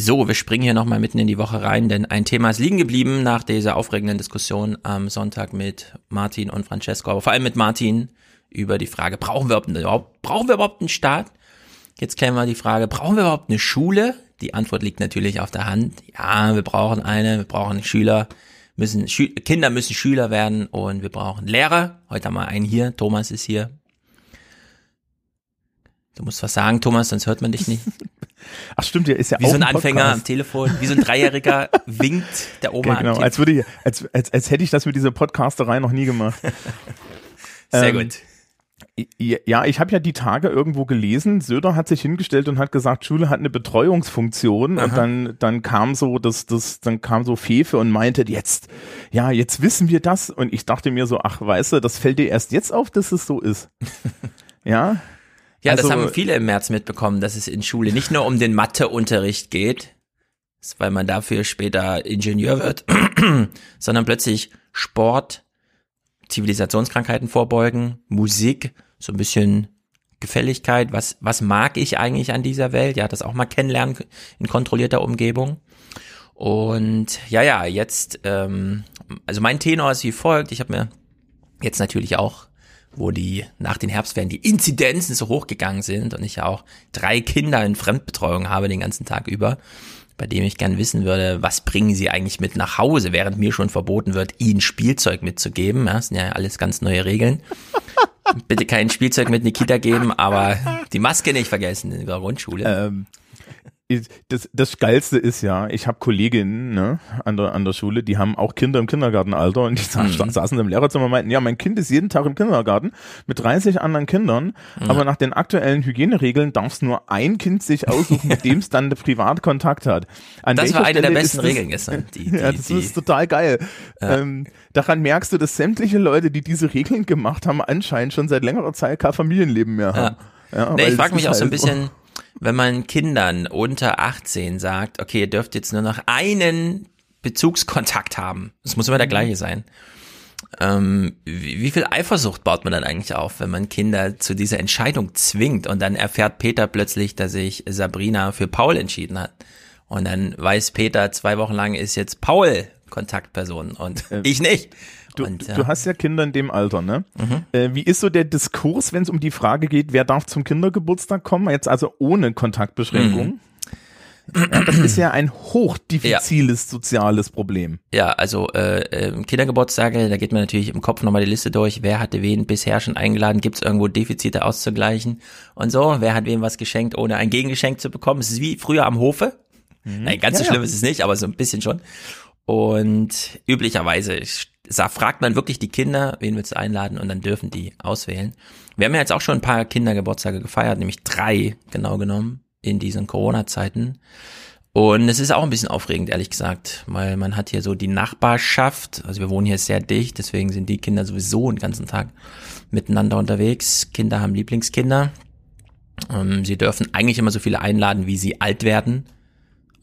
So, wir springen hier nochmal mitten in die Woche rein, denn ein Thema ist liegen geblieben nach dieser aufregenden Diskussion am Sonntag mit Martin und Francesco, aber vor allem mit Martin über die Frage, brauchen wir überhaupt, brauchen wir überhaupt einen Staat? Jetzt klären wir die Frage, brauchen wir überhaupt eine Schule? Die Antwort liegt natürlich auf der Hand. Ja, wir brauchen eine, wir brauchen Schüler, müssen, Schü Kinder müssen Schüler werden und wir brauchen Lehrer. Heute haben wir einen hier, Thomas ist hier. Du musst was sagen, Thomas, sonst hört man dich nicht. Ach stimmt, der ist ja wie auch so ein, ein Anfänger am Telefon, wie so ein Dreijähriger winkt der Oma Ja, genau, als würde ich, als, als, als hätte ich das mit dieser Podcasterei noch nie gemacht. Sehr ähm, gut. Ja, ich habe ja die Tage irgendwo gelesen, Söder hat sich hingestellt und hat gesagt, Schule hat eine Betreuungsfunktion Aha. und dann dann kam so das das dann kam so Fefe und meinte jetzt ja, jetzt wissen wir das und ich dachte mir so, ach, weißt du, das fällt dir erst jetzt auf, dass es so ist. ja? Ja, das also- haben viele im März mitbekommen, dass es in Schule nicht nur um den Matheunterricht geht, weil man dafür später Ingenieur wird, sondern plötzlich Sport, Zivilisationskrankheiten vorbeugen, Musik, so ein bisschen Gefälligkeit, was, was mag ich eigentlich an dieser Welt? Ja, das auch mal kennenlernen in kontrollierter Umgebung. Und ja, ja, jetzt, ähm, also mein Tenor ist wie folgt. Ich habe mir jetzt natürlich auch, wo die nach den Herbstferien die Inzidenzen so hochgegangen sind und ich ja auch drei Kinder in Fremdbetreuung habe den ganzen Tag über, bei dem ich gern wissen würde, was bringen sie eigentlich mit nach Hause, während mir schon verboten wird, ihnen Spielzeug mitzugeben. Ja, das sind ja alles ganz neue Regeln. Bitte kein Spielzeug mit in die Kita geben, aber die Maske nicht vergessen in der Grundschule. Ähm, das, das Geilste ist ja, ich habe Kolleginnen ne, an, der, an der Schule, die haben auch Kinder im Kindergartenalter und die sa Mhm. saßen im Lehrerzimmer und meinten, ja, mein Kind ist jeden Tag im Kindergarten mit 30 anderen Kindern, aber nach den aktuellen Hygieneregeln darf es nur ein Kind sich aussuchen, mit dem es dann privat Kontakt hat. An das war eine der Stelle besten ist das- Regeln gestern. Die, die, ja, das die, ist total geil. Ähm, daran merkst du, dass sämtliche Leute, die diese Regeln gemacht haben, anscheinend schon seit längerer Zeit kein Familienleben mehr haben. Ja, Nee, weil ich frage mich auch so ein halt bisschen, wenn man Kindern unter 18 sagt, okay, ihr dürft jetzt nur noch einen Bezugskontakt haben. Das muss immer der gleiche sein. Ähm, wie, wie viel Eifersucht baut man dann eigentlich auf, wenn man Kinder zu dieser Entscheidung zwingt und dann erfährt Peter plötzlich, dass sich Sabrina für Paul entschieden hat. Und dann weiß Peter, zwei Wochen lang ist jetzt Paul Kontaktperson und ich nicht. Du, und, ja. du hast ja Kinder in dem Alter, ne? Mhm. Äh, wie ist so der Diskurs, wenn es um die Frage geht, wer darf zum Kindergeburtstag kommen? Jetzt also ohne Kontaktbeschränkung. Mhm. Ja, das ist ja ein hochdiffiziles soziales Problem. Ja, also äh, äh, Kindergeburtstage, da geht man natürlich im Kopf nochmal die Liste durch. Wer hatte wen bisher schon eingeladen? Gibt es irgendwo Defizite auszugleichen? Und so, wer hat wem was geschenkt, ohne ein Gegengeschenk zu bekommen? Es ist wie früher am Hofe. Nein, ganz so Mhm. Ja, schlimm ja. ist es nicht, aber so ein bisschen schon. Und üblicherweise fragt man wirklich die Kinder, wen willst du einladen und dann dürfen die auswählen. Wir haben ja jetzt auch schon ein paar Kindergeburtstage gefeiert, nämlich drei genau genommen in diesen Corona-Zeiten. Und es ist auch ein bisschen aufregend, ehrlich gesagt, weil man hat hier so die Nachbarschaft, also wir wohnen hier sehr dicht, deswegen sind die Kinder sowieso den ganzen Tag miteinander unterwegs. Kinder haben Lieblingskinder. Ähm, sie dürfen eigentlich immer so viele einladen, wie sie alt werden.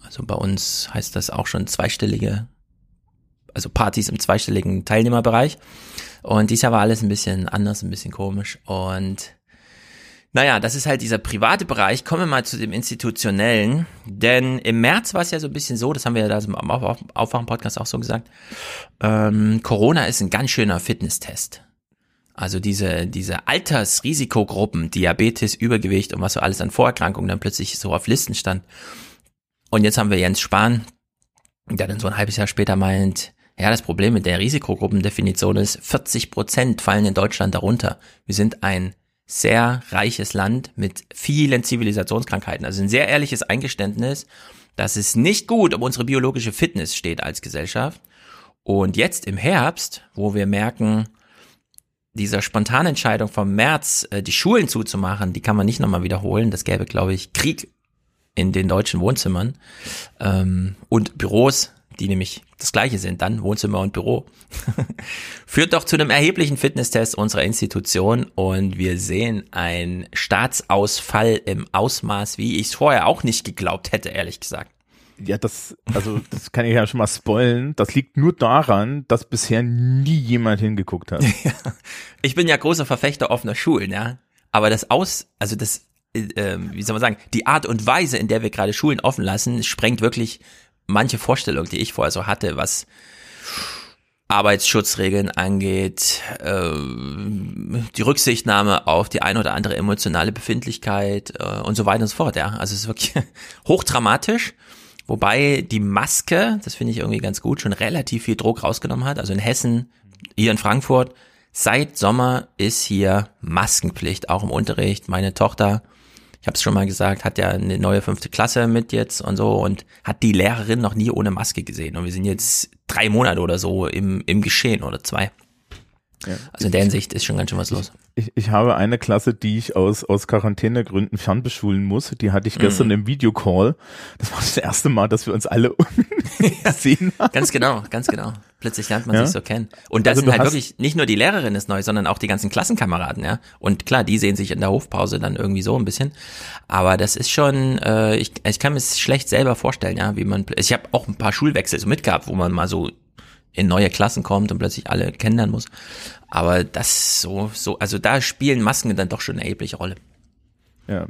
Also bei uns heißt das auch schon zweistellige, also Partys im zweistelligen Teilnehmerbereich. Und dies Jahr war alles ein bisschen anders, ein bisschen komisch. Und naja, das ist halt dieser private Bereich. Kommen wir mal zu dem institutionellen. Denn im März war es ja so ein bisschen so, das haben wir ja da Auf- Aufwachen-Podcast auch so gesagt, ähm, Corona ist ein ganz schöner Fitnesstest. Also diese, diese Altersrisikogruppen, Diabetes, Übergewicht und was so alles an Vorerkrankungen dann plötzlich so auf Listen stand. Und jetzt haben wir Jens Spahn, der dann so ein halbes Jahr später meint, ja, das Problem mit der Risikogruppendefinition ist, 40 Prozent fallen in Deutschland darunter. Wir sind ein sehr reiches Land mit vielen Zivilisationskrankheiten. Also ein sehr ehrliches Eingeständnis, dass es nicht gut um unsere biologische Fitness steht als Gesellschaft. Und jetzt im Herbst, wo wir merken, dieser spontane Entscheidung vom März, äh, die Schulen zuzumachen, die kann man nicht nochmal wiederholen. Das gäbe, glaube ich, Krieg in den deutschen Wohnzimmern ähm, und Büros, die nämlich das gleiche sind, dann Wohnzimmer und Büro, führt doch zu einem erheblichen Fitnesstest unserer Institution und wir sehen einen Staatsausfall im Ausmaß, wie ich es vorher auch nicht geglaubt hätte, ehrlich gesagt. Ja, das, also das kann ich ja schon mal spoilen. Das liegt nur daran, dass bisher nie jemand hingeguckt hat. Ich bin ja großer Verfechter offener Schulen, ja. Aber das Aus, also das äh, wie soll man sagen, die Art und Weise, in der wir gerade Schulen offen lassen, sprengt wirklich manche Vorstellung, die ich vorher so hatte, was Arbeitsschutzregeln angeht, äh, die Rücksichtnahme auf die ein oder andere emotionale Befindlichkeit äh, und so weiter und so fort. Ja, also es ist wirklich hochdramatisch. Wobei die Maske, das finde ich irgendwie ganz gut, schon relativ viel Druck rausgenommen hat. Also in Hessen, hier in Frankfurt, seit Sommer ist hier Maskenpflicht, auch im Unterricht. Meine Tochter ich habe es schon mal gesagt, hat ja eine neue fünfte Klasse mit jetzt und so und hat die Lehrerin noch nie ohne Maske gesehen. Und wir sind jetzt drei Monate oder so im, im Geschehen oder zwei. Ja. Also in der Hinsicht ist schon ganz schön was los. Ich, ich habe eine Klasse, die ich aus, aus Quarantänegründen fernbeschulen muss. Die hatte ich gestern mm. im Videocall. Das war das erste Mal, dass wir uns alle sehen. ganz genau, ganz genau. Plötzlich lernt man ja? sich so kennen. Und das also sind halt wirklich nicht nur die Lehrerin ist neu, sondern auch die ganzen Klassenkameraden, ja. Und klar, die sehen sich in der Hofpause dann irgendwie so ein bisschen. Aber das ist schon, äh, ich, ich kann mir es schlecht selber vorstellen, ja, wie man. Ich habe auch ein paar Schulwechsel so mitgehabt, wo man mal so in neue Klassen kommt und plötzlich alle kennenlernen muss. Aber das so, so, also da spielen Masken dann doch schon eine erhebliche Rolle. Ja.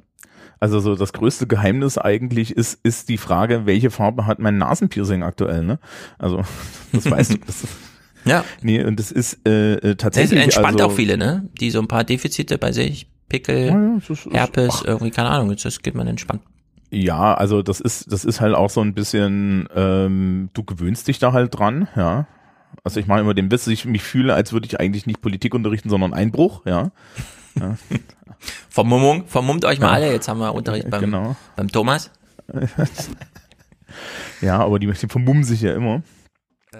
Also so das größte Geheimnis eigentlich ist, ist die Frage, welche Farbe hat mein Nasenpiercing aktuell, ne? Also, das weißt du. Das, ja. Nee, und das ist äh, äh tatsächlich. Das entspannt also, auch viele, ne? Die so ein paar Defizite bei sich, Pickel, ja, ist, Herpes, ach. irgendwie, keine Ahnung, das geht man entspannt. Ja, also das ist, das ist halt auch so ein bisschen, ähm, du gewöhnst dich da halt dran, ja. Also ich mache immer den Witz, ich mich fühle, als würde ich eigentlich nicht Politik unterrichten, sondern Einbruch, ja. ja. Vermummung, vermummt euch mal alle, jetzt haben wir Unterricht beim, genau. beim Thomas. ja, aber die, die vermummen sich ja immer.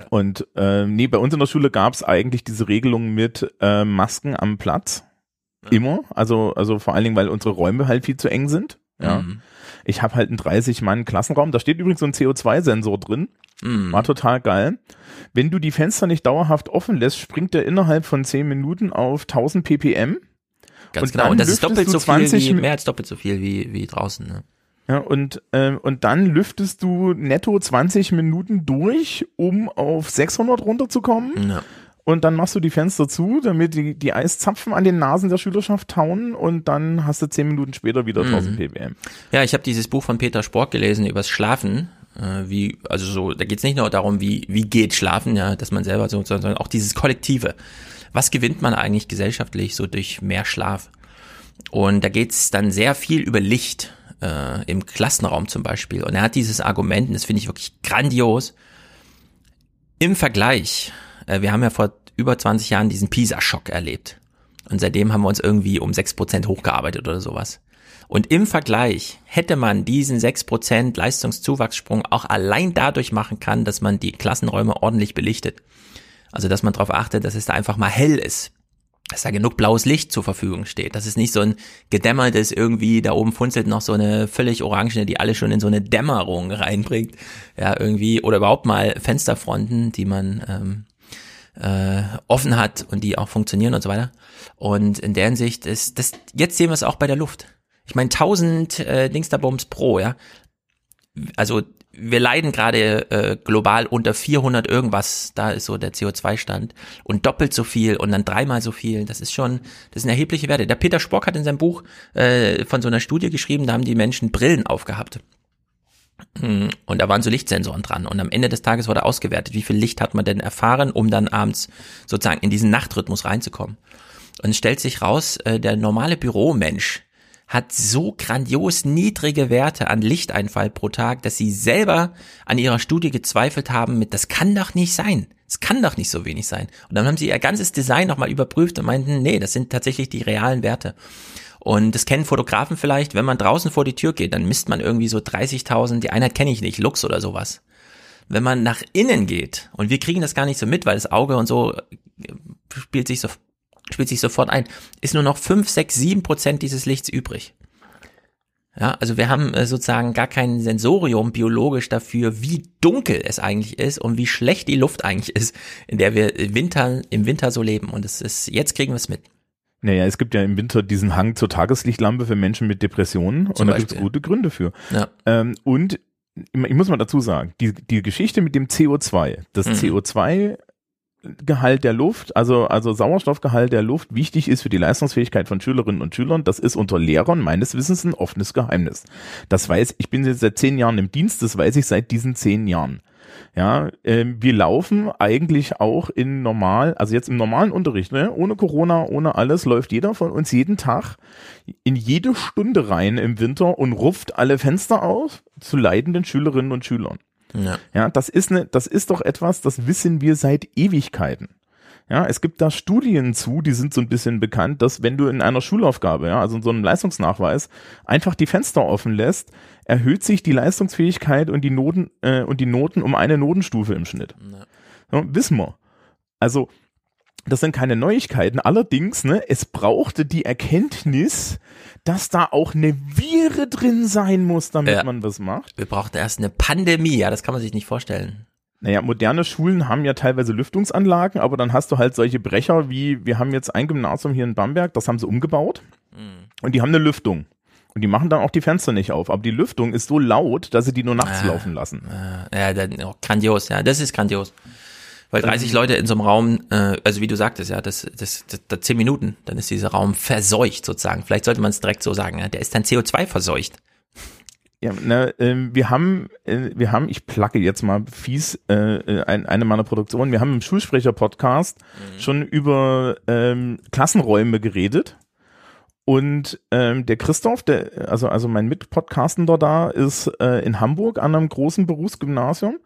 Und äh, nee, bei uns in der Schule gab es eigentlich diese Regelung mit äh, Masken am Platz. Immer. Also, also vor allen Dingen, weil unsere Räume halt viel zu eng sind. Ja. Mhm. Ich habe halt einen 30-Mann-Klassenraum. Da steht übrigens so ein CO2-Sensor drin. Mhm. War total geil. Wenn du die Fenster nicht dauerhaft offen lässt, springt er innerhalb von 10 Minuten auf 1000 ppm. Ganz und genau. Und das ist doppelt so viel wie, mehr als doppelt so viel wie, wie draußen. Ne? Ja, und, äh, und dann lüftest du netto 20 Minuten durch, um auf 600 runterzukommen. Ja. Und dann machst du die Fenster zu, damit die, die Eiszapfen an den Nasen der Schülerschaft tauen und dann hast du 10 Minuten später wieder 1000 mhm. ppm. Ja, ich habe dieses Buch von Peter Spork gelesen übers Schlafen äh, wie, also so, da geht es nicht nur darum, wie, wie geht Schlafen, ja, dass man selber so, sondern auch dieses Kollektive. Was gewinnt man eigentlich gesellschaftlich so durch mehr Schlaf? Und da geht es dann sehr viel über Licht, äh, im Klassenraum zum Beispiel. Und er hat dieses Argument, und das finde ich wirklich grandios, im Vergleich, äh, wir haben ja vor über 20 Jahren diesen PISA-Schock erlebt. Und seitdem haben wir uns irgendwie um 6% hochgearbeitet oder sowas. Und im Vergleich hätte man diesen 6% Leistungszuwachssprung auch allein dadurch machen kann, dass man die Klassenräume ordentlich belichtet. Also dass man darauf achtet, dass es da einfach mal hell ist. Dass da genug blaues Licht zur Verfügung steht. Dass es nicht so ein gedämmertes irgendwie, da oben funzelt noch so eine völlig orangene, die alle schon in so eine Dämmerung reinbringt. Ja, irgendwie. Oder überhaupt mal Fensterfronten, die man ähm, äh, offen hat und die auch funktionieren und so weiter. Und in der Hinsicht ist das, jetzt sehen wir es auch bei der Luft. Ich meine, 1000 äh, Dingsterbombs pro, ja. Also wir leiden gerade äh, global unter 400 irgendwas, da ist so der CO2-Stand und doppelt so viel und dann dreimal so viel, das ist schon, das sind erhebliche Werte. Der Peter Spock hat in seinem Buch äh, von so einer Studie geschrieben, da haben die Menschen Brillen aufgehabt. Hm, und da waren so Lichtsensoren dran und am Ende des Tages wurde ausgewertet, wie viel Licht hat man denn erfahren, um dann abends sozusagen in diesen Nachtrhythmus reinzukommen. Und es stellt sich raus, äh, der normale Büromensch, hat so grandios niedrige Werte an Lichteinfall pro Tag, dass sie selber an ihrer Studie gezweifelt haben mit, das kann doch nicht sein. Es kann doch nicht so wenig sein. Und dann haben sie ihr ganzes Design nochmal überprüft und meinten, nee, das sind tatsächlich die realen Werte. Und das kennen Fotografen vielleicht, wenn man draußen vor die Tür geht, dann misst man irgendwie so 30.000, die Einheit kenne ich nicht, Lux oder sowas. Wenn man nach innen geht, und wir kriegen das gar nicht so mit, weil das Auge und so spielt sich so spielt sich sofort ein, ist nur noch 5, 6, 7 Prozent dieses Lichts übrig. Ja, also wir haben äh, sozusagen gar kein Sensorium biologisch dafür, wie dunkel es eigentlich ist und wie schlecht die Luft eigentlich ist, in der wir Winter, im Winter so leben. Und es ist, jetzt kriegen wir es mit. Naja, es gibt ja im Winter diesen Hang zur Tageslichtlampe für Menschen mit Depressionen Zum und da gibt es gute Gründe für. Ja. Ähm, und ich muss mal dazu sagen, die, die Geschichte mit dem CO2, das mhm. CO2 Luftgehalt der Luft, also, also Sauerstoffgehalt der Luft wichtig ist für die Leistungsfähigkeit von Schülerinnen und Schülern, das ist unter Lehrern meines Wissens ein offenes Geheimnis. Das weiß, ich bin jetzt seit zehn Jahren im Dienst, das weiß ich seit diesen zehn Jahren. Ja, ähm, wir laufen eigentlich auch in normal, also jetzt im normalen Unterricht, ne, ohne Corona, ohne alles, läuft jeder von uns jeden Tag in jede Stunde rein im Winter und rupft alle Fenster auf zu leidenden Schülerinnen und Schülern. Ja. Ja, das ist ne, das ist doch etwas, das wissen wir seit Ewigkeiten. Ja, es gibt da Studien zu, die sind so ein bisschen bekannt, dass wenn du in einer Schulaufgabe, ja, also in so einem Leistungsnachweis, einfach die Fenster offen lässt, erhöht sich die Leistungsfähigkeit und die Noten äh, und die Noten um eine Notenstufe im Schnitt. Ja. Ja, wissen wir. Also das sind keine Neuigkeiten. Allerdings, ne, es brauchte die Erkenntnis, dass da auch eine Viren drin sein muss, damit Ja. man was macht. Wir brauchten erst eine Pandemie, ja, das kann man sich nicht vorstellen. Naja, moderne Schulen haben ja teilweise Lüftungsanlagen, aber dann hast du halt solche Brecher wie, wir haben jetzt ein Gymnasium hier in Bamberg, das haben sie umgebaut und die haben eine Lüftung. Und die machen dann auch die Fenster nicht auf. Aber die Lüftung ist so laut, dass sie die nur nachts Ah. laufen lassen. Äh, ja, dann, oh, grandios, ja, das ist grandios. Weil 30 Leute in so einem Raum, äh, also wie du sagtest, ja, das, das, das, das 10 Minuten, dann ist dieser Raum verseucht sozusagen. Vielleicht sollte man es direkt so sagen, ja, der ist dann CO2 verseucht. Ja, ne, ähm, wir haben, äh, wir haben, ich placke jetzt mal fies äh, äh, ein, eine meiner Produktionen, wir haben im Schulsprecher-Podcast schon über ähm, Klassenräume geredet. Und ähm, der Christoph, der, also, also mein Mitpodcastender da, ist äh, in Hamburg an einem großen Berufsgymnasium.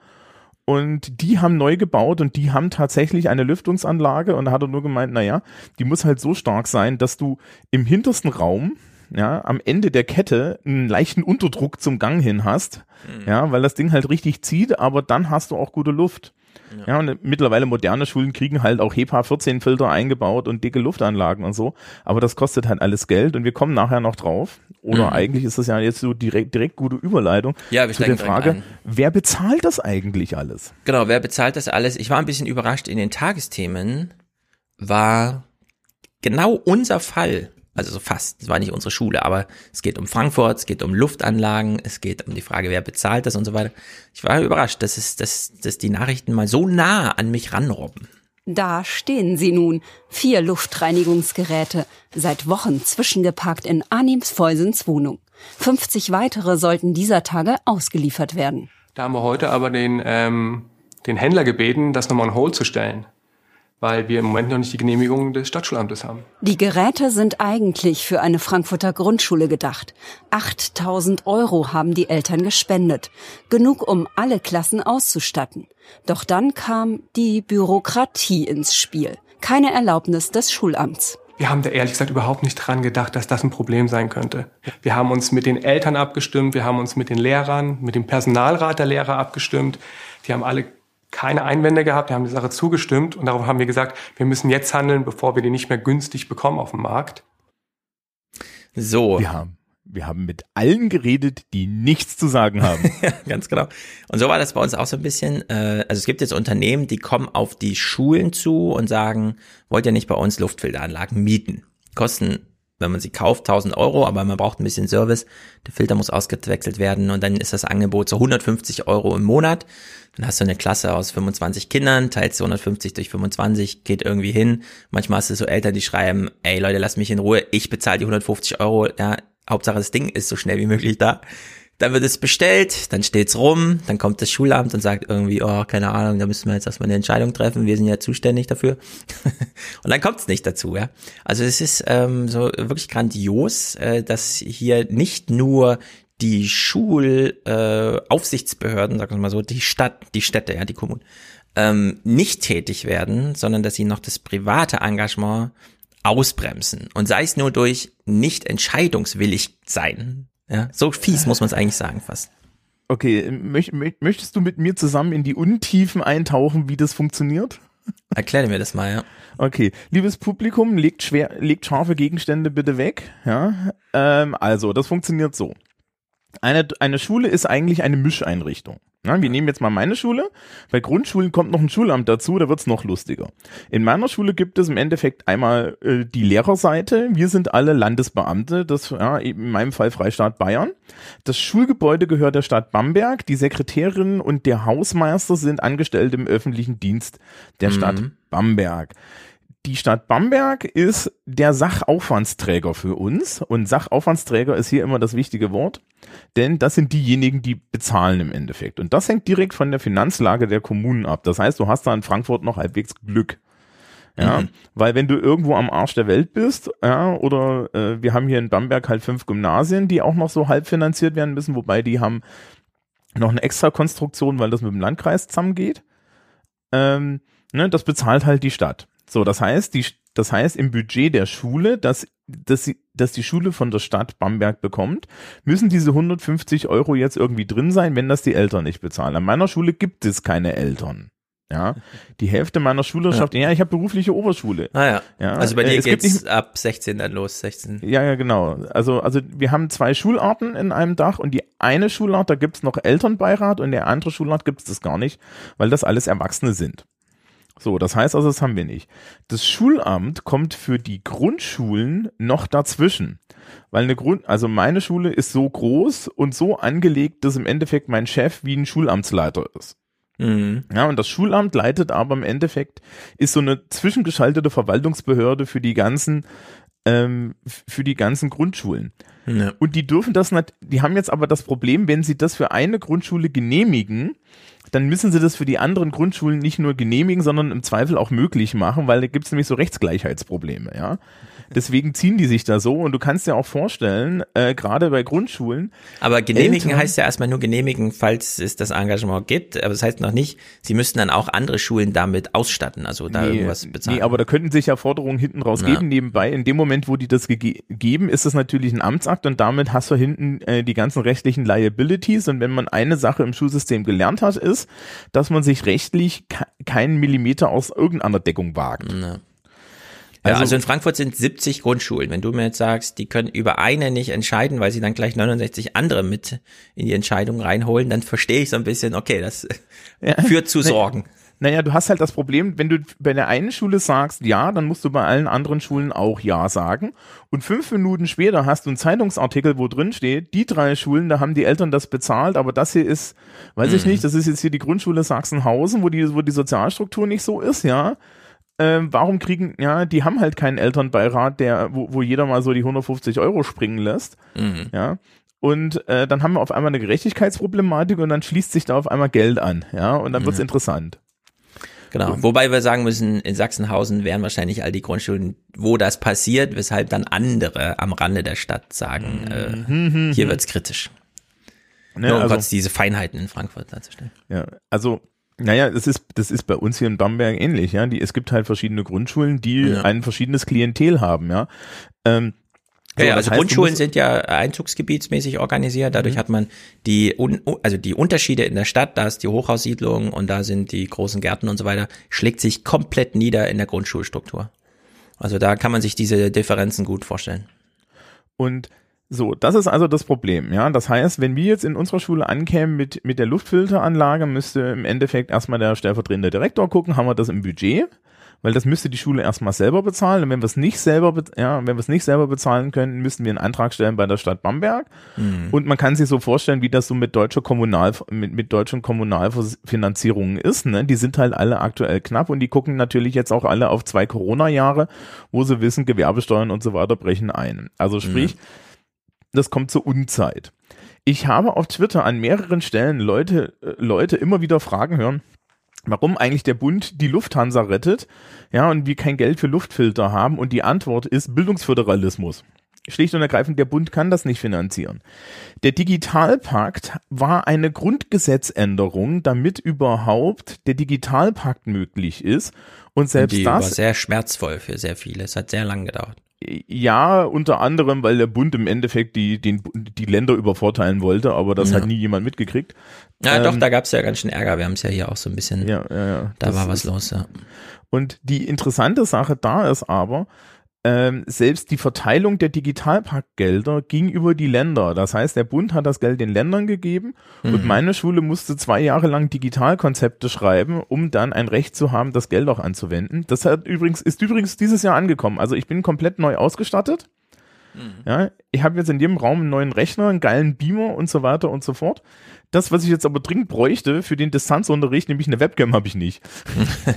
Und die haben neu gebaut und die haben tatsächlich eine Lüftungsanlage und da hat er nur gemeint, naja, die muss halt so stark sein, dass du im hintersten Raum, ja, am Ende der Kette einen leichten Unterdruck zum Gang hin hast, ja, weil das Ding halt richtig zieht, aber dann hast du auch gute Luft. Ja, und mittlerweile moderne Schulen kriegen halt auch HEPA 14 Filter eingebaut und dicke Luftanlagen und so, aber das kostet halt alles Geld und wir kommen nachher noch drauf. Oder Mhm. eigentlich ist das ja jetzt so direkt, direkt gute Überleitung Ja, wir zu der Frage, wer bezahlt das eigentlich alles? Genau, wer bezahlt das alles? Ich war ein bisschen überrascht. In den Tagesthemen war genau unser Fall, also so fast, es war nicht unsere Schule, aber es geht um Frankfurt, es geht um Luftanlagen, es geht um die Frage, wer bezahlt das und so weiter. Ich war überrascht, dass, es, dass, dass die Nachrichten mal so nah an mich ranrobben. Da stehen sie nun, vier Luftreinigungsgeräte, seit Wochen zwischengeparkt in Arnims Feusens Wohnung. 50 weitere sollten dieser Tage ausgeliefert werden. Da haben wir heute aber den, ähm, den Händler gebeten, das nochmal on hold zu stellen, weil wir im Moment noch nicht die Genehmigung des Stadtschulamtes haben. Die Geräte sind eigentlich für eine Frankfurter Grundschule gedacht. 8000 Euro haben die Eltern gespendet. Genug, um alle Klassen auszustatten. Doch dann kam die Bürokratie ins Spiel. Keine Erlaubnis des Schulamts. Wir haben da ehrlich gesagt überhaupt nicht dran gedacht, dass das ein Problem sein könnte. Wir haben uns mit den Eltern abgestimmt, wir haben uns mit den Lehrern, mit dem Personalrat der Lehrer abgestimmt. Die haben alle keine Einwände gehabt, die haben die Sache zugestimmt und darauf haben wir gesagt, wir müssen jetzt handeln, bevor wir die nicht mehr günstig bekommen auf dem Markt. So, Wir haben, wir haben mit allen geredet, die nichts zu sagen haben. ganz genau. Und so war das bei uns auch so ein bisschen. Äh, also es gibt jetzt Unternehmen, die kommen auf die Schulen zu und sagen, wollt ihr nicht bei uns Luftfilteranlagen mieten? Kosten, wenn man sie kauft, 1000 Euro, aber man braucht ein bisschen Service. Der Filter muss ausgewechselt werden und dann ist das Angebot so 150 Euro im Monat. Dann hast du eine Klasse aus 25 Kindern, teilst du 150 durch 25, geht irgendwie hin. Manchmal hast du so Eltern, die schreiben, ey Leute, lasst mich in Ruhe, ich bezahle die 150 Euro, ja, Hauptsache das Ding ist so schnell wie möglich da. Dann wird es bestellt, dann steht's rum, dann kommt das Schulamt und sagt irgendwie, oh, keine Ahnung, da müssen wir jetzt erstmal eine Entscheidung treffen, wir sind ja zuständig dafür. und dann kommt's nicht dazu, ja. Also es ist ähm, so wirklich grandios, äh, dass hier nicht nur die Schulaufsichtsbehörden, äh, sagen wir mal so, die Stadt, die Städte, ja, die Kommunen, ähm, nicht tätig werden, sondern dass sie noch das private Engagement ausbremsen. Und sei es nur durch nicht entscheidungswillig sein. Ja, so fies muss man es eigentlich sagen fast. Okay, möcht, möcht, möchtest du mit mir zusammen in die Untiefen eintauchen, wie das funktioniert? Erklär mir das mal, ja. Okay, liebes Publikum, legt schwer, legt scharfe Gegenstände bitte weg. Ja, ähm, also das funktioniert so. Eine, eine Schule ist eigentlich eine Mischeinrichtung. Ja, wir nehmen jetzt mal meine Schule. Bei Grundschulen kommt noch ein Schulamt dazu, da wird's noch lustiger. In meiner Schule gibt es im Endeffekt einmal äh, die Lehrerseite. Wir sind alle Landesbeamte, das ja, in meinem Fall Freistaat Bayern. Das Schulgebäude gehört der Stadt Bamberg. Die Sekretärin und der Hausmeister sind angestellt im öffentlichen Dienst der Mhm. Stadt Bamberg die Stadt Bamberg ist der Sachaufwandsträger für uns und Sachaufwandsträger ist hier immer das wichtige Wort, denn das sind diejenigen, die bezahlen im Endeffekt und das hängt direkt von der Finanzlage der Kommunen ab. Das heißt, du hast da in Frankfurt noch halbwegs Glück. Ja, weil wenn du irgendwo am Arsch der Welt bist, ja, oder äh, wir haben hier in Bamberg halt fünf Gymnasien, die auch noch so halb finanziert werden müssen, wobei die haben noch eine extra Konstruktion, weil das mit dem Landkreis zusammengeht. Ähm, ne, das bezahlt halt die Stadt. So, das heißt, die, das heißt im Budget der Schule, dass, dass, sie, dass die Schule von der Stadt Bamberg bekommt, müssen diese 150 Euro jetzt irgendwie drin sein, wenn das die Eltern nicht bezahlen. An meiner Schule gibt es keine Eltern. Ja, die Hälfte meiner Schülerschaft, ja, ich habe berufliche Oberschule. Ah ja. Ja, also bei äh, dir es gibt geht's nicht- ab 16 dann los, 16. Ja, ja, genau. Also, also wir haben zwei Schularten in einem Dach und die eine Schulart, da gibt's noch Elternbeirat und der andere Schulart gibt's das gar nicht, weil das alles Erwachsene sind. So, das heißt also, das haben wir nicht. Das Schulamt kommt für die Grundschulen noch dazwischen. Weil eine Grund, also meine Schule ist so groß und so angelegt, dass im Endeffekt mein Chef wie ein Schulamtsleiter ist. Mhm. Ja, und das Schulamt leitet aber im Endeffekt, ist so eine zwischengeschaltete Verwaltungsbehörde für die ganzen, ähm, für die ganzen Grundschulen. Ja. Und die dürfen das nicht, die haben jetzt aber das Problem, wenn sie das für eine Grundschule genehmigen, dann müssen sie das für die anderen Grundschulen nicht nur genehmigen, sondern im Zweifel auch möglich machen, weil da gibt es nämlich so Rechtsgleichheitsprobleme, ja. Deswegen ziehen die sich da so und du kannst dir auch vorstellen, äh, gerade bei Grundschulen, Aber genehmigen Eltern- heißt ja erstmal nur genehmigen, falls es das Engagement gibt. Aber das heißt noch nicht, sie müssten dann auch andere Schulen damit ausstatten, also da irgendwas bezahlen. Nee, aber da könnten sich ja Forderungen hinten raus Ja. geben. Nebenbei, in dem Moment, wo die das geben, ist das natürlich ein Amtsakt und damit hast du hinten äh, die ganzen rechtlichen Liabilities. Und wenn man eine Sache im Schulsystem gelernt hat, ist, dass man sich rechtlich ke keinen Millimeter aus irgendeiner Deckung wagt. Ja. Ja, Also- also in Frankfurt sind 70 Grundschulen. Wenn du mir jetzt sagst, die können über eine nicht entscheiden, weil sie dann gleich 69 andere mit in die Entscheidung reinholen, dann verstehe ich so ein bisschen, okay, das führt zu Sorgen. Naja, du hast halt das Problem, wenn du bei der einen Schule sagst ja, dann musst du bei allen anderen Schulen auch ja sagen. Und fünf Minuten später hast du einen Zeitungsartikel, wo drin steht, die drei Schulen, da haben die Eltern das bezahlt, aber das hier ist, weiß ich nicht, das ist jetzt hier die Grundschule Sachsenhausen, wo die, wo die Sozialstruktur nicht so ist, ja. Ähm, warum kriegen, ja, die haben halt keinen Elternbeirat, der, wo, wo jeder mal so die 150 Euro springen lässt. Ja. Und äh, dann haben wir auf einmal eine Gerechtigkeitsproblematik und dann schließt sich da auf einmal Geld an, ja, und dann wird's interessant. Genau. Wobei wir sagen müssen, in Sachsenhausen wären wahrscheinlich all die Grundschulen, wo das passiert, weshalb dann andere am Rande der Stadt sagen, äh, hier wird's kritisch. Ne, Nur um also, kurz diese Feinheiten in Frankfurt darzustellen. ja, also, naja, das ist, das ist bei uns hier in Bamberg ähnlich, ja. Die, es gibt halt verschiedene Grundschulen, die Ja. ein verschiedenes Klientel haben, ja. Ähm, so, ja, also heißt, Grundschulen sind ja einzugsgebietsmäßig organisiert. Dadurch hat man die, also die Unterschiede in der Stadt, da ist die Hochhaussiedlung und da sind die großen Gärten und so weiter, schlägt sich komplett nieder in der Grundschulstruktur. Also da kann man sich diese Differenzen gut vorstellen. Und so, das ist also das Problem, ja. Das heißt, wenn wir jetzt in unserer Schule ankämen mit, mit der Luftfilteranlage, müsste im Endeffekt erstmal der stellvertretende Direktor gucken, haben wir das im Budget? Weil das müsste die Schule erstmal selber bezahlen. Und wenn wir es nicht selber, be- ja, wenn wir es nicht selber bezahlen können, müssten wir einen Antrag stellen bei der Stadt Bamberg. Und man kann sich so vorstellen, wie das so mit deutscher Kommunal, mit, mit deutschen Kommunalfinanzierungen ist. Ne? Die sind halt alle aktuell knapp und die gucken natürlich jetzt auch alle auf zwei Corona-Jahre, wo sie wissen, Gewerbesteuern und so weiter brechen ein. Also sprich, das kommt zur Unzeit. Ich habe auf Twitter an mehreren Stellen Leute, äh, Leute immer wieder Fragen hören, warum eigentlich der Bund die Lufthansa rettet, ja, und wir kein Geld für Luftfilter haben. Und die Antwort ist Bildungsföderalismus. Schlicht und ergreifend, der Bund kann das nicht finanzieren. Der Digitalpakt war eine Grundgesetzänderung, damit überhaupt der Digitalpakt möglich ist. Und selbst die war das sehr schmerzvoll für sehr viele. Es hat sehr lang gedauert. Ja, unter anderem, weil der Bund im Endeffekt die, den, die Länder übervorteilen wollte, aber das Ja. hat nie jemand mitgekriegt. Ja, Ähm, doch, da gab es ja ganz schön Ärger. Wir haben es ja hier auch so ein bisschen, Ja, ja, ja. da war was los, ja. Und die interessante Sache da ist aber, ähm, selbst die Verteilung der Digitalpaktgelder ging über die Länder. Das heißt, der Bund hat das Geld den Ländern gegeben mhm. und meine Schule musste zwei Jahre lang Digitalkonzepte schreiben, um dann ein Recht zu haben, das Geld auch anzuwenden. Das hat übrigens, ist übrigens dieses Jahr angekommen. Also ich bin komplett neu ausgestattet. Mhm. Ja, ich habe jetzt in jedem Raum einen neuen Rechner, einen geilen Beamer und so weiter und so fort. Das, was ich jetzt aber dringend bräuchte für den Distanzunterricht, nämlich eine Webcam, habe ich nicht.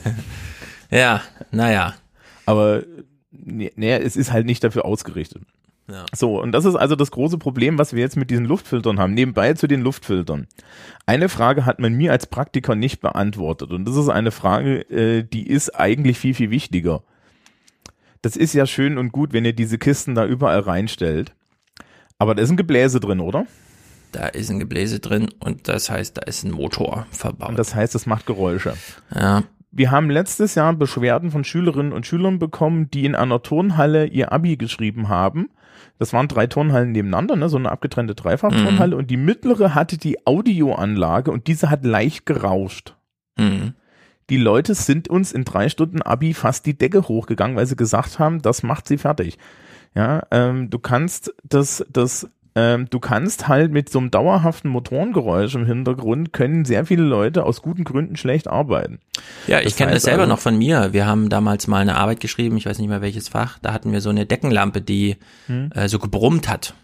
ja, naja. Aber naja, es ist halt nicht dafür ausgerichtet. Ja. So, und das ist also das große Problem, was wir jetzt mit diesen Luftfiltern haben. Nebenbei zu den Luftfiltern. Eine Frage hat man mir als Praktiker nicht beantwortet. Und das ist eine Frage, äh, die ist eigentlich viel, viel wichtiger. Das ist ja schön und gut, wenn ihr diese Kisten da überall reinstellt. Aber da ist ein Gebläse drin, oder? Da ist ein Gebläse drin und das heißt, da ist ein Motor verbaut. Und das heißt, es macht Geräusche. Ja. Wir haben letztes Jahr Beschwerden von Schülerinnen und Schülern bekommen, die in einer Turnhalle ihr Abi geschrieben haben. Das waren drei Turnhallen nebeneinander, ne, so eine abgetrennte Dreifach-Turnhalle. Mhm. Und die mittlere hatte die Audioanlage und diese hat leicht gerauscht. Mhm. Die Leute sind uns in drei Stunden Abi fast die Decke hochgegangen, weil sie gesagt haben, das macht sie fertig. Ja, ähm, du kannst das, das ähm, du kannst halt mit so einem dauerhaften Motorengeräusch im Hintergrund können sehr viele Leute aus guten Gründen schlecht arbeiten. Ja, ich kenne das selber also, noch von mir. Wir haben damals mal eine Arbeit geschrieben, ich weiß nicht mehr welches Fach, da hatten wir so eine Deckenlampe, die hm. äh, so gebrummt hat,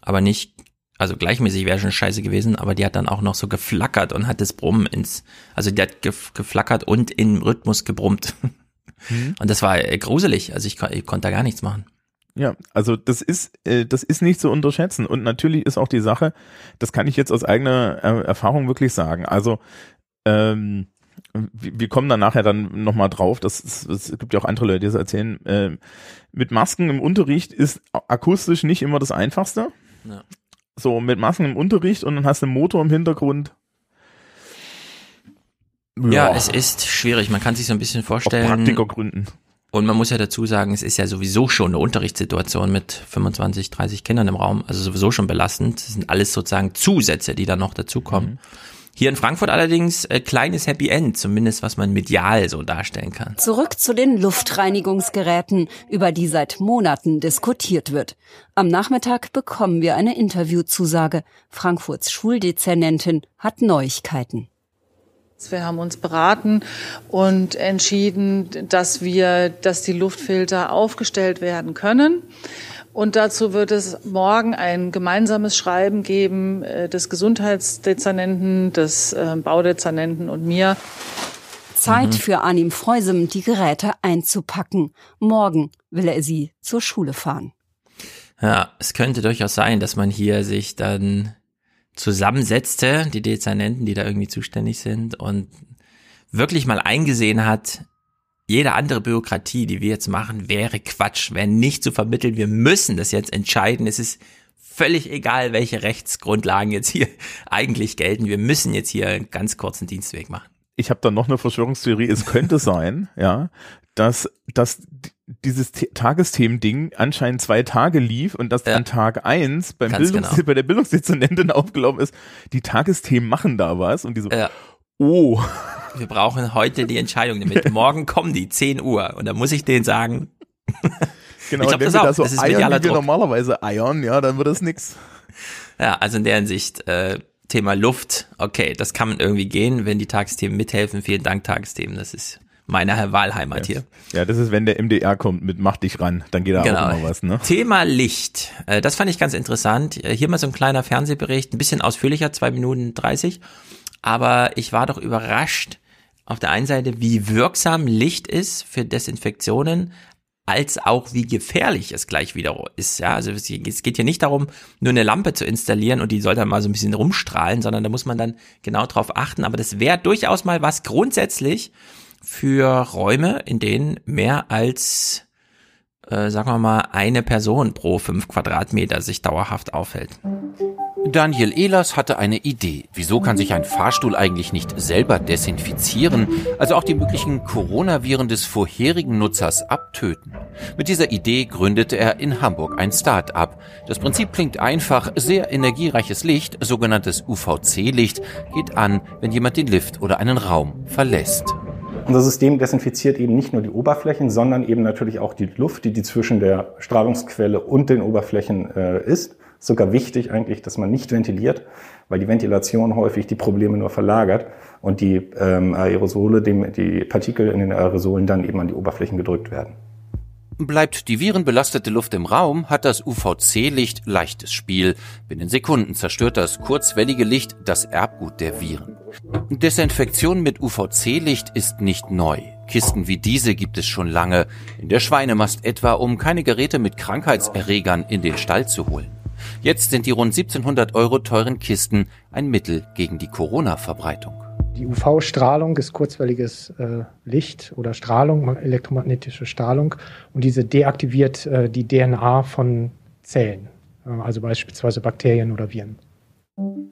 aber nicht also gleichmäßig wäre schon scheiße gewesen, aber die hat dann auch noch so geflackert und hat das Brummen ins, also die hat geflackert und im Rhythmus gebrummt. Mhm. Und das war äh, gruselig, also ich, ich konnte da gar nichts machen. Ja, also das ist, äh, das ist nicht zu unterschätzen. Und natürlich ist auch die Sache, das kann ich jetzt aus eigener äh, Erfahrung wirklich sagen. Also ähm, wir kommen dann nachher dann nochmal drauf, das, es gibt ja auch andere Leute, die das erzählen, äh, mit Masken im Unterricht ist akustisch nicht immer das Einfachste. Ja. So, mit Masken im Unterricht und dann hast du einen Motor im Hintergrund. Ja, ja es ist schwierig, man kann sich so ein bisschen vorstellen. Aus Praktikergründen. Und man muss ja dazu sagen, es ist ja sowieso schon eine Unterrichtssituation mit 25, 30 Kindern im Raum, also sowieso schon belastend. Das sind alles sozusagen Zusätze, die dann noch dazukommen. Mhm. Hier in Frankfurt allerdings äh, kleines Happy End, zumindest was man medial so darstellen kann. Zurück zu den Luftreinigungsgeräten, über die seit Monaten diskutiert wird. Am Nachmittag bekommen wir eine Interviewzusage. Frankfurts Schuldezernentin hat Neuigkeiten. Wir haben uns beraten und entschieden, dass wir, dass die Luftfilter aufgestellt werden können. Und dazu wird es morgen ein gemeinsames Schreiben geben äh, des Gesundheitsdezernenten, des äh, Baudezernenten und mir. Zeit mhm. für Anim Freusem, die Geräte einzupacken. Morgen will er sie zur Schule fahren. Ja, es könnte durchaus sein, dass man hier sich dann zusammensetzte, die Dezernenten, die da irgendwie zuständig sind und wirklich mal eingesehen hat, jede andere Bürokratie, die wir jetzt machen, wäre Quatsch, wäre nicht zu vermitteln. Wir müssen das jetzt entscheiden. Es ist völlig egal, welche Rechtsgrundlagen jetzt hier eigentlich gelten. Wir müssen jetzt hier einen ganz kurzen Dienstweg machen. Ich habe da noch eine Verschwörungstheorie. Es könnte sein, ja, dass, dass dieses Tagesthemen-Ding anscheinend zwei Tage lief und dass ja. an Tag eins beim Bildungs genau. bei der Bildungsdezernentin aufgelaufen ist, die Tagesthemen machen da was und die so, ja. oh. Wir brauchen heute die Entscheidung damit. Morgen kommen die, 10 Uhr. Und da muss ich denen sagen, Genau, ich glaub, wenn das wir auch. da so das ist eiern, wie wir normalerweise eiern, ja, dann wird das nix. Ja, also in der Hinsicht, äh, Thema Luft, okay, das kann man irgendwie gehen, wenn die Tagesthemen mithelfen. Vielen Dank, Tagesthemen, das ist meine Wahlheimat ja. hier. Ja, das ist, wenn der MDR kommt mit Mach dich ran, dann geht da genau. auch mal was. Ne? Thema Licht, äh, das fand ich ganz interessant. Äh, hier mal so ein kleiner Fernsehbericht, ein bisschen ausführlicher, zwei Minuten dreißig. Aber ich war doch überrascht, auf der einen Seite, wie wirksam Licht ist für Desinfektionen, als auch wie gefährlich es gleich wieder ist. Ja, also es geht hier nicht darum, nur eine Lampe zu installieren und die soll dann mal so ein bisschen rumstrahlen, sondern da muss man dann genau drauf achten. Aber das wäre durchaus mal was grundsätzlich, für Räume, in denen mehr als, äh, sagen wir mal, eine Person pro fünf Quadratmeter sich dauerhaft aufhält. Daniel Ehlers hatte eine Idee. Wieso kann sich ein Fahrstuhl eigentlich nicht selber desinfizieren, also auch die möglichen Coronaviren des vorherigen Nutzers abtöten? Mit dieser Idee gründete er in Hamburg ein Start-up. Das Prinzip klingt einfach, sehr energiereiches Licht, sogenanntes UVC-Licht, geht an, wenn jemand den Lift oder einen Raum verlässt. Unser System desinfiziert eben nicht nur die Oberflächen, sondern eben natürlich auch die Luft, die, die zwischen der Strahlungsquelle und den Oberflächen äh, ist. Sogar wichtig eigentlich, dass man nicht ventiliert, weil die Ventilation häufig die Probleme nur verlagert und die ähm, Aerosole, dem, die Partikel in den Aerosolen dann eben an die Oberflächen gedrückt werden. Bleibt die virenbelastete Luft im Raum, hat das UVC-Licht leichtes Spiel. Binnen Sekunden zerstört das kurzwellige Licht das Erbgut der Viren. Desinfektion mit UVC-Licht ist nicht neu. Kisten wie diese gibt es schon lange. In der Schweinemast etwa, um keine Geräte mit Krankheitserregern in den Stall zu holen. Jetzt sind die rund 1700 Euro teuren Kisten ein Mittel gegen die Corona-Verbreitung. Die UV-Strahlung ist kurzwelliges äh, Licht oder Strahlung, elektromagnetische Strahlung. Und diese deaktiviert äh, die DNA von Zellen, äh, also beispielsweise Bakterien oder Viren.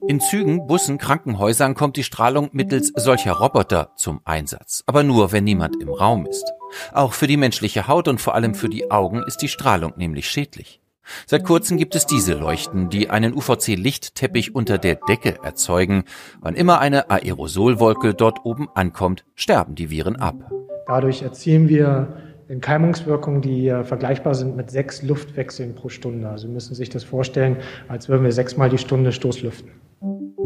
In Zügen, Bussen, Krankenhäusern kommt die Strahlung mittels solcher Roboter zum Einsatz. Aber nur, wenn niemand im Raum ist. Auch für die menschliche Haut und vor allem für die Augen ist die Strahlung nämlich schädlich. Seit kurzem gibt es diese Leuchten, die einen UVC-Lichtteppich unter der Decke erzeugen. Wann immer eine Aerosolwolke dort oben ankommt, sterben die Viren ab. Dadurch erzielen wir Entkeimungswirkungen, die vergleichbar sind mit sechs Luftwechseln pro Stunde. Also Sie müssen sich das vorstellen, als würden wir sechsmal die Stunde Stoßlüften.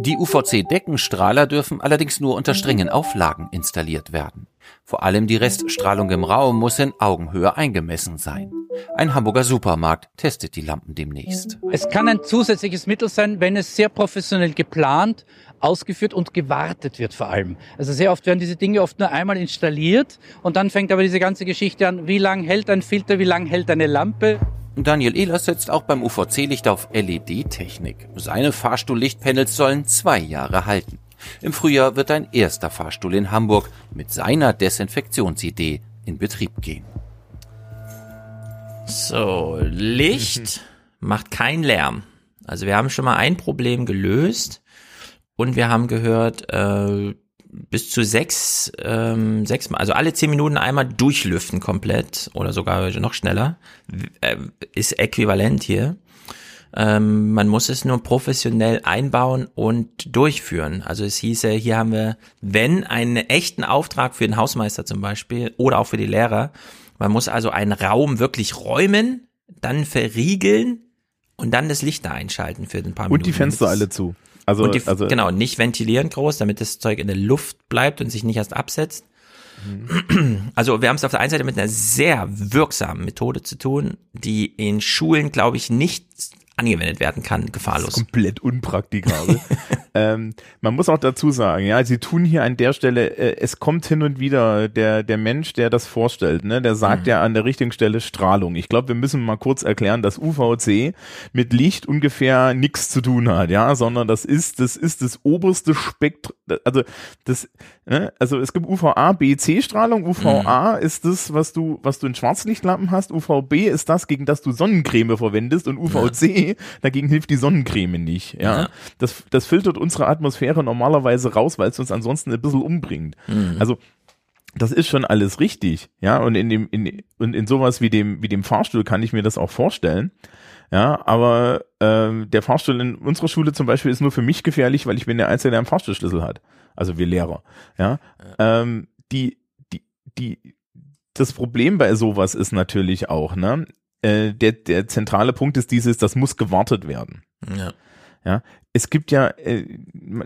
Die UVC-Deckenstrahler dürfen allerdings nur unter strengen Auflagen installiert werden. Vor allem die Reststrahlung im Raum muss in Augenhöhe eingemessen sein. Ein Hamburger Supermarkt testet die Lampen demnächst. Es kann ein zusätzliches Mittel sein, wenn es sehr professionell geplant, ausgeführt und gewartet wird vor allem. Also sehr oft werden diese Dinge oft nur einmal installiert und dann fängt aber diese ganze Geschichte an, wie lang hält ein Filter, wie lang hält eine Lampe. Daniel Ehlers setzt auch beim UVC-Licht auf LED-Technik. Seine Fahrstuhllichtpanels sollen zwei Jahre halten. Im Frühjahr wird ein erster Fahrstuhl in Hamburg mit seiner Desinfektionsidee in Betrieb gehen. So, Licht mhm. macht keinen Lärm. Also wir haben schon mal ein Problem gelöst und wir haben gehört, äh, bis zu sechs, ähm, sechs Mal, also alle zehn Minuten einmal durchlüften komplett oder sogar noch schneller, äh, ist äquivalent hier. Ähm, man muss es nur professionell einbauen und durchführen. Also es hieße, hier haben wir, wenn einen echten Auftrag für den Hausmeister zum Beispiel oder auch für die Lehrer, man muss also einen Raum wirklich räumen, dann verriegeln und dann das Licht da einschalten für ein paar Minuten. Und die Fenster alle zu. Also, die, also genau, nicht ventilieren groß, damit das Zeug in der Luft bleibt und sich nicht erst absetzt. Mhm. Also wir haben es auf der einen Seite mit einer sehr wirksamen Methode zu tun, die in Schulen, glaube ich, nicht angewendet werden kann, gefahrlos. Das ist komplett unpraktikabel. ähm, man muss auch dazu sagen, ja, sie tun hier an der Stelle, äh, es kommt hin und wieder der, der Mensch, der das vorstellt, ne, der sagt mhm. ja an der richtigen Stelle Strahlung. Ich glaube, wir müssen mal kurz erklären, dass UVC mit Licht ungefähr nichts zu tun hat, ja, sondern das ist, das ist das oberste Spektrum, also das, also es gibt UVA, B, C Strahlung. UVA mhm. ist das, was du, was du in Schwarzlichtlampen hast. UVB ist das, gegen das du Sonnencreme verwendest und UVC ja dagegen hilft die Sonnencreme nicht. Ja, ja. Das, das filtert unsere Atmosphäre normalerweise raus, weil es uns ansonsten ein bisschen umbringt. Mhm. Also das ist schon alles richtig, ja, und in dem, in, und in sowas wie dem, wie dem Fahrstuhl kann ich mir das auch vorstellen. Ja, aber ähm, der Fahrstuhl in unserer Schule zum Beispiel ist nur für mich gefährlich, weil ich bin der Einzige, der einen Fahrstuhlschlüssel hat. Also wir Lehrer. Ja. Ähm, die, die, die, das Problem bei sowas ist natürlich auch, ne, äh, der, der zentrale Punkt ist dieses, das muss gewartet werden. Ja. Ja, es gibt ja, äh,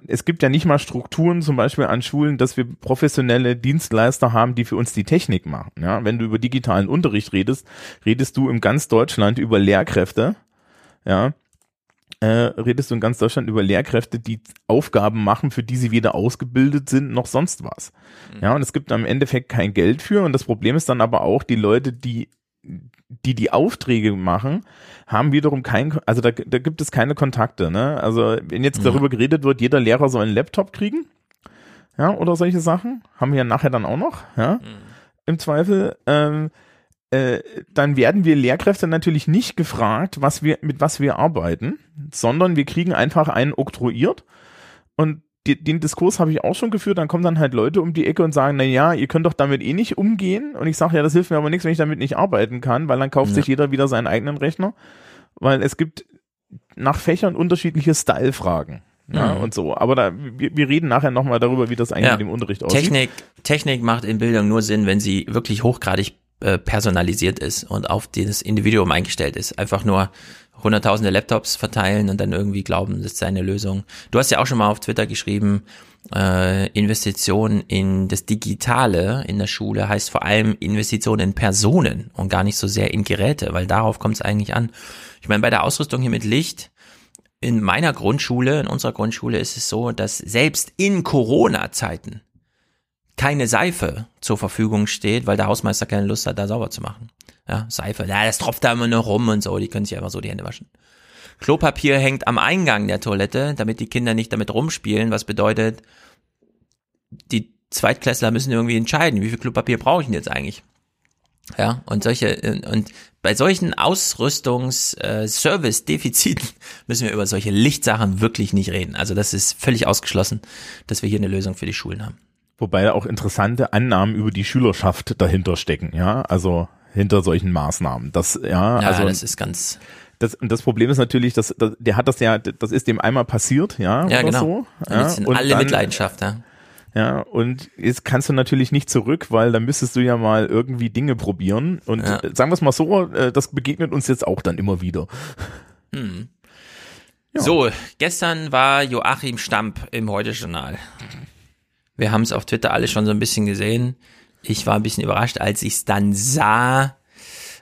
es gibt ja nicht mal Strukturen, zum Beispiel an Schulen, dass wir professionelle Dienstleister haben, die für uns die Technik machen. Ja, wenn du über digitalen Unterricht redest, redest du in ganz Deutschland über Lehrkräfte. Ja, äh, redest du in ganz Deutschland über Lehrkräfte, die Aufgaben machen, für die sie weder ausgebildet sind noch sonst was. Mhm. Ja, und es gibt am Endeffekt kein Geld für. Und das Problem ist dann aber auch, die Leute, die die die Aufträge machen, haben wiederum kein, also da, da gibt es keine Kontakte. Ne? Also wenn jetzt darüber geredet wird, jeder Lehrer soll einen Laptop kriegen, ja, oder solche Sachen, haben wir ja nachher dann auch noch, ja, mhm. im Zweifel. Ähm, äh, dann werden wir Lehrkräfte natürlich nicht gefragt, was wir, mit was wir arbeiten, sondern wir kriegen einfach einen oktroyiert und die, den Diskurs habe ich auch schon geführt, dann kommen dann halt Leute um die Ecke und sagen, na ja, ihr könnt doch damit eh nicht umgehen. Und ich sage, ja, das hilft mir aber nichts, wenn ich damit nicht arbeiten kann, weil dann kauft ja. sich jeder wieder seinen eigenen Rechner. Weil es gibt nach Fächern unterschiedliche Style-Fragen. Ja, Mhm. und so. Aber da, wir, wir reden nachher nochmal darüber, wie das eigentlich Ja. mit dem Unterricht aussieht. Technik, Technik macht in Bildung nur Sinn, wenn sie wirklich hochgradig äh, personalisiert ist und auf das Individuum eingestellt ist. Einfach nur hunderttausende Laptops verteilen und dann irgendwie glauben, das sei eine Lösung. Du hast ja auch schon mal auf Twitter geschrieben, äh, Investition in das Digitale in der Schule heißt vor allem Investition in Personen und gar nicht so sehr in Geräte, weil darauf kommt es eigentlich an. Ich meine, bei der Ausrüstung hier mit Licht, in meiner Grundschule, in unserer Grundschule ist es so, dass selbst in Corona-Zeiten keine Seife zur Verfügung steht, weil der Hausmeister keine Lust hat, da sauber zu machen. Ja, Seife, ja, das tropft da immer nur rum und so, die können sich einfach so die Hände waschen. Klopapier hängt am Eingang der Toilette, damit die Kinder nicht damit rumspielen, was bedeutet, die Zweitklässler müssen irgendwie entscheiden, wie viel Klopapier brauche ich denn jetzt eigentlich? Ja, und solche, und bei solchen Ausrüstungs-Service-Defiziten müssen wir über solche Lichtsachen wirklich nicht reden. Also das ist völlig ausgeschlossen, dass wir hier eine Lösung für die Schulen haben. Wobei auch interessante Annahmen über die Schülerschaft dahinter stecken, ja, also hinter solchen Maßnahmen. Das, ja, Ja, also das ist ganz, das, und das Problem ist natürlich, dass, dass der hat das ja, das ist dem einmal passiert, ja, ja oder genau. so. Und Ja, jetzt sind und alle dann, Mitleidenschaft, ja. Ja, und jetzt kannst du natürlich nicht zurück, weil dann müsstest du ja mal irgendwie Dinge probieren. Und Ja. sagen wir es mal so, äh, das begegnet uns jetzt auch dann immer wieder. Hm. Ja. So, gestern war Joachim Stamp im Heute-Journal. Wir haben es auf Twitter alle schon so ein bisschen gesehen. Ich war ein bisschen überrascht, als ich es dann sah.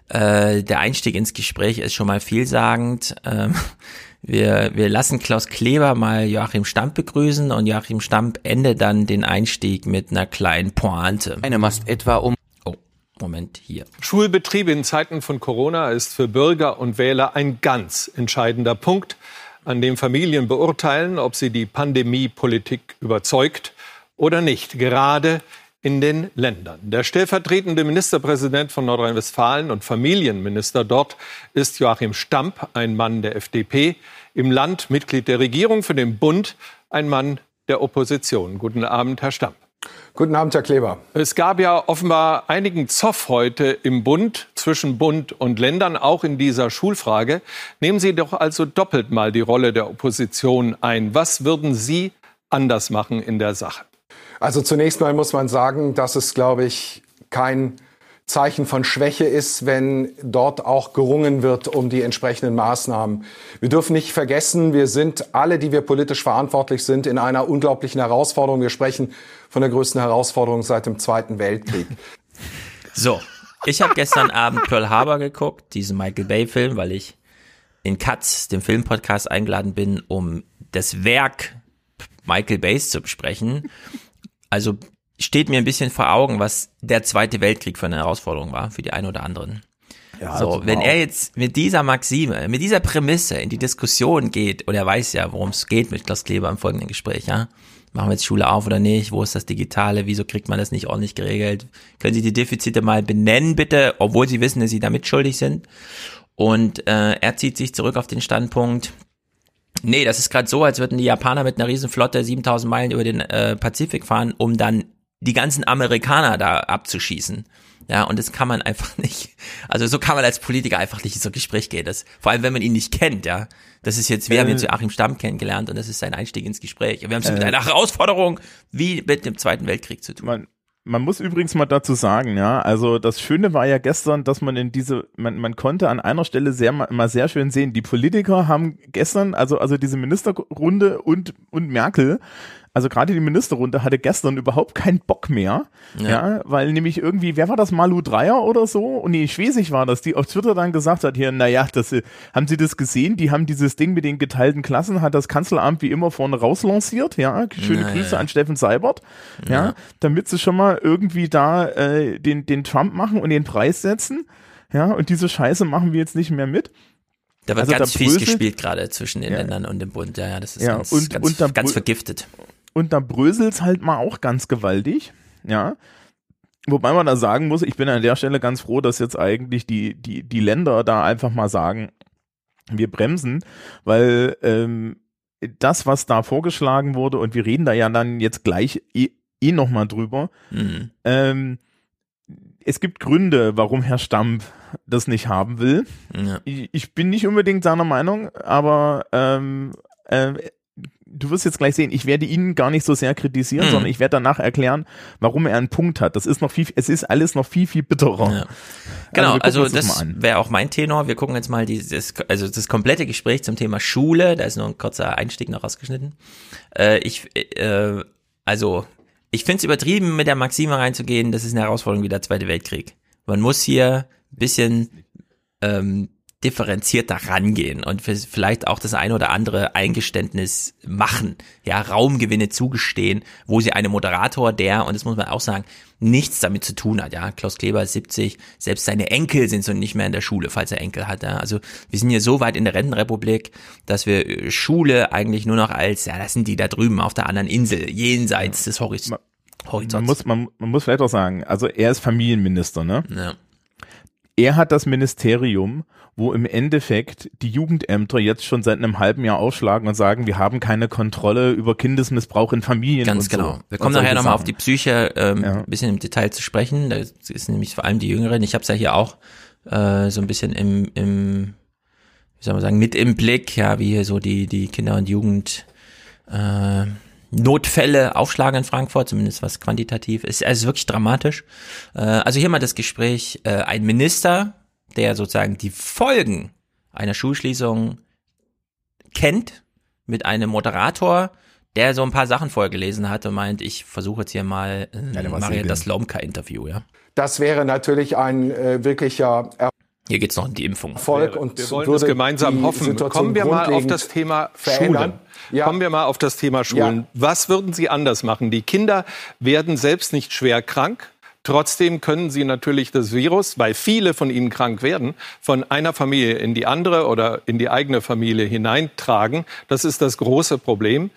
Äh, der Einstieg ins Gespräch ist schon mal vielsagend. Ähm, wir, wir lassen Klaus Kleber mal Joachim Stamp begrüßen und Joachim Stamp endet dann den Einstieg mit einer kleinen Pointe. Eine Mast etwa um Oh, Moment, hier. Schulbetrieb in Zeiten von Corona ist für Bürger und Wähler ein ganz entscheidender Punkt, an dem Familien beurteilen, ob sie die Pandemiepolitik überzeugt oder nicht, gerade in den Ländern. Der stellvertretende Ministerpräsident von Nordrhein-Westfalen und Familienminister dort ist Joachim Stamp, ein Mann der FDP, im Land Mitglied der Regierung, für den Bund ein Mann der Opposition. Guten Abend, Herr Stamp. Guten Abend, Herr Kleber. Es gab ja offenbar einigen Zoff heute im Bund, zwischen Bund und Ländern, auch in dieser Schulfrage. Nehmen Sie doch also doppelt mal die Rolle der Opposition ein. Was würden Sie anders machen in der Sache? Also zunächst mal muss man sagen, dass es, glaube ich, kein Zeichen von Schwäche ist, wenn dort auch gerungen wird um die entsprechenden Maßnahmen. Wir dürfen nicht vergessen, wir sind alle, die wir politisch verantwortlich sind, in einer unglaublichen Herausforderung. Wir sprechen von der größten Herausforderung seit dem Zweiten Weltkrieg. So, ich habe gestern Abend Pearl Harbor geguckt, diesen Michael Bay Film, weil ich in Katz, dem Filmpodcast, eingeladen bin, um das Werk Michael Bays zu besprechen. Also steht mir ein bisschen vor Augen, was der Zweite Weltkrieg für eine Herausforderung war für die einen oder anderen. Ja, so, wenn er jetzt mit dieser Maxime, mit dieser Prämisse in die Diskussion geht, und er weiß ja, worum es geht mit Klaus Kleber im folgenden Gespräch, ja, machen wir jetzt Schule auf oder nicht, wo ist das Digitale, wieso kriegt man das nicht ordentlich geregelt, können Sie die Defizite mal benennen, bitte, obwohl Sie wissen, dass Sie da mitschuldig sind. Und äh, er zieht sich zurück auf den Standpunkt, nee, das ist gerade so, als würden die Japaner mit einer Riesenflotte 7000 Meilen über den äh, Pazifik fahren, um dann die ganzen Amerikaner da abzuschießen. Ja, und das kann man einfach nicht. Also so kann man als Politiker einfach nicht in so ein Gespräch gehen. Das, vor allem, wenn man ihn nicht kennt, ja. Das ist jetzt, wir haben Äh. jetzt Joachim Stamm kennengelernt und das ist sein Einstieg ins Gespräch. Wir haben es mit einer Herausforderung wie mit dem Zweiten Weltkrieg zu tun. Man, man muss übrigens mal dazu sagen, ja, also das Schöne war ja gestern, dass man in diese, man, man konnte an einer Stelle sehr mal, sehr schön sehen, die Politiker haben gestern, also also diese Ministerrunde und und Merkel, also gerade die Ministerrunde hatte gestern überhaupt keinen Bock mehr, ja. Ja. weil nämlich irgendwie, wer war das, Malu Dreier oder so? Und nee, Schwesig war das, die auf Twitter dann gesagt hat, hier, naja, das, äh, haben Sie das gesehen? Die haben dieses Ding mit den geteilten Klassen, hat das Kanzleramt wie immer vorne rauslanciert, ja, schöne Na, Grüße an Steffen Seibert, ja, Ja. damit sie schon mal irgendwie da äh, den, den Trump machen und den Preis setzen, ja, und diese Scheiße machen wir jetzt nicht mehr mit. Da wird also ganz da fies gespielt gerade zwischen den Ja. Ländern und dem Bund. Ja, ja, das ist Ja, ganz, und- ganz, und ganz vergiftet. Und da bröselt's halt mal auch ganz gewaltig, ja. Wobei man da sagen muss, ich bin an der Stelle ganz froh, dass jetzt eigentlich die, die, die Länder da einfach mal sagen, wir bremsen, weil ähm, das, was da vorgeschlagen wurde, und wir reden da ja dann jetzt gleich eh, eh nochmal drüber, Mhm. ähm, es gibt Gründe, warum Herr Stamp das nicht haben will. Ja. Ich, ich bin nicht unbedingt seiner Meinung, aber ähm, äh, du wirst jetzt gleich sehen, ich werde ihn gar nicht so sehr kritisieren, Mhm. sondern ich werde danach erklären, warum er einen Punkt hat. Das ist noch viel, es ist alles noch viel, viel bitterer. Ja. Genau, wir gucken also, uns das wäre auch mein Tenor. Wir gucken jetzt mal dieses, also das komplette Gespräch zum Thema Schule. Da ist nur ein kurzer Einstieg noch rausgeschnitten. Äh, ich, äh, also ich finde es übertrieben, mit der Maxime reinzugehen. Das ist eine Herausforderung wie der Zweite Weltkrieg. Man muss hier ein bisschen ähm, differenzierter rangehen und vielleicht auch das ein oder andere Eingeständnis machen, ja, Raumgewinne zugestehen, wo sie einem Moderator, der, und das muss man auch sagen, nichts damit zu tun hat, ja, Klaus Kleber ist 70, selbst seine Enkel sind so nicht mehr in der Schule, falls er Enkel hat, ja, also wir sind hier so weit in der Rentenrepublik, dass wir äh, Schule eigentlich nur noch als, ja, das sind die da drüben auf der anderen Insel, jenseits des Horizonts. Man muss, man, man muss vielleicht auch sagen, also er ist Familienminister, ne? ja. Er hat das Ministerium, wo im Endeffekt die Jugendämter jetzt schon seit einem halben Jahr aufschlagen und sagen, wir haben keine Kontrolle über Kindesmissbrauch in Familien. Ganz genau. So. Wir kommen nachher nochmal auf die Psyche ähm, Ja. ein bisschen im Detail zu sprechen. Das ist nämlich vor allem die Jüngeren. Ich habe es ja hier auch äh, so ein bisschen im, im, wie soll man sagen, mit im Blick, ja, wie hier so die, die Kinder- und Jugend äh, Notfälle aufschlagen in Frankfurt, zumindest was quantitativ ist. Es ist wirklich dramatisch. Äh, also hier mal das Gespräch, äh, ein Minister, der sozusagen die Folgen einer Schulschließung kennt, mit einem Moderator, der so ein paar Sachen vorgelesen hat und meint, ich versuche jetzt hier mal ein der war Marietta. Slomka-Interview, ja. Das wäre natürlich ein äh, wirklicher Hier geht's noch um die Impfung. Erfolg Wir- und wir wollen würde es gemeinsam hoffen. Situation Kommen wir mal auf das Thema verändern. Schulen. Ja. Kommen wir mal auf das Thema Schulen. Ja. Was würden Sie anders machen? Die Kinder werden selbst nicht schwer krank. Trotzdem können sie natürlich das Virus, weil viele von ihnen krank werden, von einer Familie in die andere oder in die eigene Familie hineintragen. Das ist das große Problem.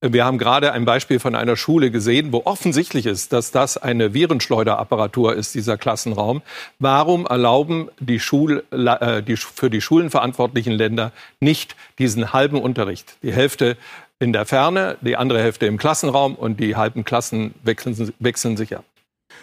Wir haben gerade ein Beispiel von einer Schule gesehen, wo offensichtlich ist, dass das eine Virenschleuderapparatur ist, dieser Klassenraum. Warum erlauben die, Schul, äh, die für die Schulen verantwortlichen Länder nicht diesen halben Unterricht? Die Hälfte in der Ferne, die andere Hälfte im Klassenraum und die halben Klassen wechseln, wechseln sich ab.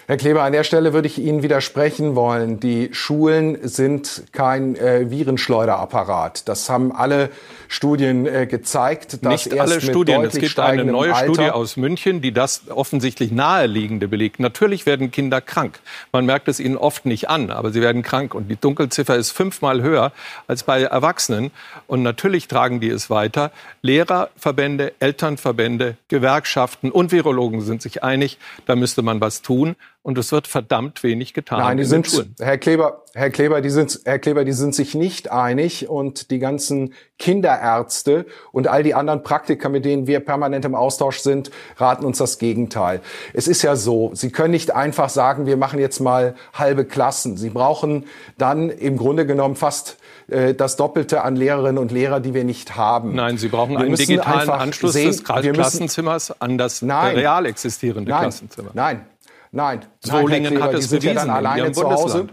Herr Kleber, an der Stelle würde ich Ihnen widersprechen wollen. Die Schulen sind kein äh, Virenschleuderapparat. Das haben alle Studien äh, gezeigt. Dass Nicht erst alle Studien. Es gibt eine neue Alter Studie aus München, die das offensichtlich naheliegende belegt. Natürlich werden Kinder krank. Man merkt es ihnen oft nicht an, aber sie werden krank. Und die Dunkelziffer ist fünfmal höher als bei Erwachsenen. Und natürlich tragen die es weiter. Lehrerverbände, Elternverbände, Gewerkschaften und Virologen sind sich einig, da müsste man was tun. Und es wird verdammt wenig getan. Nein, die in sind, Schulen. Herr Kleber, Herr Kleber, die sind, Herr Kleber, die sind sich nicht einig und die ganzen Kinderärzte und all die anderen Praktiker, mit denen wir permanent im Austausch sind, raten uns das Gegenteil. Es ist ja so, Sie können nicht einfach sagen, wir machen jetzt mal halbe Klassen. Sie brauchen dann im Grunde genommen fast äh, das Doppelte an Lehrerinnen und Lehrer, die wir nicht haben. Nein, Sie brauchen Wir einen digitalen Anschluss sehen, des Klassenzimmers an das Nein. real existierende Nein, Klassenzimmer. nein, nein. Solingen Nein, hat es ja bewiesen in alleine zu Hause.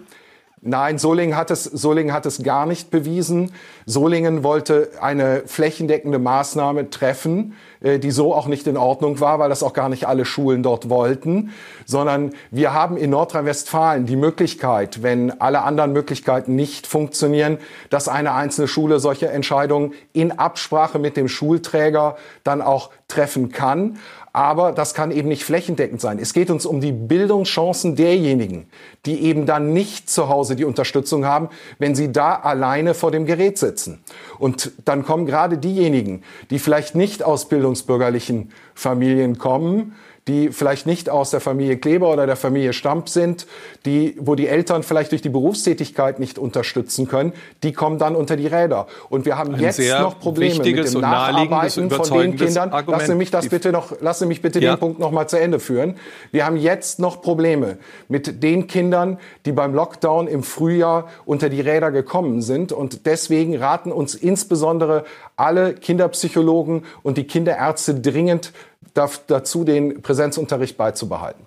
Nein, Solingen hat es, Solingen hat es gar nicht bewiesen. Solingen wollte eine flächendeckende Maßnahme treffen, äh, die so auch nicht in Ordnung war, weil das auch gar nicht alle Schulen dort wollten, sondern wir haben in Nordrhein-Westfalen die Möglichkeit, wenn alle anderen Möglichkeiten nicht funktionieren, dass eine einzelne Schule solche Entscheidungen in Absprache mit dem Schulträger dann auch treffen kann. Aber das kann eben nicht flächendeckend sein. Es geht uns um die Bildungschancen derjenigen, die eben dann nicht zu Hause die Unterstützung haben, wenn sie da alleine vor dem Gerät sitzen. Und dann kommen gerade diejenigen, die vielleicht nicht aus bildungsbürgerlichen Familien kommen, die vielleicht nicht aus der Familie Kleber oder der Familie Stamp sind, die, wo die Eltern vielleicht durch die Berufstätigkeit nicht unterstützen können, die kommen dann unter die Räder. Und wir haben Ein jetzt noch Probleme mit dem Nacharbeiten von den Kindern. Argument. Lassen Sie mich das bitte noch, lassen Sie mich bitte Ja. den Punkt noch mal zu Ende führen. Wir haben jetzt noch Probleme mit den Kindern, die beim Lockdown im Frühjahr unter die Räder gekommen sind. Und deswegen raten uns insbesondere alle Kinderpsychologen und die Kinderärzte dringend dazu, den Präsenzunterricht beizubehalten.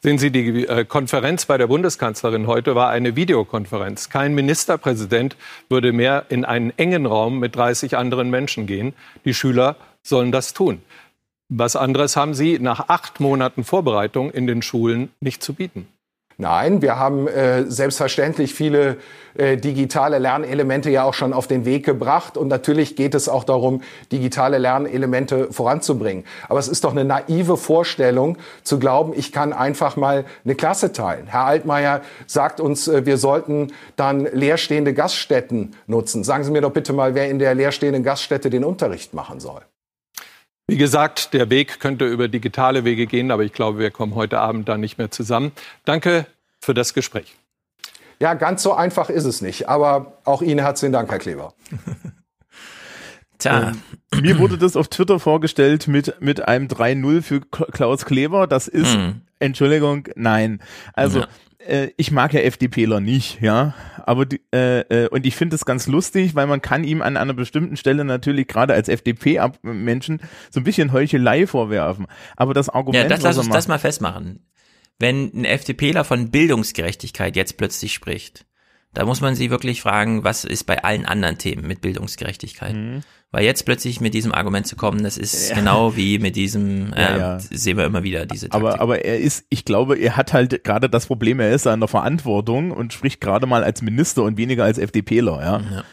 Sehen Sie, die äh, Konferenz bei der Bundeskanzlerin heute war eine Videokonferenz. Kein Ministerpräsident würde mehr in einen engen Raum mit 30 anderen Menschen gehen. Die Schüler sollen das tun. Was anderes haben Sie nach acht Monaten Vorbereitung in den Schulen nicht zu bieten. Nein, wir haben äh, selbstverständlich viele äh, digitale Lernelemente ja auch schon auf den Weg gebracht und natürlich geht es auch darum, digitale Lernelemente voranzubringen. Aber es ist doch eine naive Vorstellung zu glauben, ich kann einfach mal eine Klasse teilen. Herr Altmaier sagt uns, äh, wir sollten dann leerstehende Gaststätten nutzen. Sagen Sie mir doch bitte mal, wer in der leerstehenden Gaststätte den Unterricht machen soll. Wie gesagt, der Weg könnte über digitale Wege gehen, aber ich glaube, wir kommen heute Abend da nicht mehr zusammen. Danke für das Gespräch. Ja, ganz so einfach ist es nicht. Aber auch Ihnen herzlichen Dank, Herr Kleber. Tja. Ähm, mir wurde das auf Twitter vorgestellt mit, mit einem 3-0 für Klaus Kleber. Das ist, hm. Entschuldigung, nein. Also, ja äh, ich mag ja FDPler nicht, ja, aber die, äh, äh, und ich finde es ganz lustig, weil man kann ihm an einer bestimmten Stelle natürlich gerade als FDP-Menschen so ein bisschen Heuchelei vorwerfen. Aber das Argument, ja, das lass uns das mal festmachen. Wenn ein FDPler von Bildungsgerechtigkeit jetzt plötzlich spricht, da muss man sie wirklich fragen, was ist bei allen anderen Themen mit Bildungsgerechtigkeit? Mhm. Weil jetzt plötzlich mit diesem Argument zu kommen, das ist ja. genau wie mit diesem, äh, ja, ja. sehen wir immer wieder diese Taktik. Aber, aber er ist, ich glaube, er hat halt gerade das Problem, er ist an der Verantwortung und spricht gerade mal als Minister und weniger als FDPler, ja.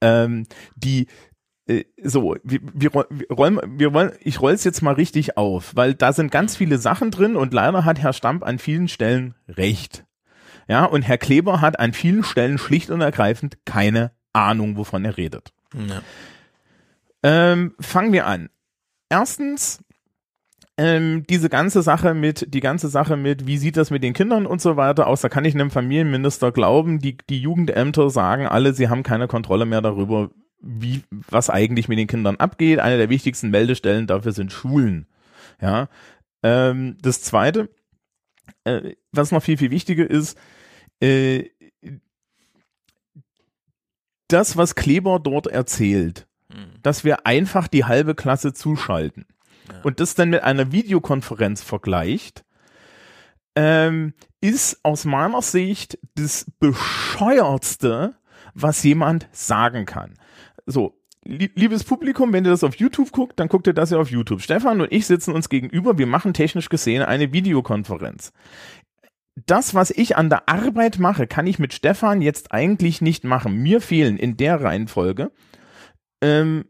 Ähm, die, äh, so, wir, wir, wir rollen, wir wollen, ich roll's jetzt mal richtig auf, weil da sind ganz viele Sachen drin und leider hat Herr Stamp an vielen Stellen recht. Ja, und Herr Kleber hat an vielen Stellen schlicht und ergreifend keine Ahnung, wovon er redet. Ja. Ähm, fangen wir an. Erstens, ähm, diese ganze Sache mit, die ganze Sache mit, wie sieht das mit den Kindern und so weiter aus, da kann ich einem Familienminister glauben, die, die Jugendämter sagen alle, sie haben keine Kontrolle mehr darüber, wie, was eigentlich mit den Kindern abgeht. Eine der wichtigsten Meldestellen dafür sind Schulen. Ja. Ähm, das zweite, äh, was noch viel, viel wichtiger ist, äh, das, was Kleber dort erzählt, dass wir einfach die halbe Klasse zuschalten ja. und das dann mit einer Videokonferenz vergleicht, ähm, ist aus meiner Sicht das bescheuertste, was jemand sagen kann. So, liebes Publikum, wenn ihr das auf YouTube guckt, dann guckt ihr das ja auf YouTube. Stefan und ich sitzen uns gegenüber, wir machen technisch gesehen eine Videokonferenz. Das, was ich an der Arbeit mache, kann ich mit Stefan jetzt eigentlich nicht machen. Mir fehlen in der Reihenfolge ähm,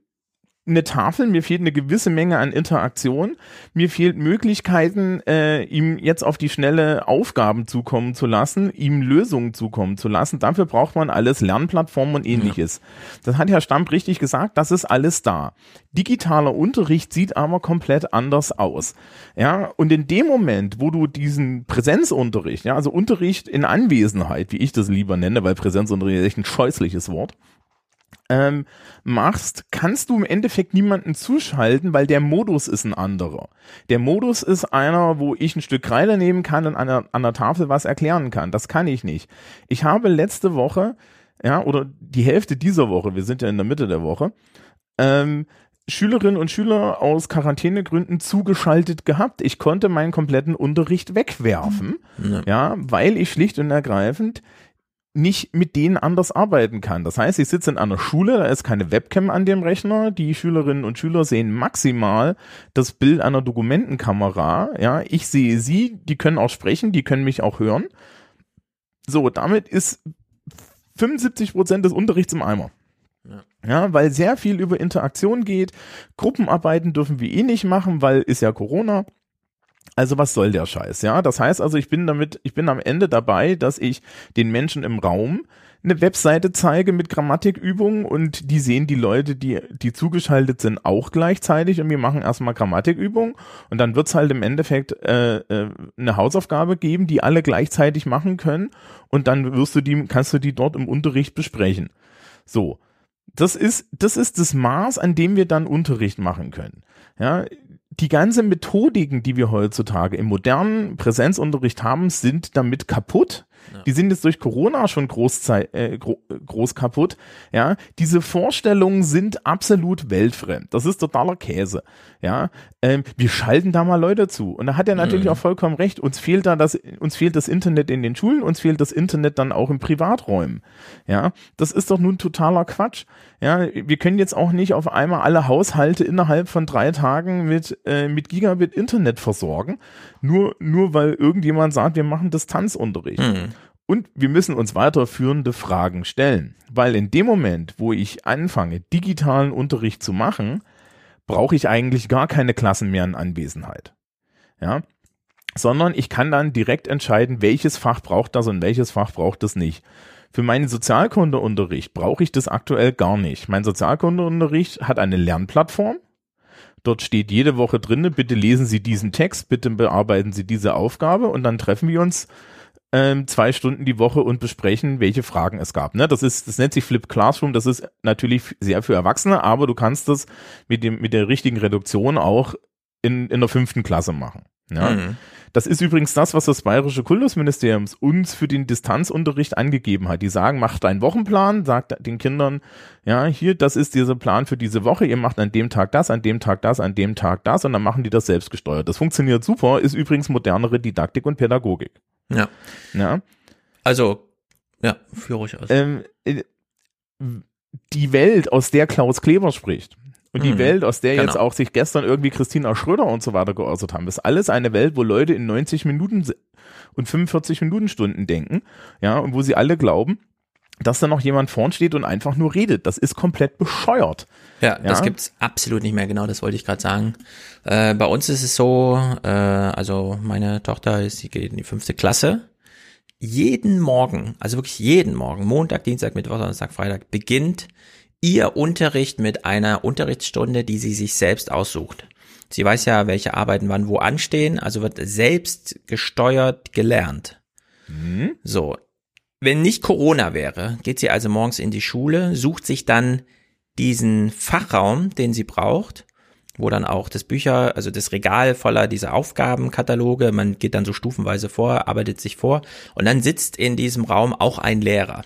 eine Tafel, mir fehlt eine gewisse Menge an Interaktion, mir fehlt Möglichkeiten, äh, ihm jetzt auf die schnelle Aufgaben zukommen zu lassen, ihm Lösungen zukommen zu lassen. Dafür braucht man alles Lernplattformen und ähnliches. Ja. Das hat Herr Stamp richtig gesagt, das ist alles da. Digitaler Unterricht sieht aber komplett anders aus. Ja, und in dem Moment, wo du diesen Präsenzunterricht, ja, also Unterricht in Anwesenheit, wie ich das lieber nenne, weil Präsenzunterricht ist echt ein scheußliches Wort, ähm, machst, kannst du im Endeffekt niemanden zuschalten, weil der Modus ist ein anderer. Der Modus ist einer, wo ich ein Stück Kreide nehmen kann und an der, an der Tafel was erklären kann. Das kann ich nicht. Ich habe letzte Woche, ja, oder die Hälfte dieser Woche, wir sind ja in der Mitte der Woche, ähm, Schülerinnen und Schüler aus Quarantänegründen zugeschaltet gehabt. Ich konnte meinen kompletten Unterricht wegwerfen, ja, ja weil ich schlicht und ergreifend nicht mit denen anders arbeiten kann. Das heißt, ich sitze in einer Schule, da ist keine Webcam an dem Rechner, die Schülerinnen und Schüler sehen maximal das Bild einer Dokumentenkamera, ja, ich sehe sie, die können auch sprechen, die können mich auch hören. So, damit ist 75 Prozent des Unterrichts im Eimer. Ja. weil sehr viel über Interaktion geht. Gruppenarbeiten dürfen wir eh nicht machen, weil ist ja Corona. Also was soll der Scheiß, ja? Das heißt also, ich bin damit, ich bin am Ende dabei, dass ich den Menschen im Raum eine Webseite zeige mit Grammatikübungen und die sehen die Leute, die, die zugeschaltet sind, auch gleichzeitig und wir machen erstmal Grammatikübungen und dann wird's halt im Endeffekt äh, äh, eine Hausaufgabe geben, die alle gleichzeitig machen können und dann wirst du die, kannst du die dort im Unterricht besprechen. So. Das ist, das ist das Maß, an dem wir dann Unterricht machen können. Ja, die ganze Methodiken, die wir heutzutage im modernen Präsenzunterricht haben, sind damit kaputt. Die sind jetzt durch Corona schon groß, äh, gro groß kaputt. Ja, diese Vorstellungen sind absolut weltfremd. Das ist totaler Käse. Ja, ähm, wir schalten da mal Leute zu. Und da hat er natürlich mhm. auch vollkommen recht. Uns fehlt da das, uns fehlt das Internet in den Schulen, uns fehlt das Internet dann auch in Privaträumen. Ja, das ist doch nun totaler Quatsch. Ja, wir können jetzt auch nicht auf einmal alle Haushalte innerhalb von drei Tagen mit, äh, mit Gigabit Internet versorgen, nur, nur weil irgendjemand sagt, wir machen Distanzunterricht. Mhm. Und wir müssen uns weiterführende Fragen stellen, weil in dem Moment, wo ich anfange, digitalen Unterricht zu machen, brauche ich eigentlich gar keine Klassen mehr in Anwesenheit. Ja, sondern ich kann dann direkt entscheiden, welches Fach braucht das und welches Fach braucht das nicht. Für meinen Sozialkundeunterricht brauche ich das aktuell gar nicht. Mein Sozialkundeunterricht hat eine Lernplattform. Dort steht jede Woche drinne, bitte lesen Sie diesen Text, bitte bearbeiten Sie diese Aufgabe und dann treffen wir uns ähm, zwei Stunden die Woche und besprechen, welche Fragen es gab. Ne? Das ist, das nennt sich Flip Classroom. Das ist natürlich sehr für Erwachsene, aber du kannst das mit dem mit der richtigen Reduktion auch in in der fünften Klasse machen. Ja? Mhm. Das ist übrigens das, was das Bayerische Kultusministerium uns für den Distanzunterricht angegeben hat. Die sagen, macht einen Wochenplan, sagt den Kindern, ja, hier, das ist dieser Plan für diese Woche, ihr macht an dem Tag das, an dem Tag das, an dem Tag das und dann machen die das selbst gesteuert. Das funktioniert super, ist übrigens modernere Didaktik und Pädagogik. Ja. Ja. Also, ja, führe ruhig aus. Ähm, äh, die Welt, aus der Klaus Kleber spricht, und die mhm. Welt, aus der genau. jetzt auch sich gestern irgendwie Christina Schröder und so weiter geäußert haben, ist alles eine Welt, wo Leute in 90 Minuten und 45 Minuten Stunden denken, ja, und wo sie alle glauben, dass da noch jemand vorn steht und einfach nur redet. Das ist komplett bescheuert. Ja, ja? das gibt's absolut nicht mehr, genau, das wollte ich gerade sagen. Äh, bei uns ist es so, äh, also meine Tochter ist, sie geht in die fünfte Klasse. Jeden Morgen, also wirklich jeden Morgen, Montag, Dienstag, Mittwoch, Donnerstag, Freitag, beginnt ihr Unterricht mit einer Unterrichtsstunde, die sie sich selbst aussucht. Sie weiß ja, welche Arbeiten wann wo anstehen, also wird selbst gesteuert gelernt. Mhm. So. Wenn nicht Corona wäre, geht sie also morgens in die Schule, sucht sich dann diesen Fachraum, den sie braucht, wo dann auch das Bücher, also das Regal voller dieser Aufgabenkataloge, man geht dann so stufenweise vor, arbeitet sich vor und dann sitzt in diesem Raum auch ein Lehrer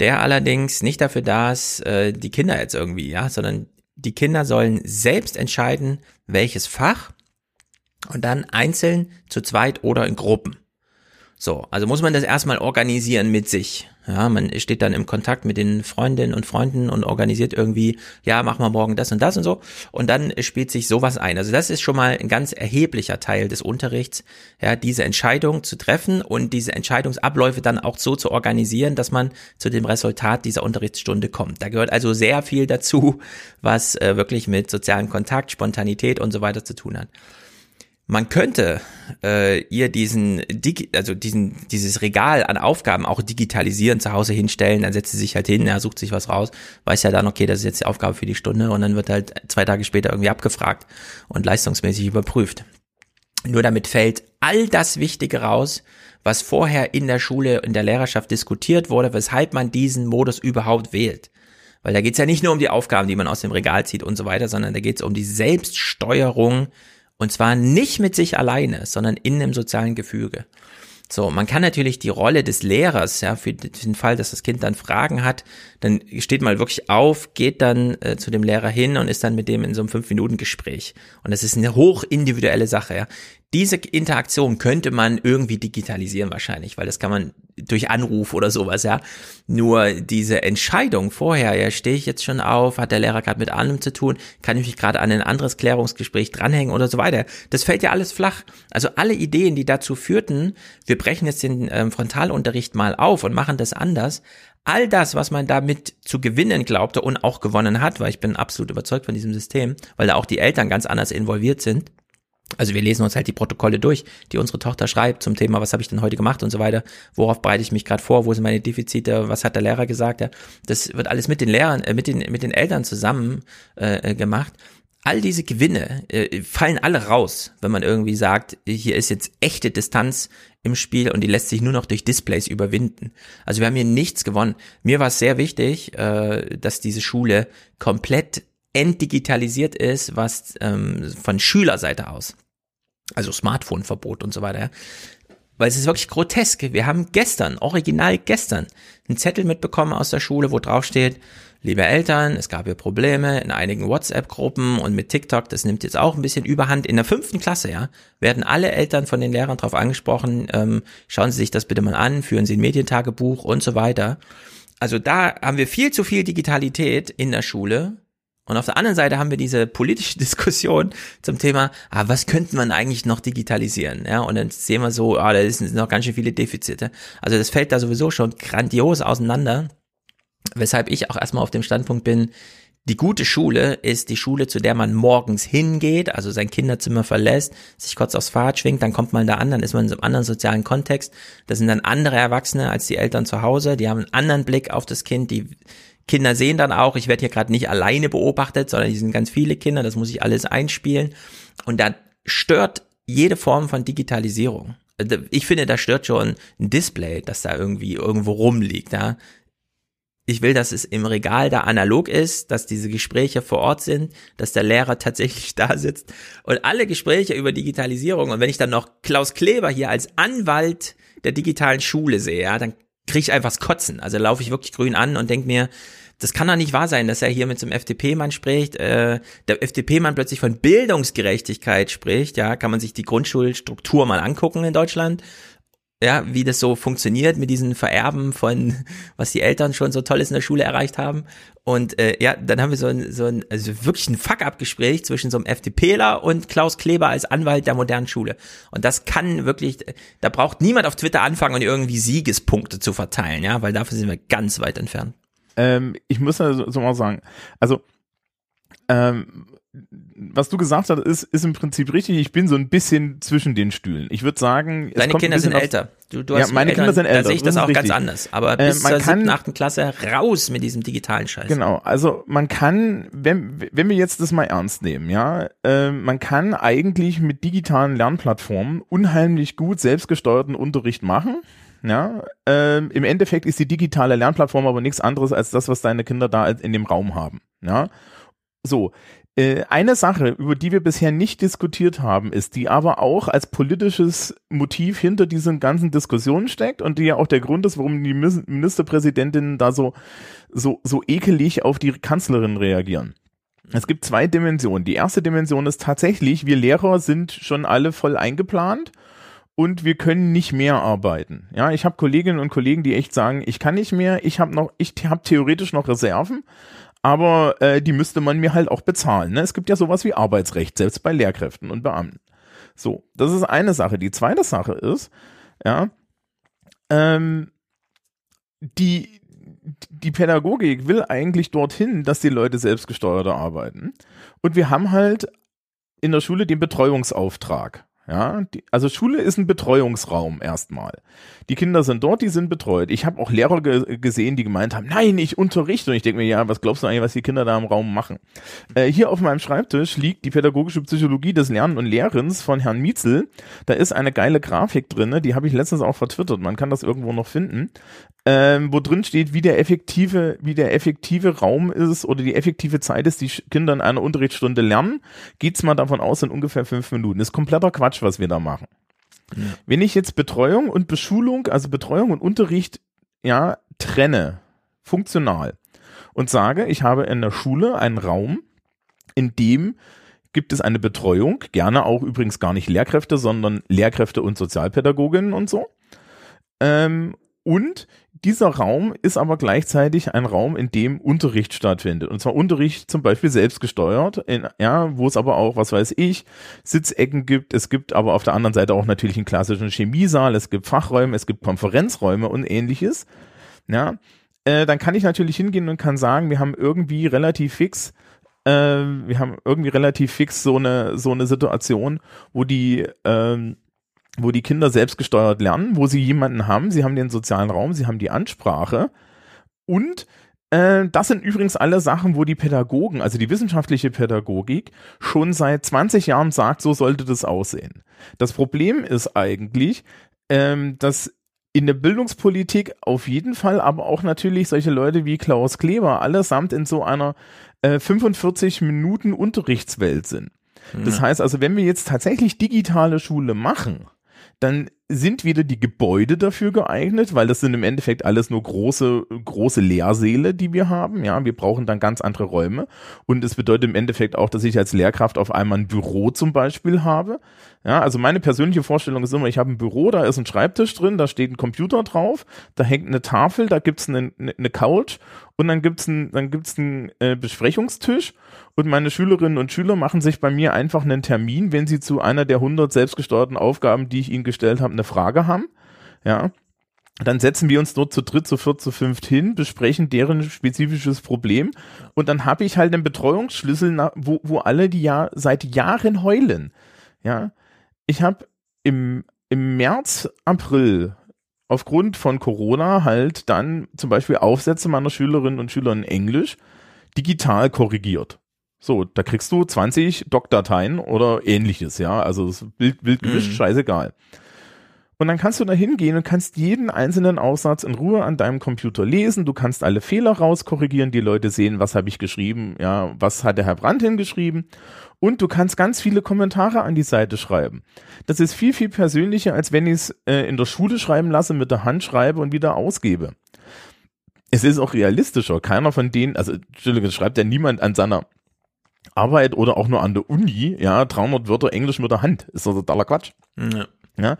der allerdings nicht dafür da ist, äh, die Kinder jetzt irgendwie, ja, sondern die Kinder sollen selbst entscheiden, welches Fach und dann einzeln, zu zweit oder in Gruppen. So, also muss man das erstmal organisieren mit sich. Ja, man steht dann im Kontakt mit den Freundinnen und Freunden und organisiert irgendwie, ja, machen wir morgen das und das und so. Und dann spielt sich sowas ein. Also das ist schon mal ein ganz erheblicher Teil des Unterrichts, ja, diese Entscheidung zu treffen und diese Entscheidungsabläufe dann auch so zu organisieren, dass man zu dem Resultat dieser Unterrichtsstunde kommt. Da gehört also sehr viel dazu, was äh, wirklich mit sozialen Kontakt, Spontanität und so weiter zu tun hat. Man könnte äh, ihr diesen, also diesen, dieses Regal an Aufgaben auch digitalisieren, zu Hause hinstellen, dann setzt sie sich halt hin, er sucht sich was raus, weiß ja dann, okay, das ist jetzt die Aufgabe für die Stunde und dann wird halt zwei Tage später irgendwie abgefragt und leistungsmäßig überprüft. Nur damit fällt all das Wichtige raus, was vorher in der Schule, in der Lehrerschaft diskutiert wurde, weshalb man diesen Modus überhaupt wählt. Weil da geht's ja nicht nur um die Aufgaben, die man aus dem Regal zieht und so weiter, sondern da geht's um die Selbststeuerung und zwar nicht mit sich alleine, sondern in einem sozialen Gefüge. So, man kann natürlich die Rolle des Lehrers, ja, für den Fall, dass das Kind dann Fragen hat, dann steht mal wirklich auf, geht dann äh, zu dem Lehrer hin und ist dann mit dem in so einem Fünf-Minuten-Gespräch. Und das ist eine hoch individuelle Sache, ja. Diese Interaktion könnte man irgendwie digitalisieren wahrscheinlich, weil das kann man durch Anruf oder sowas, ja. Nur diese Entscheidung vorher, ja, stehe ich jetzt schon auf, hat der Lehrer gerade mit anderem zu tun, kann ich mich gerade an ein anderes Klärungsgespräch dranhängen oder so weiter. Das fällt ja alles flach. Also alle Ideen, die dazu führten, wir brechen jetzt den ähm, Frontalunterricht mal auf und machen das anders, all das, was man damit zu gewinnen glaubte und auch gewonnen hat, weil ich bin absolut überzeugt von diesem System, weil da auch die Eltern ganz anders involviert sind, also wir lesen uns halt die Protokolle durch, die unsere Tochter schreibt zum Thema, was habe ich denn heute gemacht und so weiter, worauf bereite ich mich gerade vor, wo sind meine Defizite, was hat der Lehrer gesagt, ja. Das wird alles mit den Lehrern, äh, mit den, mit den Eltern zusammen äh, äh, gemacht. All diese Gewinne äh, fallen alle raus, wenn man irgendwie sagt, hier ist jetzt echte Distanz im Spiel und die lässt sich nur noch durch Displays überwinden. Also wir haben hier nichts gewonnen. Mir war es sehr wichtig, äh, dass diese Schule komplett entdigitalisiert ist, was ähm, von Schülerseite aus, also Smartphone-Verbot und so weiter, weil es ist wirklich grotesk. Wir haben gestern, original gestern, einen Zettel mitbekommen aus der Schule, wo drauf steht, liebe Eltern, es gab hier Probleme in einigen WhatsApp-Gruppen und mit TikTok, das nimmt jetzt auch ein bisschen Überhand. In der fünften Klasse, ja, werden alle Eltern von den Lehrern darauf angesprochen, ähm, schauen Sie sich das bitte mal an, führen Sie ein Medientagebuch und so weiter. Also da haben wir viel zu viel Digitalität in der Schule und auf der anderen Seite haben wir diese politische Diskussion zum Thema, ah, was könnte man eigentlich noch digitalisieren? Ja, und dann sehen wir so, ah, da sind noch ganz schön viele Defizite. Also das fällt da sowieso schon grandios auseinander. Weshalb ich auch erstmal auf dem Standpunkt bin, die gute Schule ist die Schule, zu der man morgens hingeht, also sein Kinderzimmer verlässt, sich kurz aufs Fahrrad schwingt, dann kommt man da an, dann ist man in einem anderen sozialen Kontext. Das sind dann andere Erwachsene als die Eltern zu Hause, die haben einen anderen Blick auf das Kind, die Kinder sehen dann auch, ich werde hier gerade nicht alleine beobachtet, sondern die sind ganz viele Kinder, das muss ich alles einspielen. Und da stört jede Form von Digitalisierung. Also ich finde, da stört schon ein Display, das da irgendwie irgendwo rumliegt. Ja? Ich will, dass es im Regal da analog ist, dass diese Gespräche vor Ort sind, dass der Lehrer tatsächlich da sitzt und alle Gespräche über Digitalisierung. Und wenn ich dann noch Klaus Kleber hier als Anwalt der digitalen Schule sehe, ja, dann kriege ich einfach Kotzen. Also laufe ich wirklich grün an und denke mir, das kann doch nicht wahr sein, dass er hier mit so einem FDP-Mann spricht, äh, der FDP-Mann plötzlich von Bildungsgerechtigkeit spricht, ja, kann man sich die Grundschulstruktur mal angucken in Deutschland, ja, wie das so funktioniert mit diesen Vererben von, was die Eltern schon so Tolles in der Schule erreicht haben. Und äh, ja, dann haben wir so ein, so ein also wirklich ein Fuck-up-Gespräch zwischen so einem FDPler und Klaus Kleber als Anwalt der modernen Schule. Und das kann wirklich, da braucht niemand auf Twitter anfangen und irgendwie Siegespunkte zu verteilen, ja, weil dafür sind wir ganz weit entfernt. Ähm, ich muss also so mal sagen, also ähm, was du gesagt hast, ist, ist im Prinzip richtig. Ich bin so ein bisschen zwischen den Stühlen. Ich würde sagen, deine Kinder sind älter. Du, du hast ja, meine Eltern, Kinder sind älter. Da sehe ich das, das auch ganz anders. Aber bis äh, zur siebten, achten Klasse raus mit diesem digitalen Scheiß. Genau. Also man kann, wenn wenn wir jetzt das mal ernst nehmen, ja, äh, man kann eigentlich mit digitalen Lernplattformen unheimlich gut selbstgesteuerten Unterricht machen. Ja, ähm, im Endeffekt ist die digitale Lernplattform aber nichts anderes als das, was deine Kinder da in dem Raum haben. Ja, so. Äh, eine Sache, über die wir bisher nicht diskutiert haben, ist, die aber auch als politisches Motiv hinter diesen ganzen Diskussionen steckt und die ja auch der Grund ist, warum die Ministerpräsidentinnen da so, so, so ekelig auf die Kanzlerin reagieren. Es gibt zwei Dimensionen. Die erste Dimension ist tatsächlich, wir Lehrer sind schon alle voll eingeplant und wir können nicht mehr arbeiten. Ja, ich habe Kolleginnen und Kollegen, die echt sagen, ich kann nicht mehr, ich habe noch, ich habe theoretisch noch Reserven, aber äh, die müsste man mir halt auch bezahlen. Ne? Es gibt ja sowas wie Arbeitsrecht, selbst bei Lehrkräften und Beamten. So, das ist eine Sache. Die zweite Sache ist, ja, ähm, die, die Pädagogik will eigentlich dorthin, dass die Leute selbstgesteuerter arbeiten. Und wir haben halt in der Schule den Betreuungsauftrag. Ja, die, also Schule ist ein Betreuungsraum erstmal. Die Kinder sind dort, die sind betreut. Ich habe auch Lehrer ge gesehen, die gemeint haben, nein, ich unterrichte. Und ich denke mir, ja, was glaubst du eigentlich, was die Kinder da im Raum machen? Äh, hier auf meinem Schreibtisch liegt die pädagogische Psychologie des Lernen und Lehrens von Herrn Mietzel. Da ist eine geile Grafik drin, die habe ich letztens auch vertwittert. Man kann das irgendwo noch finden ähm, wo drin steht, wie der effektive, wie der effektive Raum ist oder die effektive Zeit ist, die Kinder in einer Unterrichtsstunde lernen, geht's mal davon aus, in ungefähr fünf Minuten. Ist kompletter Quatsch, was wir da machen. Ja. Wenn ich jetzt Betreuung und Beschulung, also Betreuung und Unterricht, ja, trenne, funktional, und sage, ich habe in der Schule einen Raum, in dem gibt es eine Betreuung, gerne auch übrigens gar nicht Lehrkräfte, sondern Lehrkräfte und Sozialpädagoginnen und so. Ähm, und dieser Raum ist aber gleichzeitig ein Raum, in dem Unterricht stattfindet. Und zwar Unterricht zum Beispiel selbstgesteuert, in, ja, wo es aber auch, was weiß ich, Sitzecken gibt. Es gibt aber auf der anderen Seite auch natürlich einen klassischen Chemiesaal, es gibt Fachräume, es gibt Konferenzräume und ähnliches. Ja, äh, dann kann ich natürlich hingehen und kann sagen, wir haben irgendwie relativ fix äh, wir haben irgendwie relativ fix so eine so eine Situation, wo die ähm, wo die Kinder selbstgesteuert lernen, wo sie jemanden haben, sie haben den sozialen Raum, sie haben die Ansprache und äh, das sind übrigens alle Sachen, wo die Pädagogen, also die wissenschaftliche Pädagogik, schon seit 20 Jahren sagt, so sollte das aussehen. Das Problem ist eigentlich, ähm, dass in der Bildungspolitik auf jeden Fall, aber auch natürlich solche Leute wie Klaus Kleber allesamt in so einer äh, 45 Minuten Unterrichtswelt sind. Das heißt also, wenn wir jetzt tatsächlich digitale Schule machen, dann sind wieder die Gebäude dafür geeignet, weil das sind im Endeffekt alles nur große, große Lehrsäle, die wir haben. Ja, wir brauchen dann ganz andere Räume. Und es bedeutet im Endeffekt auch, dass ich als Lehrkraft auf einmal ein Büro zum Beispiel habe. Ja, also meine persönliche Vorstellung ist immer, ich habe ein Büro, da ist ein Schreibtisch drin, da steht ein Computer drauf, da hängt eine Tafel, da gibt's eine, eine Couch und dann gibt's ein, dann gibt's einen äh, Besprechungstisch und meine Schülerinnen und Schüler machen sich bei mir einfach einen Termin, wenn sie zu einer der 100 selbstgesteuerten Aufgaben, die ich ihnen gestellt habe, eine Frage haben. Ja, dann setzen wir uns dort zu dritt, zu viert, zu fünft hin, besprechen deren spezifisches Problem und dann habe ich halt einen Betreuungsschlüssel, wo, wo alle die ja seit Jahren heulen. Ja, ich habe im, im März, April aufgrund von Corona halt dann zum Beispiel Aufsätze meiner Schülerinnen und Schüler in Englisch digital korrigiert. So, da kriegst du 20 Doc-Dateien oder ähnliches, ja. Also das Bild, Bild gemischt, mhm. scheißegal. Und dann kannst du da hingehen und kannst jeden einzelnen Aussatz in Ruhe an deinem Computer lesen. Du kannst alle Fehler rauskorrigieren. Die Leute sehen, was habe ich geschrieben, ja, was hat der Herr Brandt hingeschrieben. Und du kannst ganz viele Kommentare an die Seite schreiben. Das ist viel, viel persönlicher, als wenn ich es äh, in der Schule schreiben lasse, mit der Hand schreibe und wieder ausgebe. Es ist auch realistischer. Keiner von denen, also, Entschuldigung, schreibt ja niemand an seiner Arbeit oder auch nur an der Uni, ja, 300 Wörter Englisch mit der Hand. Ist doch totaler Quatsch. Ja. ja.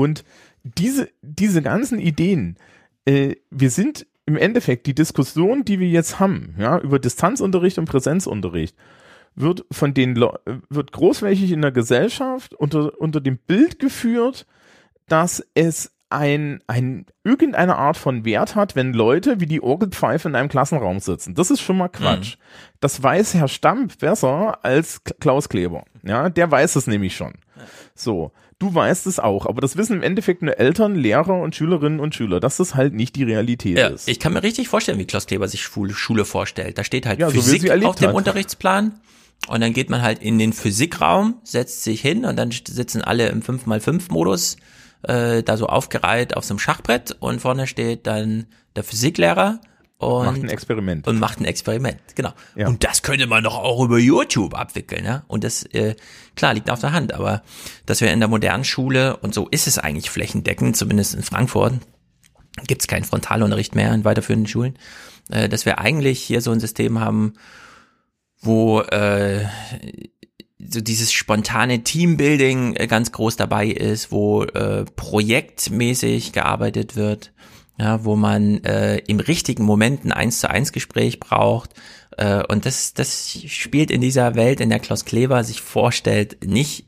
Und diese, diese ganzen Ideen, äh, wir sind im Endeffekt die Diskussion, die wir jetzt haben, ja, über Distanzunterricht und Präsenzunterricht, wird von den Le wird großflächig in der Gesellschaft unter, unter dem Bild geführt, dass es ein, ein irgendeine Art von Wert hat, wenn Leute wie die Orgelpfeife in einem Klassenraum sitzen. Das ist schon mal Quatsch. Mhm. Das weiß Herr Stamp besser als Klaus Kleber. Ja, der weiß es nämlich schon. So. Du weißt es auch, aber das wissen im Endeffekt nur Eltern, Lehrer und Schülerinnen und Schüler, dass das halt nicht die Realität ja, ist. Ich kann mir richtig vorstellen, wie Klaus Kleber sich Schule vorstellt. Da steht halt ja, Physik so auf dem hat. Unterrichtsplan und dann geht man halt in den Physikraum, setzt sich hin und dann sitzen alle im 5x5-Modus äh, da so aufgereiht auf so einem Schachbrett und vorne steht dann der Physiklehrer und macht ein Experiment. Und macht ein Experiment, genau. Ja. Und das könnte man doch auch über YouTube abwickeln, ja. Und das, äh, klar, liegt auf der Hand, aber dass wir in der modernen Schule, und so ist es eigentlich flächendeckend, zumindest in Frankfurt, gibt es keinen Frontalunterricht mehr in weiterführenden Schulen, äh, dass wir eigentlich hier so ein System haben, wo äh, so dieses spontane Teambuilding äh, ganz groß dabei ist, wo äh, projektmäßig gearbeitet wird, ja, wo man äh, im richtigen Moment ein eins zu eins Gespräch braucht. Äh, und das, das spielt in dieser Welt, in der Klaus Kleber sich vorstellt, nicht,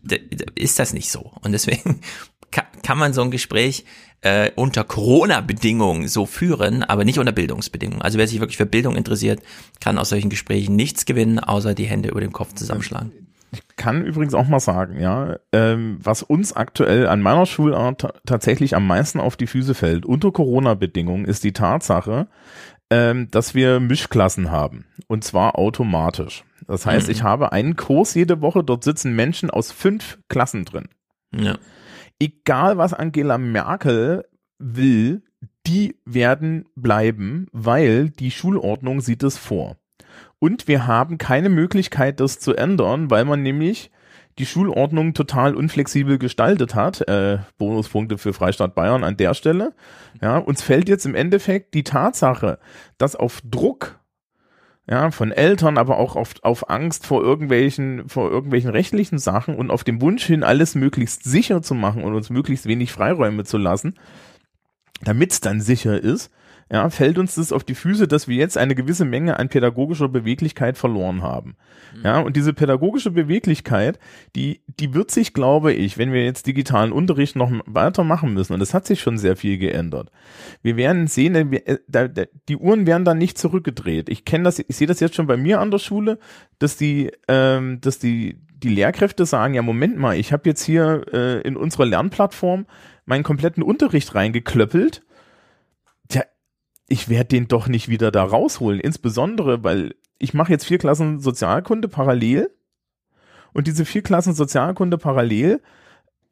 ist das nicht so. Und deswegen kann, kann man so ein Gespräch äh, unter Corona-Bedingungen so führen, aber nicht unter Bildungsbedingungen. Also wer sich wirklich für Bildung interessiert, kann aus solchen Gesprächen nichts gewinnen, außer die Hände über dem Kopf zusammenschlagen. Ich kann übrigens auch mal sagen, ja, ähm, was uns aktuell an meiner Schulart tatsächlich am meisten auf die Füße fällt, unter Corona-Bedingungen, ist die Tatsache, ähm, dass wir Mischklassen haben. Und zwar automatisch. Das heißt, mhm. ich habe einen Kurs jede Woche, dort sitzen Menschen aus fünf Klassen drin. Ja. Egal was Angela Merkel will, die werden bleiben, weil die Schulordnung sieht es vor. Und wir haben keine Möglichkeit, das zu ändern, weil man nämlich die Schulordnung total unflexibel gestaltet hat. Äh, Bonuspunkte für Freistaat Bayern an der Stelle. Ja, uns fällt jetzt im Endeffekt die Tatsache, dass auf Druck ja, von Eltern, aber auch auf, auf Angst vor irgendwelchen, vor irgendwelchen rechtlichen Sachen und auf dem Wunsch hin, alles möglichst sicher zu machen und uns möglichst wenig Freiräume zu lassen, damit es dann sicher ist, ja, fällt uns das auf die Füße, dass wir jetzt eine gewisse Menge an pädagogischer Beweglichkeit verloren haben. Mhm. Ja, und diese pädagogische Beweglichkeit, die, die wird sich, glaube ich, wenn wir jetzt digitalen Unterricht noch weiter machen müssen, und es hat sich schon sehr viel geändert. Wir werden sehen, äh, die Uhren werden dann nicht zurückgedreht. Ich kenne das, ich sehe das jetzt schon bei mir an der Schule, dass die, ähm, dass die, die Lehrkräfte sagen, ja, Moment mal, ich habe jetzt hier äh, in unserer Lernplattform meinen kompletten Unterricht reingeklöppelt ich werde den doch nicht wieder da rausholen. Insbesondere, weil ich mache jetzt vier Klassen Sozialkunde parallel und diese vier Klassen Sozialkunde parallel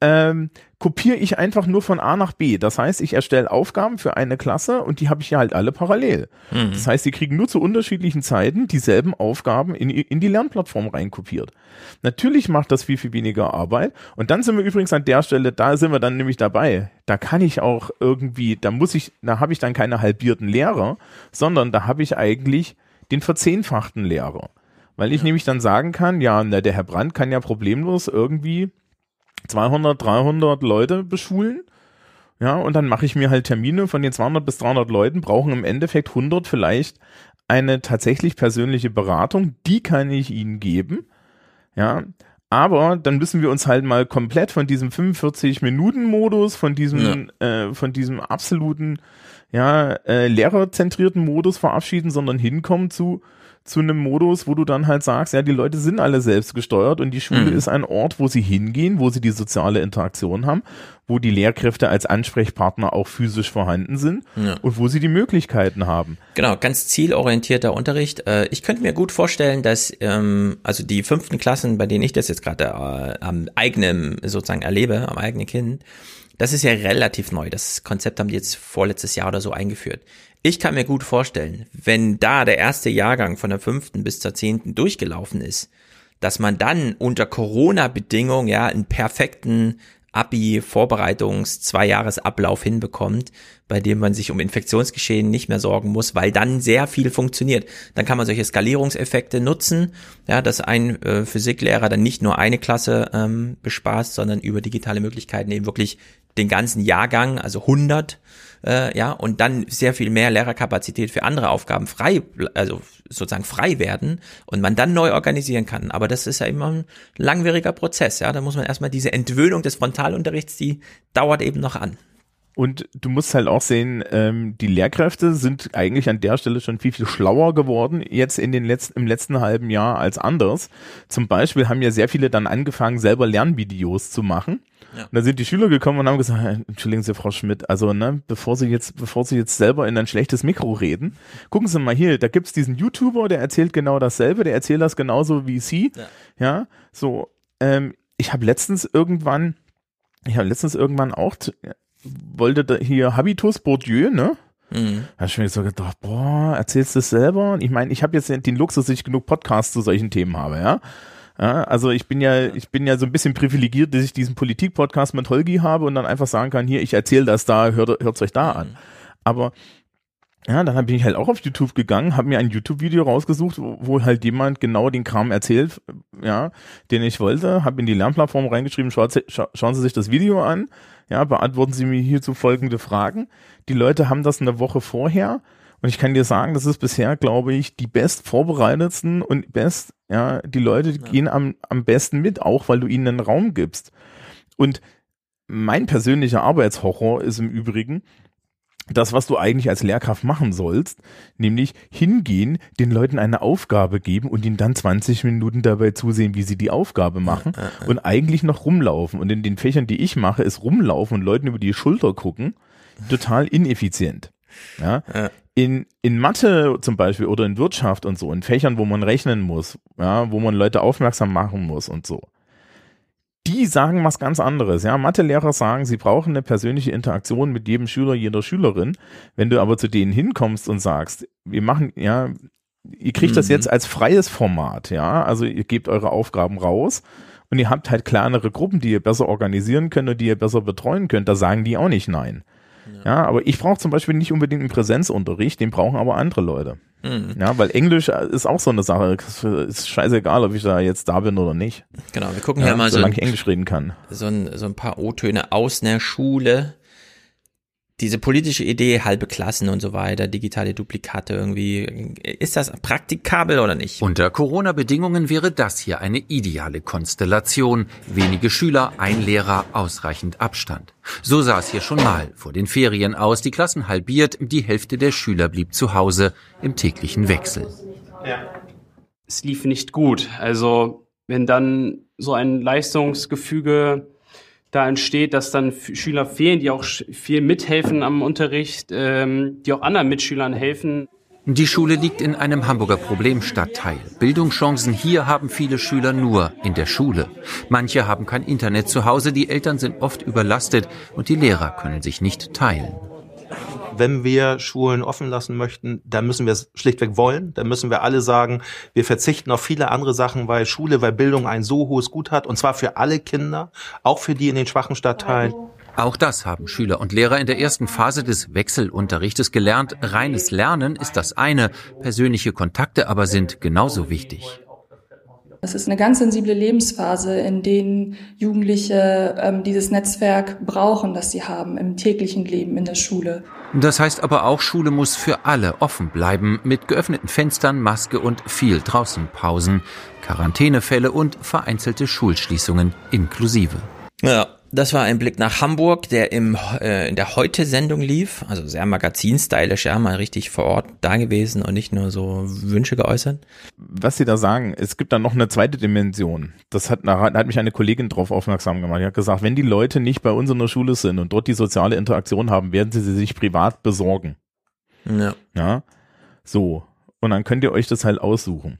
ähm, kopiere ich einfach nur von A nach B. Das heißt, ich erstelle Aufgaben für eine Klasse und die habe ich ja halt alle parallel. Mhm. Das heißt, die kriegen nur zu unterschiedlichen Zeiten dieselben Aufgaben in, in die Lernplattform reinkopiert. Natürlich macht das viel, viel weniger Arbeit. Und dann sind wir übrigens an der Stelle, da sind wir dann nämlich dabei. Da kann ich auch irgendwie, da muss ich, da habe ich dann keine halbierten Lehrer, sondern da habe ich eigentlich den verzehnfachten Lehrer. Weil ich nämlich dann sagen kann, ja, na, der Herr Brandt kann ja problemlos irgendwie 200, 300 Leute beschulen. Ja, und dann mache ich mir halt Termine von den 200 bis 300 Leuten, brauchen im Endeffekt 100 vielleicht eine tatsächlich persönliche Beratung, die kann ich ihnen geben. Ja, aber dann müssen wir uns halt mal komplett von diesem 45-Minuten-Modus, von diesem, äh, von diesem absoluten, ja, äh, lehrerzentrierten Modus verabschieden, sondern hinkommen zu zu einem Modus, wo du dann halt sagst, ja, die Leute sind alle selbst gesteuert und die Schule Mhm. ist ein Ort, wo sie hingehen, wo sie die soziale Interaktion haben, wo die Lehrkräfte als Ansprechpartner auch physisch vorhanden sind Ja. und wo sie die Möglichkeiten haben. Genau, ganz zielorientierter Unterricht. Äh, Ich könnte mir gut vorstellen, dass ähm, also die fünften Klassen, bei denen ich das jetzt gerade äh, am eigenen sozusagen erlebe, am eigenen Kind, das ist ja relativ neu. Das Konzept haben die jetzt vorletztes Jahr oder so eingeführt. Ich kann mir gut vorstellen, wenn da der erste Jahrgang von der fünften bis zur zehnten durchgelaufen ist, dass man dann unter Corona-Bedingungen ja einen perfekten Abi-Vorbereitungs-Zweijahresablauf hinbekommt, bei dem man sich um Infektionsgeschehen nicht mehr sorgen muss, weil dann sehr viel funktioniert. Dann kann man solche Skalierungseffekte nutzen, ja, dass ein äh, Physiklehrer dann nicht nur eine Klasse ähm, bespaßt, sondern über digitale Möglichkeiten eben wirklich den ganzen Jahrgang, also 100, äh, ja, und dann sehr viel mehr Lehrerkapazität für andere Aufgaben frei, also sozusagen frei werden und man dann neu organisieren kann. Aber das ist ja immer ein langwieriger Prozess, ja. Da muss man erstmal diese Entwöhnung des Frontalunterrichts, die dauert eben noch an. Und du musst halt auch sehen, ähm, die Lehrkräfte sind eigentlich an der Stelle schon viel, viel schlauer geworden, jetzt in den letzten, im letzten halben Jahr als anders. Zum Beispiel haben ja sehr viele dann angefangen, selber Lernvideos zu machen. Ja. Und da sind die Schüler gekommen und haben gesagt, "Äh, entschuldigen Sie, Frau Schmidt, also ne, bevor Sie jetzt, bevor Sie jetzt selber in ein schlechtes Mikro reden, gucken Sie mal hier, da gibt's diesen YouTuber, der erzählt genau dasselbe, der erzählt das genauso wie Sie. Ja. Ja, so, ähm, ich habe letztens irgendwann, ich habe letztens irgendwann auch wollte da hier Habitus Bourdieu, ne? Mhm. Da hab ich mir so gedacht, boah, erzählst du es selber? Und ich meine, ich habe jetzt den Luxus, dass ich genug Podcasts zu solchen Themen habe, ja. Ja, also ich bin ja, ich bin ja so ein bisschen privilegiert, dass ich diesen Politik-Podcast mit Holgi habe und dann einfach sagen kann, hier, ich erzähle das da, hört hört's euch da an. Aber ja, dann bin ich halt auch auf YouTube gegangen, habe mir ein YouTube-Video rausgesucht, wo, wo halt jemand genau den Kram erzählt, ja, den ich wollte, habe in die Lernplattform reingeschrieben, schaut, scha schauen Sie sich das Video an, ja, beantworten Sie mir hierzu folgende Fragen. Die Leute haben das eine Woche vorher und ich kann dir sagen, das ist bisher, glaube ich, die best vorbereitetsten und best, ja, die Leute gehen am, am besten mit, auch weil du ihnen einen Raum gibst. Und mein persönlicher Arbeitshorror ist im Übrigen, das, was du eigentlich als Lehrkraft machen sollst, nämlich hingehen, den Leuten eine Aufgabe geben und ihnen dann 20 Minuten dabei zusehen, wie sie die Aufgabe machen und eigentlich noch rumlaufen. Und in den Fächern, die ich mache, ist rumlaufen und Leuten über die Schulter gucken, total ineffizient. Ja. In, in Mathe zum Beispiel oder in Wirtschaft und so, in Fächern, wo man rechnen muss, ja, wo man Leute aufmerksam machen muss und so die sagen was ganz anderes. Ja, Mathelehrer sagen, sie brauchen eine persönliche Interaktion mit jedem Schüler, jeder Schülerin. Wenn du aber zu denen hinkommst und sagst, wir machen, ja, ihr kriegt das Mhm. jetzt als freies Format, ja, also ihr gebt eure Aufgaben raus und ihr habt halt kleinere Gruppen, die ihr besser organisieren könnt und die ihr besser betreuen könnt, da sagen die auch nicht nein. Ja, aber ich brauche zum Beispiel nicht unbedingt einen Präsenzunterricht, den brauchen aber andere Leute. Mhm. Ja, weil Englisch ist auch so eine Sache. Es ist scheißegal, ob ich da jetzt da bin oder nicht. Genau, wir gucken Ja, ja, mal so solange ich Englisch reden kann. so ein, so ein paar O-Töne aus einer Schule. Diese politische Idee, halbe Klassen und so weiter, digitale Duplikate irgendwie, ist das praktikabel oder nicht? Unter Corona-Bedingungen wäre das hier eine ideale Konstellation. Wenige Schüler, ein Lehrer, ausreichend Abstand. So sah es hier schon mal vor den Ferien aus. Die Klassen halbiert, die Hälfte der Schüler blieb zu Hause im täglichen Wechsel. es lief nicht gut. Also wenn dann so ein Leistungsgefüge da entsteht, dass dann Schüler fehlen, die auch viel mithelfen am Unterricht, ähm, die auch anderen Mitschülern helfen, Die Schule liegt in einem Hamburger Problemstadtteil. Bildungschancen hier haben viele Schüler nur in der Schule. Manche haben kein Internet zu Hause, die Eltern sind oft überlastet und die Lehrer können sich nicht teilen. Wenn wir Schulen offen lassen möchten, dann müssen wir es schlichtweg wollen. Dann müssen wir alle sagen, wir verzichten auf viele andere Sachen, weil Schule, weil Bildung ein so hohes Gut hat. Und zwar für alle Kinder, auch für die in den schwachen Stadtteilen. Auch das haben Schüler und Lehrer in der ersten Phase des Wechselunterrichtes gelernt. Reines Lernen ist das eine, persönliche Kontakte aber sind genauso wichtig. Es ist eine ganz sensible Lebensphase, in denen Jugendliche ähm, dieses Netzwerk brauchen, das sie haben im täglichen Leben in der Schule. Das heißt aber auch, Schule muss für alle offen bleiben, mit geöffneten Fenstern, Maske und viel draußen Pausen, Quarantänefälle und vereinzelte Schulschließungen inklusive. Ja, das war ein Blick nach Hamburg, der im, äh, in der Heute-Sendung lief. Also sehr magazinstylisch, ja, mal richtig vor Ort da gewesen und nicht nur so Wünsche geäußert. Was Sie da sagen, es gibt da noch eine zweite Dimension. Das hat, da hat mich eine Kollegin drauf aufmerksam gemacht. Die hat gesagt, wenn die Leute nicht bei uns in der Schule sind und dort die soziale Interaktion haben, werden sie sie sich privat besorgen. Ja. Ja. So. Und dann könnt ihr euch das halt aussuchen.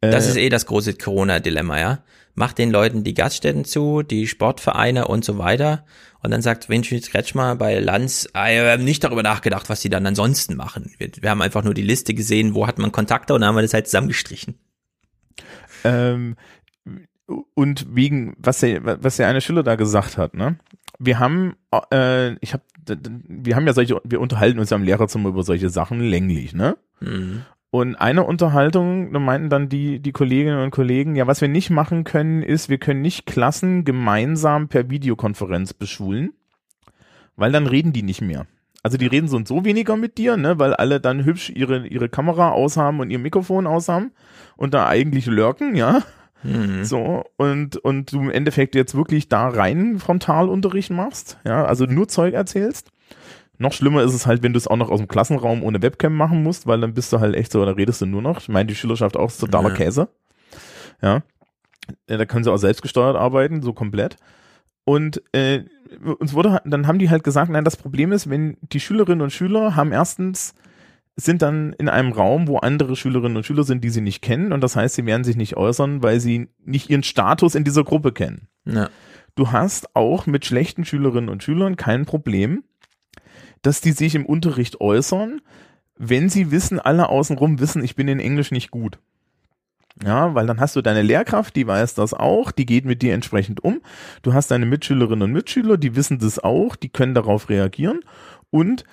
Das Äh, ist eh das große Corona-Dilemma, ja. Macht den Leuten die Gaststätten zu, die Sportvereine und so weiter. Und dann sagt Winfried Kretschmer bei Lanz, ah, wir haben nicht darüber nachgedacht, was die dann ansonsten machen. Wir, wir haben einfach nur die Liste gesehen, wo hat man Kontakte und dann haben wir das halt zusammengestrichen. Ähm, und wegen, was der, was der eine Schüler da gesagt hat, ne? Wir haben, äh, ich habe, wir haben ja solche, wir unterhalten uns ja im Lehrerzimmer über solche Sachen länglich, ne? Mhm. Und eine Unterhaltung, da meinten dann die, die Kolleginnen und Kollegen, ja, was wir nicht machen können, ist, wir können nicht Klassen gemeinsam per Videokonferenz beschulen, weil dann reden die nicht mehr. Also die reden so und so weniger mit dir, ne, weil alle dann hübsch ihre, ihre Kamera aushaben und ihr Mikrofon aushaben und da eigentlich lurken, ja. Mhm. So, und, und du im Endeffekt jetzt wirklich da rein Frontalunterricht machst, ja, also nur Zeug erzählst. Noch schlimmer ist es halt, wenn du es auch noch aus dem Klassenraum ohne Webcam machen musst, weil dann bist du halt echt so, da redest du nur noch. Ich meine, die Schülerschaft auch ist totaler Ja. Käse. Ja. Da können sie auch selbstgesteuert arbeiten, so komplett. Und äh, uns wurde, dann haben die halt gesagt, nein, das Problem ist, wenn die Schülerinnen und Schüler haben erstens sind dann in einem Raum, wo andere Schülerinnen und Schüler sind, die sie nicht kennen. Und das heißt, sie werden sich nicht äußern, weil sie nicht ihren Status in dieser Gruppe kennen. Ja. Du hast auch mit schlechten Schülerinnen und Schülern kein Problem, dass die sich im Unterricht äußern, wenn sie wissen, alle außenrum wissen, ich bin in Englisch nicht gut. Ja, weil dann hast du deine Lehrkraft, die weiß das auch, die geht mit dir entsprechend um. Du hast deine Mitschülerinnen und Mitschüler, die wissen das auch, die können darauf reagieren und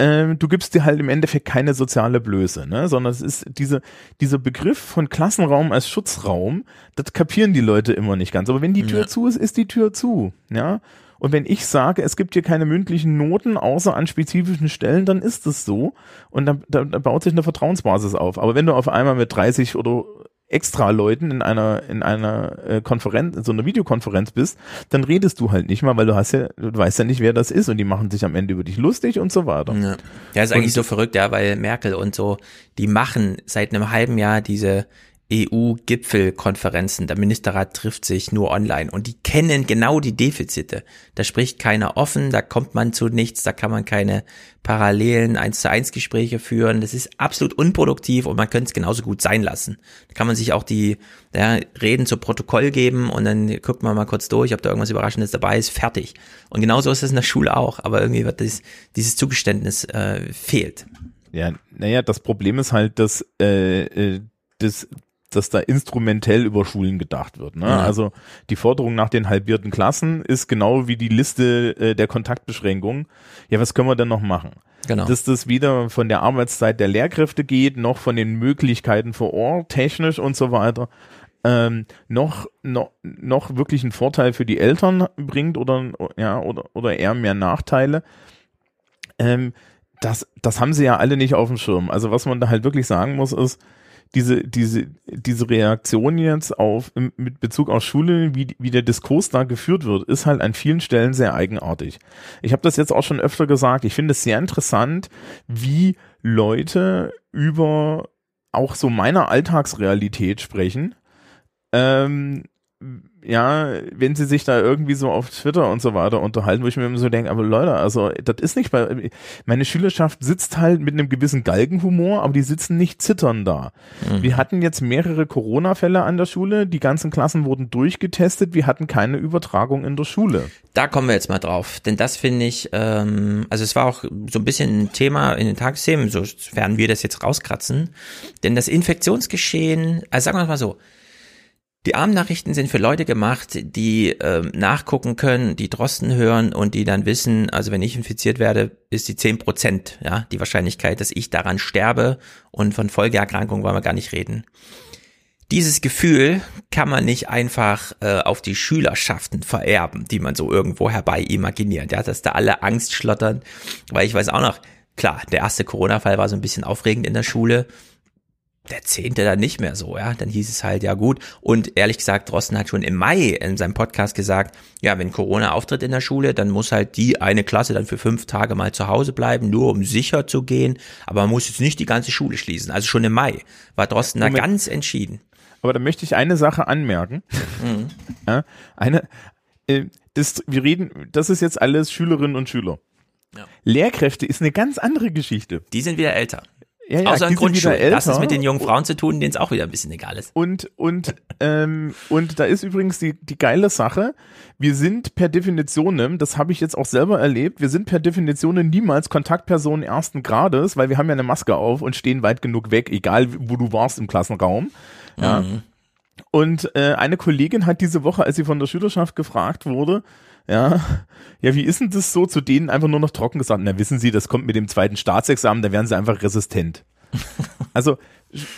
ähm, du gibst dir halt im Endeffekt keine soziale Blöße, ne? sondern es ist diese, dieser Begriff von Klassenraum als Schutzraum, das kapieren die Leute immer nicht ganz. Aber wenn die Tür Ja. zu ist, ist die Tür zu, ja. Und wenn ich sage, es gibt hier keine mündlichen Noten außer an spezifischen Stellen, dann ist es so. Und dann, da, da baut sich eine Vertrauensbasis auf. Aber wenn du auf einmal mit 30 oder extra Leuten in einer in einer äh, Konferenz, in so einer Videokonferenz bist, dann redest du halt nicht mal, weil du hast ja, du weißt ja nicht, wer das ist und die machen sich am Ende über dich lustig und so weiter. Ja, ja ist eigentlich Und- so verrückt, ja, weil Merkel und so, die machen seit einem halben Jahr diese EU-Gipfelkonferenzen. Der Ministerrat trifft sich nur online und die kennen genau die Defizite. Da spricht keiner offen, da kommt man zu nichts, da kann man keine parallelen 1 zu 1 Gespräche führen. Das ist absolut unproduktiv und man könnte es genauso gut sein lassen. Da kann man sich auch die ja, Reden zu Protokoll geben und dann guckt man mal kurz durch, ob da irgendwas Überraschendes dabei ist, fertig. Und genauso ist es in der Schule auch, aber irgendwie wird das, dieses Zugeständnis äh, fehlt. Ja, naja, das Problem ist halt, dass, äh, äh, das, dass da instrumentell über Schulen gedacht wird. Ne? Ja. Also die Forderung nach den halbierten Klassen ist genau wie die Liste äh, der Kontaktbeschränkungen. Ja, was können wir denn noch machen? Genau. Dass das weder von der Arbeitszeit der Lehrkräfte geht, noch von den Möglichkeiten vor Ort, technisch und so weiter, ähm, noch, noch, noch wirklich einen Vorteil für die Eltern bringt oder, ja, oder, oder eher mehr Nachteile. Ähm, das, das haben sie ja alle nicht auf dem Schirm. Also was man da halt wirklich sagen muss, ist, diese, diese, diese Reaktion jetzt auf, mit Bezug auf Schule, wie, wie der Diskurs da geführt wird, ist halt an vielen Stellen sehr eigenartig. Ich habe das jetzt auch schon öfter gesagt. Ich finde es sehr interessant, wie Leute über auch so meiner Alltagsrealität sprechen. Ähm, ja, wenn sie sich da irgendwie so auf Twitter und so weiter unterhalten, wo ich mir immer so denke, aber Leute, also das ist nicht bei, meine Schülerschaft sitzt halt mit einem gewissen Galgenhumor, aber die sitzen nicht zittern da. Mhm. Wir hatten jetzt mehrere Corona-Fälle an der Schule, die ganzen Klassen wurden durchgetestet, wir hatten keine Übertragung in der Schule. Da kommen wir jetzt mal drauf, denn das finde ich, ähm, also es war auch so ein bisschen ein Thema in den Tagesthemen, sofern wir das jetzt rauskratzen, denn das Infektionsgeschehen, also sagen wir mal so, die Abendnachrichten sind für Leute gemacht, die ähm, nachgucken können, die Drosten hören und die dann wissen, also wenn ich infiziert werde, ist die zehn Prozent, ja, die Wahrscheinlichkeit, dass ich daran sterbe und von Folgeerkrankungen wollen wir gar nicht reden. Dieses Gefühl kann man nicht einfach äh, auf die Schülerschaften vererben, die man so irgendwo herbei imaginiert, ja, dass da alle Angst schlottern, weil ich weiß auch noch, klar, der erste Corona-Fall war so ein bisschen aufregend in der Schule, der zehnte dann nicht mehr so, ja. Dann hieß es halt, ja gut. Und ehrlich gesagt, Drosten hat schon im Mai in seinem Podcast gesagt, ja, wenn Corona auftritt in der Schule, dann muss halt die eine Klasse dann für fünf Tage mal zu Hause bleiben, nur um sicher zu gehen. Aber man muss jetzt nicht die ganze Schule schließen. Also schon im Mai war Drosten Moment. da ganz entschieden. Aber da möchte ich eine Sache anmerken. Mhm. Ja, eine, äh, das, wir reden, das ist jetzt alles Schülerinnen und Schüler. Ja. Lehrkräfte ist eine ganz andere Geschichte. Die sind wieder älter. Ja, ja, Außer in Grundschulen. Das ist mit den jungen Frauen zu tun, denen es auch wieder ein bisschen egal ist. Und, und, ähm, und da ist übrigens die, die geile Sache. Wir sind per Definition, das habe ich jetzt auch selber erlebt, wir sind per Definition niemals Kontaktpersonen ersten Grades, weil wir haben ja eine Maske auf und stehen weit genug weg, egal wo du warst im Klassenraum. Ja. Mhm. Und äh, eine Kollegin hat diese Woche, als sie von der Schülerschaft gefragt wurde, ja, ja, wie ist denn das so zu denen einfach nur noch trocken gesagt? Na, wissen Sie, das kommt mit dem zweiten Staatsexamen, da werden sie einfach resistent. also,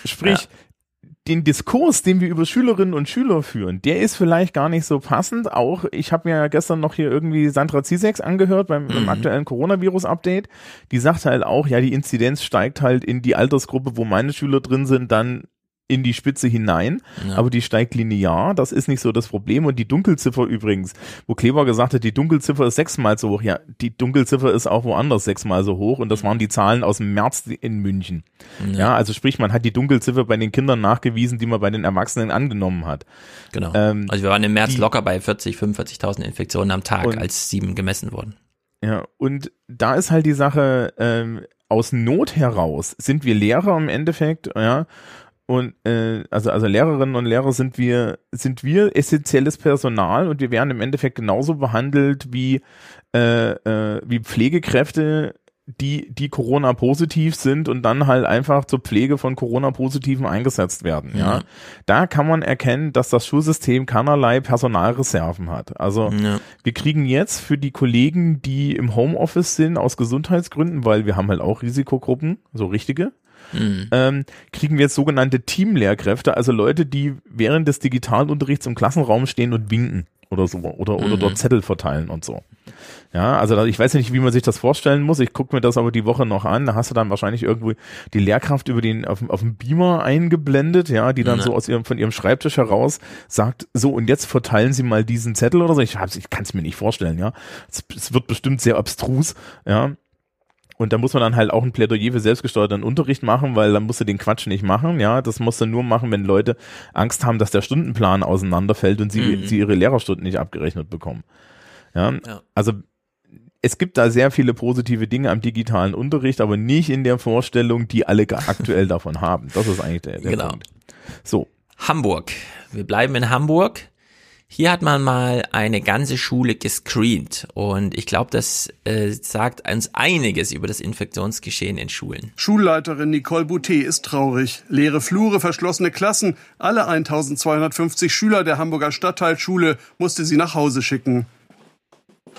sprich, ja. den Diskurs, den wir über Schülerinnen und Schüler führen, der ist vielleicht gar nicht so passend. Auch, ich habe mir ja gestern noch hier irgendwie Sandra Zisex angehört beim, mhm. beim aktuellen Coronavirus-Update. Die sagt halt auch, ja, die Inzidenz steigt halt in die Altersgruppe, wo meine Schüler drin sind, dann in die Spitze hinein, ja. aber die steigt linear. Das ist nicht so das Problem. Und die Dunkelziffer übrigens, wo Kleber gesagt hat, die Dunkelziffer ist sechsmal so hoch. Ja, die Dunkelziffer ist auch woanders sechsmal so hoch. Und das waren die Zahlen aus dem März in München. Ja, ja also sprich, man hat die Dunkelziffer bei den Kindern nachgewiesen, die man bei den Erwachsenen angenommen hat. Genau. Ähm, also wir waren im März die, locker bei 40, 45.000 Infektionen am Tag, und, als sieben gemessen wurden. Ja, und da ist halt die Sache, ähm, aus Not heraus sind wir Lehrer im Endeffekt, ja, und äh, also, also Lehrerinnen und Lehrer sind wir, sind wir essentielles Personal und wir werden im Endeffekt genauso behandelt wie, äh, äh, wie Pflegekräfte, die, die Corona-positiv sind und dann halt einfach zur Pflege von Corona-Positiven eingesetzt werden. Ja. ja. Da kann man erkennen, dass das Schulsystem keinerlei Personalreserven hat. Also ja. wir kriegen jetzt für die Kollegen, die im Homeoffice sind, aus Gesundheitsgründen, weil wir haben halt auch Risikogruppen, so richtige, mhm. ähm, kriegen wir jetzt sogenannte Teamlehrkräfte, also Leute, die während des Digitalunterrichts im Klassenraum stehen und winken oder so oder oder mhm. dort Zettel verteilen und so. Ja, also ich weiß nicht, wie man sich das vorstellen muss. Ich gucke mir das aber die Woche noch an. Da hast du dann wahrscheinlich irgendwo die Lehrkraft über den auf, auf dem Beamer eingeblendet, ja, die dann ja. so aus ihrem von ihrem Schreibtisch heraus sagt, so und jetzt verteilen Sie mal diesen Zettel oder so. Ich, ich kann es mir nicht vorstellen, ja. Es, es wird bestimmt sehr abstrus, ja. Und da muss man dann halt auch ein Plädoyer für selbstgesteuerten Unterricht machen, weil dann musst du den Quatsch nicht machen. Ja, das musst du nur machen, wenn Leute Angst haben, dass der Stundenplan auseinanderfällt und sie, mhm. sie ihre Lehrerstunden nicht abgerechnet bekommen. Ja, ja, also es gibt da sehr viele positive Dinge am digitalen Unterricht, aber nicht in der Vorstellung, die alle aktuell davon haben. Das ist eigentlich der, der genau. Punkt. So. Hamburg. Wir bleiben in Hamburg. Hier hat man mal eine ganze Schule gescreent und ich glaube, das äh, sagt uns einiges über das Infektionsgeschehen in Schulen. Schulleiterin Nicole Boutet ist traurig. Leere Flure, verschlossene Klassen, alle 1250 Schüler der Hamburger Stadtteilschule musste sie nach Hause schicken.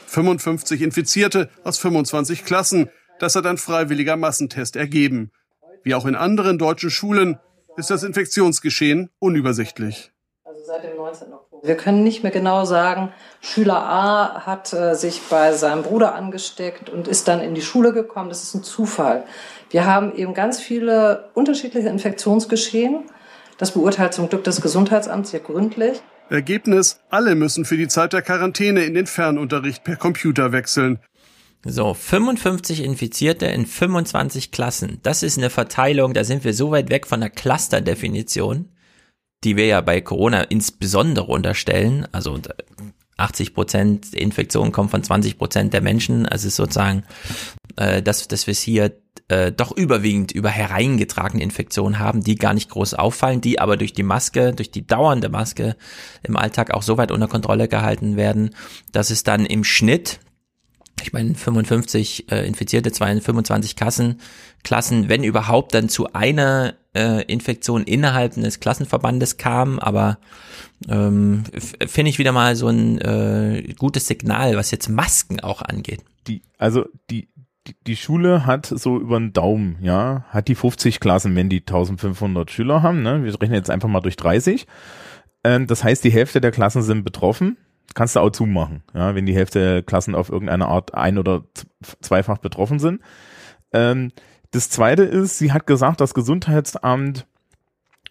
55 Infizierte aus 25 Klassen, das hat ein freiwilliger Massentest ergeben. Wie auch in anderen deutschen Schulen ist das Infektionsgeschehen unübersichtlich. Also seit dem 19. Wir können nicht mehr genau sagen, Schüler A hat äh, sich bei seinem Bruder angesteckt und ist dann in die Schule gekommen. Das ist ein Zufall. Wir haben eben ganz viele unterschiedliche Infektionsgeschehen. Das beurteilt zum Glück das Gesundheitsamt sehr gründlich. Ergebnis, alle müssen für die Zeit der Quarantäne in den Fernunterricht per Computer wechseln. So, 55 Infizierte in 25 Klassen. Das ist eine Verteilung, da sind wir so weit weg von der Cluster-Definition die wir ja bei Corona insbesondere unterstellen, also 80 Prozent Infektionen kommen von 20 Prozent der Menschen, also ist sozusagen, äh, dass, dass wir es hier äh, doch überwiegend über hereingetragene Infektionen haben, die gar nicht groß auffallen, die aber durch die Maske, durch die dauernde Maske im Alltag auch so weit unter Kontrolle gehalten werden, dass es dann im Schnitt ich meine 55 äh, Infizierte, 25 Kassen, Klassen, wenn überhaupt, dann zu einer äh, Infektion innerhalb des Klassenverbandes kam, aber ähm, finde ich wieder mal so ein äh, gutes Signal, was jetzt Masken auch angeht. Die, also die, die, die Schule hat so über den Daumen, ja, hat die 50 Klassen, wenn die 1500 Schüler haben, ne? Wir rechnen jetzt einfach mal durch 30. Ähm, das heißt, die Hälfte der Klassen sind betroffen. Kannst du auch zumachen, ja, wenn die Hälfte der Klassen auf irgendeine Art ein- oder zweifach betroffen sind. Ähm, das zweite ist, sie hat gesagt, das Gesundheitsamt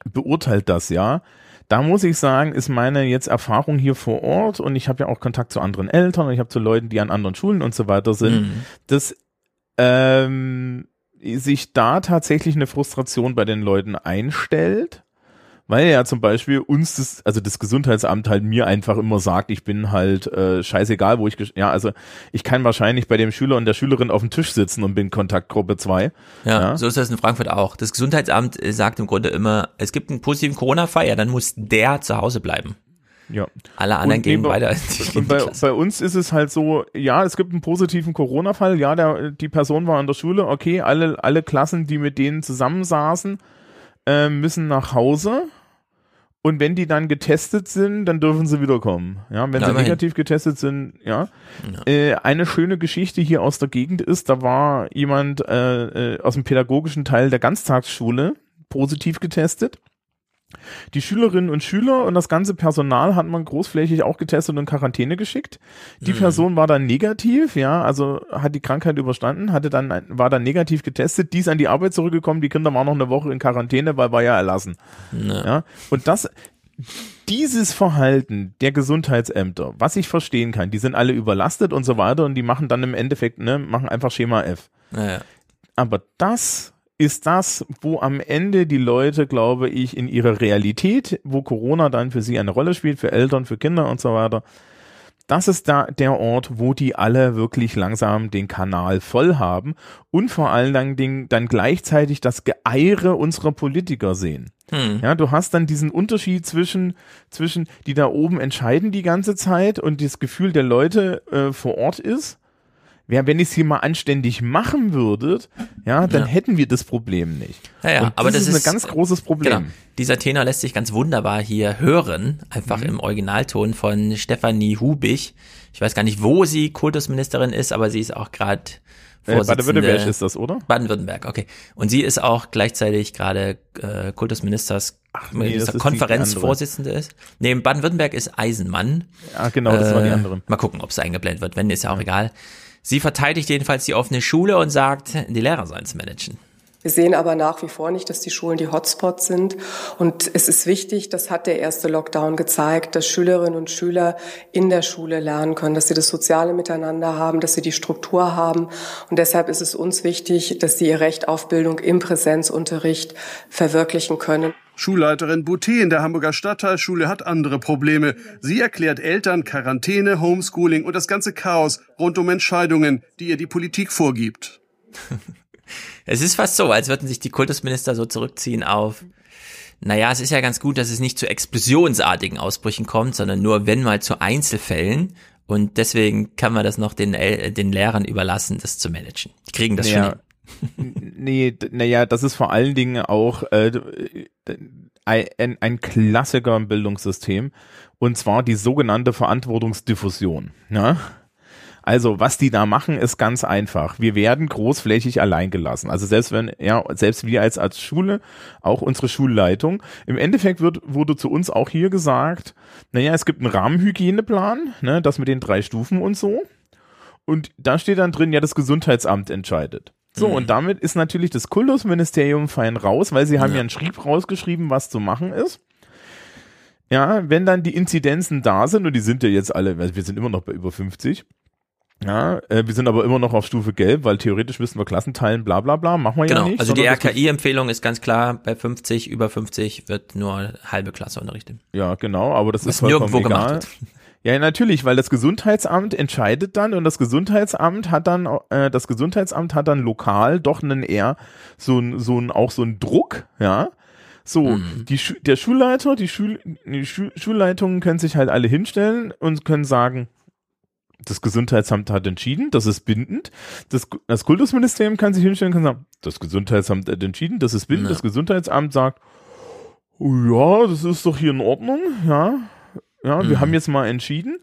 beurteilt das, ja. Da muss ich sagen, ist meine jetzt Erfahrung hier vor Ort und ich habe ja auch Kontakt zu anderen Eltern und ich habe zu Leuten, die an anderen Schulen und so weiter sind, mhm. dass ähm, sich da tatsächlich eine Frustration bei den Leuten einstellt weil ja zum Beispiel uns das, also das Gesundheitsamt halt mir einfach immer sagt, ich bin halt äh, scheißegal, wo ich, ja, also ich kann wahrscheinlich bei dem Schüler und der Schülerin auf dem Tisch sitzen und bin Kontaktgruppe 2. Ja, ja, so ist das in Frankfurt auch. Das Gesundheitsamt äh, sagt im Grunde immer, es gibt einen positiven Corona-Fall, ja, dann muss der zu Hause bleiben. Ja. Alle anderen und gehen weiter. Und bei, bei, uns ist es halt so, ja, es gibt einen positiven Corona-Fall, ja, der, die Person war in der Schule, okay, alle, alle Klassen, die mit denen zusammensaßen, äh, müssen nach Hause und wenn die dann getestet sind, dann dürfen sie wiederkommen. Ja, wenn ja, sie negativ getestet sind, ja. ja. Äh, eine schöne Geschichte hier aus der Gegend ist, da war jemand äh, äh aus dem pädagogischen Teil der Ganztagsschule positiv getestet. Die Schülerinnen und Schüler und das ganze Personal hat man großflächig auch getestet und in Quarantäne geschickt. Die mhm. Person war dann negativ, ja, also hat die Krankheit überstanden, hatte dann, war dann negativ getestet, die ist an die Arbeit zurückgekommen, die Kinder waren noch eine Woche in Quarantäne, weil war ja erlassen. Ja. ja. Und das, dieses Verhalten der Gesundheitsämter, was ich verstehen kann, die sind alle überlastet und so weiter und die machen dann im Endeffekt, ne, machen einfach Schema F. Ja. Aber das ist das, wo am Ende die Leute, glaube ich, in ihrer Realität, wo Corona dann für sie eine Rolle spielt, für Eltern, für Kinder und so weiter, das ist da der Ort, wo die alle wirklich langsam den Kanal voll haben und vor allen Dingen dann gleichzeitig das Geeire unserer Politiker sehen. Hm. Ja, du hast dann diesen Unterschied zwischen, zwischen, die da oben entscheiden die ganze Zeit und das Gefühl der Leute äh, vor Ort ist ja, wenn ich es hier mal anständig machen würde, ja, dann ja. hätten wir das Problem nicht. Ja, ja, das aber das ist ein ganz großes Problem. Genau. Dieser Tenor lässt sich ganz wunderbar hier hören, einfach mhm. im Originalton von Stefanie Hubich. Ich weiß gar nicht, wo sie Kultusministerin ist, aber sie ist auch gerade äh, Baden-Württemberg ist das, oder? Baden-Württemberg, okay. Und sie ist auch gleichzeitig gerade äh, Kultusministers Ach, nee, Konferenzvorsitzende ist. Nee, Baden-Württemberg ist Eisenmann. Ja, genau, das äh, war die andere. Mal gucken, ob es eingeblendet wird. Wenn, ist ja auch egal. Sie verteidigt jedenfalls die offene Schule und sagt, die Lehrer sollen es managen. Wir sehen aber nach wie vor nicht, dass die Schulen die Hotspots sind. Und es ist wichtig, das hat der erste Lockdown gezeigt, dass Schülerinnen und Schüler in der Schule lernen können, dass sie das soziale Miteinander haben, dass sie die Struktur haben. Und deshalb ist es uns wichtig, dass sie ihr Recht auf Bildung im Präsenzunterricht verwirklichen können. Schulleiterin Boutet in der Hamburger Stadtteilschule hat andere Probleme. Sie erklärt Eltern Quarantäne, Homeschooling und das ganze Chaos rund um Entscheidungen, die ihr die Politik vorgibt. es ist fast so, als würden sich die Kultusminister so zurückziehen auf, naja, es ist ja ganz gut, dass es nicht zu explosionsartigen Ausbrüchen kommt, sondern nur wenn mal zu Einzelfällen. Und deswegen kann man das noch den, den Lehrern überlassen, das zu managen. Die kriegen das ja. schon hin nee, naja, das ist vor allen Dingen auch äh, ein, ein Klassiker im Bildungssystem und zwar die sogenannte Verantwortungsdiffusion. Ja? Also, was die da machen, ist ganz einfach. Wir werden großflächig allein gelassen. Also selbst wenn, ja, selbst wir als, als Schule, auch unsere Schulleitung. Im Endeffekt wird, wurde zu uns auch hier gesagt, naja, es gibt einen Rahmenhygieneplan, ne, das mit den drei Stufen und so. Und da steht dann drin, ja, das Gesundheitsamt entscheidet. So, mhm. und damit ist natürlich das Kultusministerium fein raus, weil sie haben ja. ja einen Schrieb rausgeschrieben, was zu machen ist. Ja, wenn dann die Inzidenzen da sind, und die sind ja jetzt alle, wir sind immer noch bei über 50, Ja, äh, wir sind aber immer noch auf Stufe Gelb, weil theoretisch müssen wir Klassen teilen, bla bla bla, machen wir Genau, ja nicht. also die RKI-Empfehlung ist ganz klar, bei 50, über 50 wird nur halbe Klasse unterrichtet. Ja, genau, aber das Was ist vollkommen nirgendwo gemacht egal. wird. Ja, natürlich, weil das Gesundheitsamt entscheidet dann und das Gesundheitsamt hat dann, äh, das Gesundheitsamt hat dann lokal doch einen eher so ein, so ein, auch so ein Druck, ja. So, Mhm. die Schu der Schulleiter, die, Schul die Schu Schulleitungen können sich halt alle hinstellen und können sagen, das Gesundheitsamt hat entschieden, das ist bindend. Das, das Kultusministerium kann sich hinstellen und sagen, das Gesundheitsamt hat entschieden, das ist bindend. Ja. Das Gesundheitsamt sagt, oh ja, das ist doch hier in Ordnung, ja. Ja, wir Mhm. haben jetzt mal entschieden.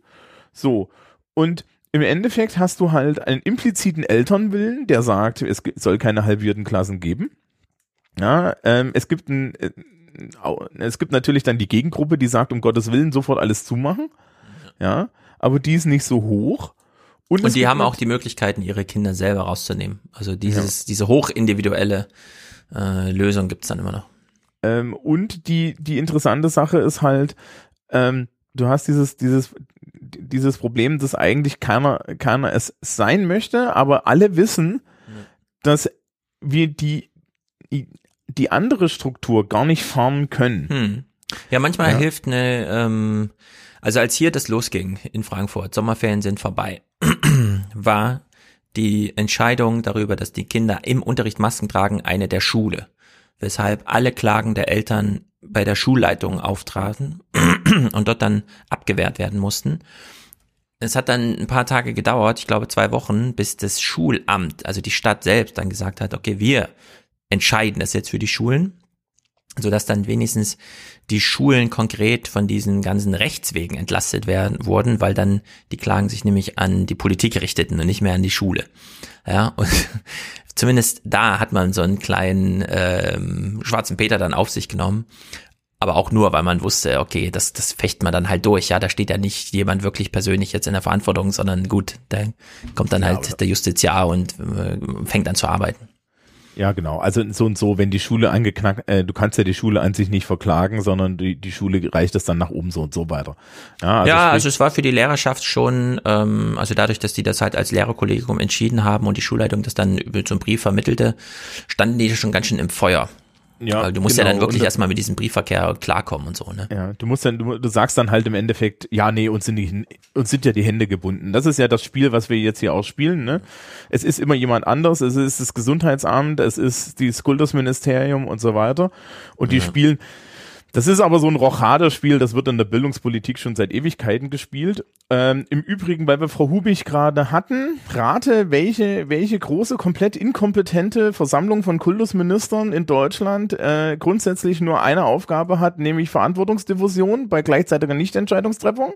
So. Und im Endeffekt hast du halt einen impliziten Elternwillen, der sagt, es soll keine halbierten Klassen geben. Ja, ähm, es gibt ein, äh, es gibt natürlich dann die Gegengruppe, die sagt, um Gottes Willen sofort alles zumachen. Ja, aber die ist nicht so hoch. Und, es die haben auch die Möglichkeiten, ihre Kinder selber rauszunehmen. Also dieses, diese hochindividuelle äh, Lösung gibt's dann immer noch. Ähm, und die, die interessante Sache ist halt, ähm, du hast dieses, dieses, dieses Problem, dass eigentlich keiner, keiner es sein möchte, aber alle wissen, dass wir die, die andere Struktur gar nicht fahren können. Hm. Ja, manchmal Ja. hilft eine, ähm, also als hier das losging in Frankfurt, Sommerferien sind vorbei, war die Entscheidung darüber, dass die Kinder im Unterricht Masken tragen, eine der Schule. Weshalb alle Klagen der Eltern bei der Schulleitung auftraten und dort dann abgewehrt werden mussten. Es hat dann ein paar Tage gedauert, ich glaube zwei Wochen, bis das Schulamt, also die Stadt selbst, dann gesagt hat, okay, wir entscheiden das jetzt für die Schulen sodass dann wenigstens die Schulen konkret von diesen ganzen Rechtswegen entlastet werden wurden, weil dann die Klagen sich nämlich an die Politik richteten und nicht mehr an die Schule. Ja, und zumindest da hat man so einen kleinen ähm, schwarzen Peter dann auf sich genommen. Aber auch nur, weil man wusste, okay, das, das fecht man dann halt durch. Ja, da steht ja nicht jemand wirklich persönlich jetzt in der Verantwortung, sondern gut, da kommt dann halt der Justiziar und äh, fängt an zu arbeiten. Ja, genau. Also so und so, wenn die Schule angeknackt, äh, du kannst ja die Schule an sich nicht verklagen, sondern die, die Schule reicht es dann nach oben so und so weiter. Ja, also ja, sprich- also es war für die Lehrerschaft schon, ähm, also dadurch, dass die das halt als Lehrerkollegium entschieden haben und die Schulleitung das dann über so einen Brief vermittelte, standen die schon ganz schön im Feuer. Ja, Weil du musst ja genau. dann wirklich Und- erstmal mit diesem Briefverkehr klarkommen und so, ne? Ja, du musst dann, du, du sagst dann halt im Endeffekt, ja, nee, uns sind, die, uns sind ja die Hände gebunden. Das ist ja das Spiel, was wir jetzt hier auch spielen, ne? Es ist immer jemand anders, es ist das Gesundheitsamt, es ist das Kultusministerium und so weiter. Und die Ja. spielen, das ist aber so ein Rochaderspiel, das wird in der Bildungspolitik schon seit Ewigkeiten gespielt. Ähm, Im Übrigen, weil wir Frau Hubig gerade hatten, rate, welche, welche große, komplett inkompetente Versammlung von Kultusministern in Deutschland äh, grundsätzlich nur eine Aufgabe hat, nämlich Verantwortungsdiffusion bei gleichzeitiger Nichtentscheidungstreffung?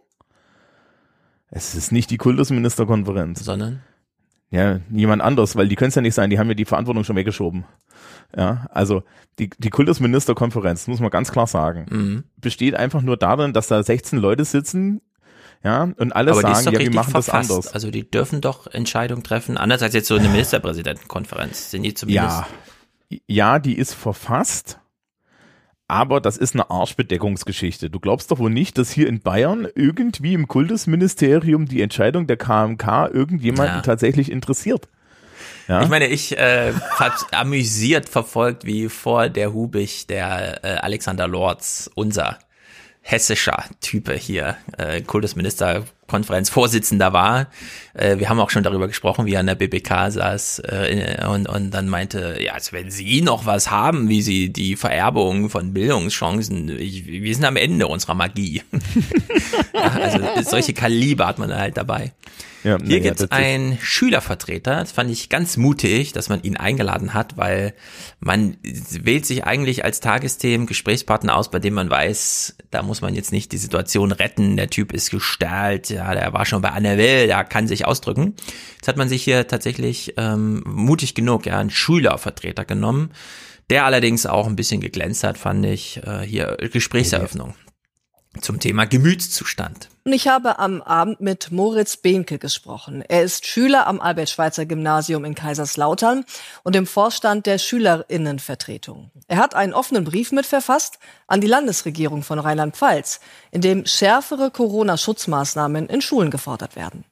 Es ist nicht die Kultusministerkonferenz. Sondern? Ja, jemand anderes, weil die können es ja nicht sein, die haben ja die Verantwortung schon weggeschoben. Ja, also die, die Kultusministerkonferenz, muss man ganz klar sagen, Mhm. besteht einfach nur darin, dass da 16 Leute sitzen, ja, und alle Aber sagen, ja, wir machen verfasst. das anders. Also die dürfen doch Entscheidungen treffen, anders als jetzt so eine Ministerpräsidentenkonferenz. Sind die zumindest. Ja, ja, die ist verfasst, aber das ist eine Arschbedeckungsgeschichte. Du glaubst doch wohl nicht, dass hier in Bayern irgendwie im Kultusministerium die Entscheidung der KMK irgendjemanden Ja. tatsächlich interessiert. Ja? Ich meine, ich äh, hab's amüsiert verfolgt, wie vor der Hubig der äh, Alexander Lorz, unser hessischer Type hier, äh, Kultusministerkonferenz Vorsitzender war. Äh, wir haben auch schon darüber gesprochen, wie er an der BBK saß äh, und, und dann meinte, ja, also wenn Sie noch was haben, wie Sie die Vererbung von Bildungschancen, ich, wir sind am Ende unserer Magie. ja, also solche Kaliber hat man halt dabei. Ja, Hier gibt's das ist- einen Schülervertreter, das fand ich ganz mutig, dass man ihn eingeladen hat, weil man wählt sich eigentlich als Tagesthemen Gesprächspartner aus, bei dem man weiß, da muss man jetzt nicht die Situation retten, der Typ ist gestellt, ja, der war schon bei Anne der kann sich ausdrücken. Jetzt hat man sich hier tatsächlich ähm, mutig genug, ja, einen Schülervertreter genommen, der allerdings auch ein bisschen geglänzt hat, fand ich, äh, hier Gesprächseröffnung zum Thema Gemütszustand. Ich habe am Abend mit Moritz Behnke gesprochen. Er ist Schüler am Albert-Schweitzer-Gymnasium in Kaiserslautern und im Vorstand der Schülerinnenvertretung. Er hat einen offenen Brief mitverfasst an die Landesregierung von Rheinland-Pfalz, in dem schärfere Corona-Schutzmaßnahmen in Schulen gefordert werden.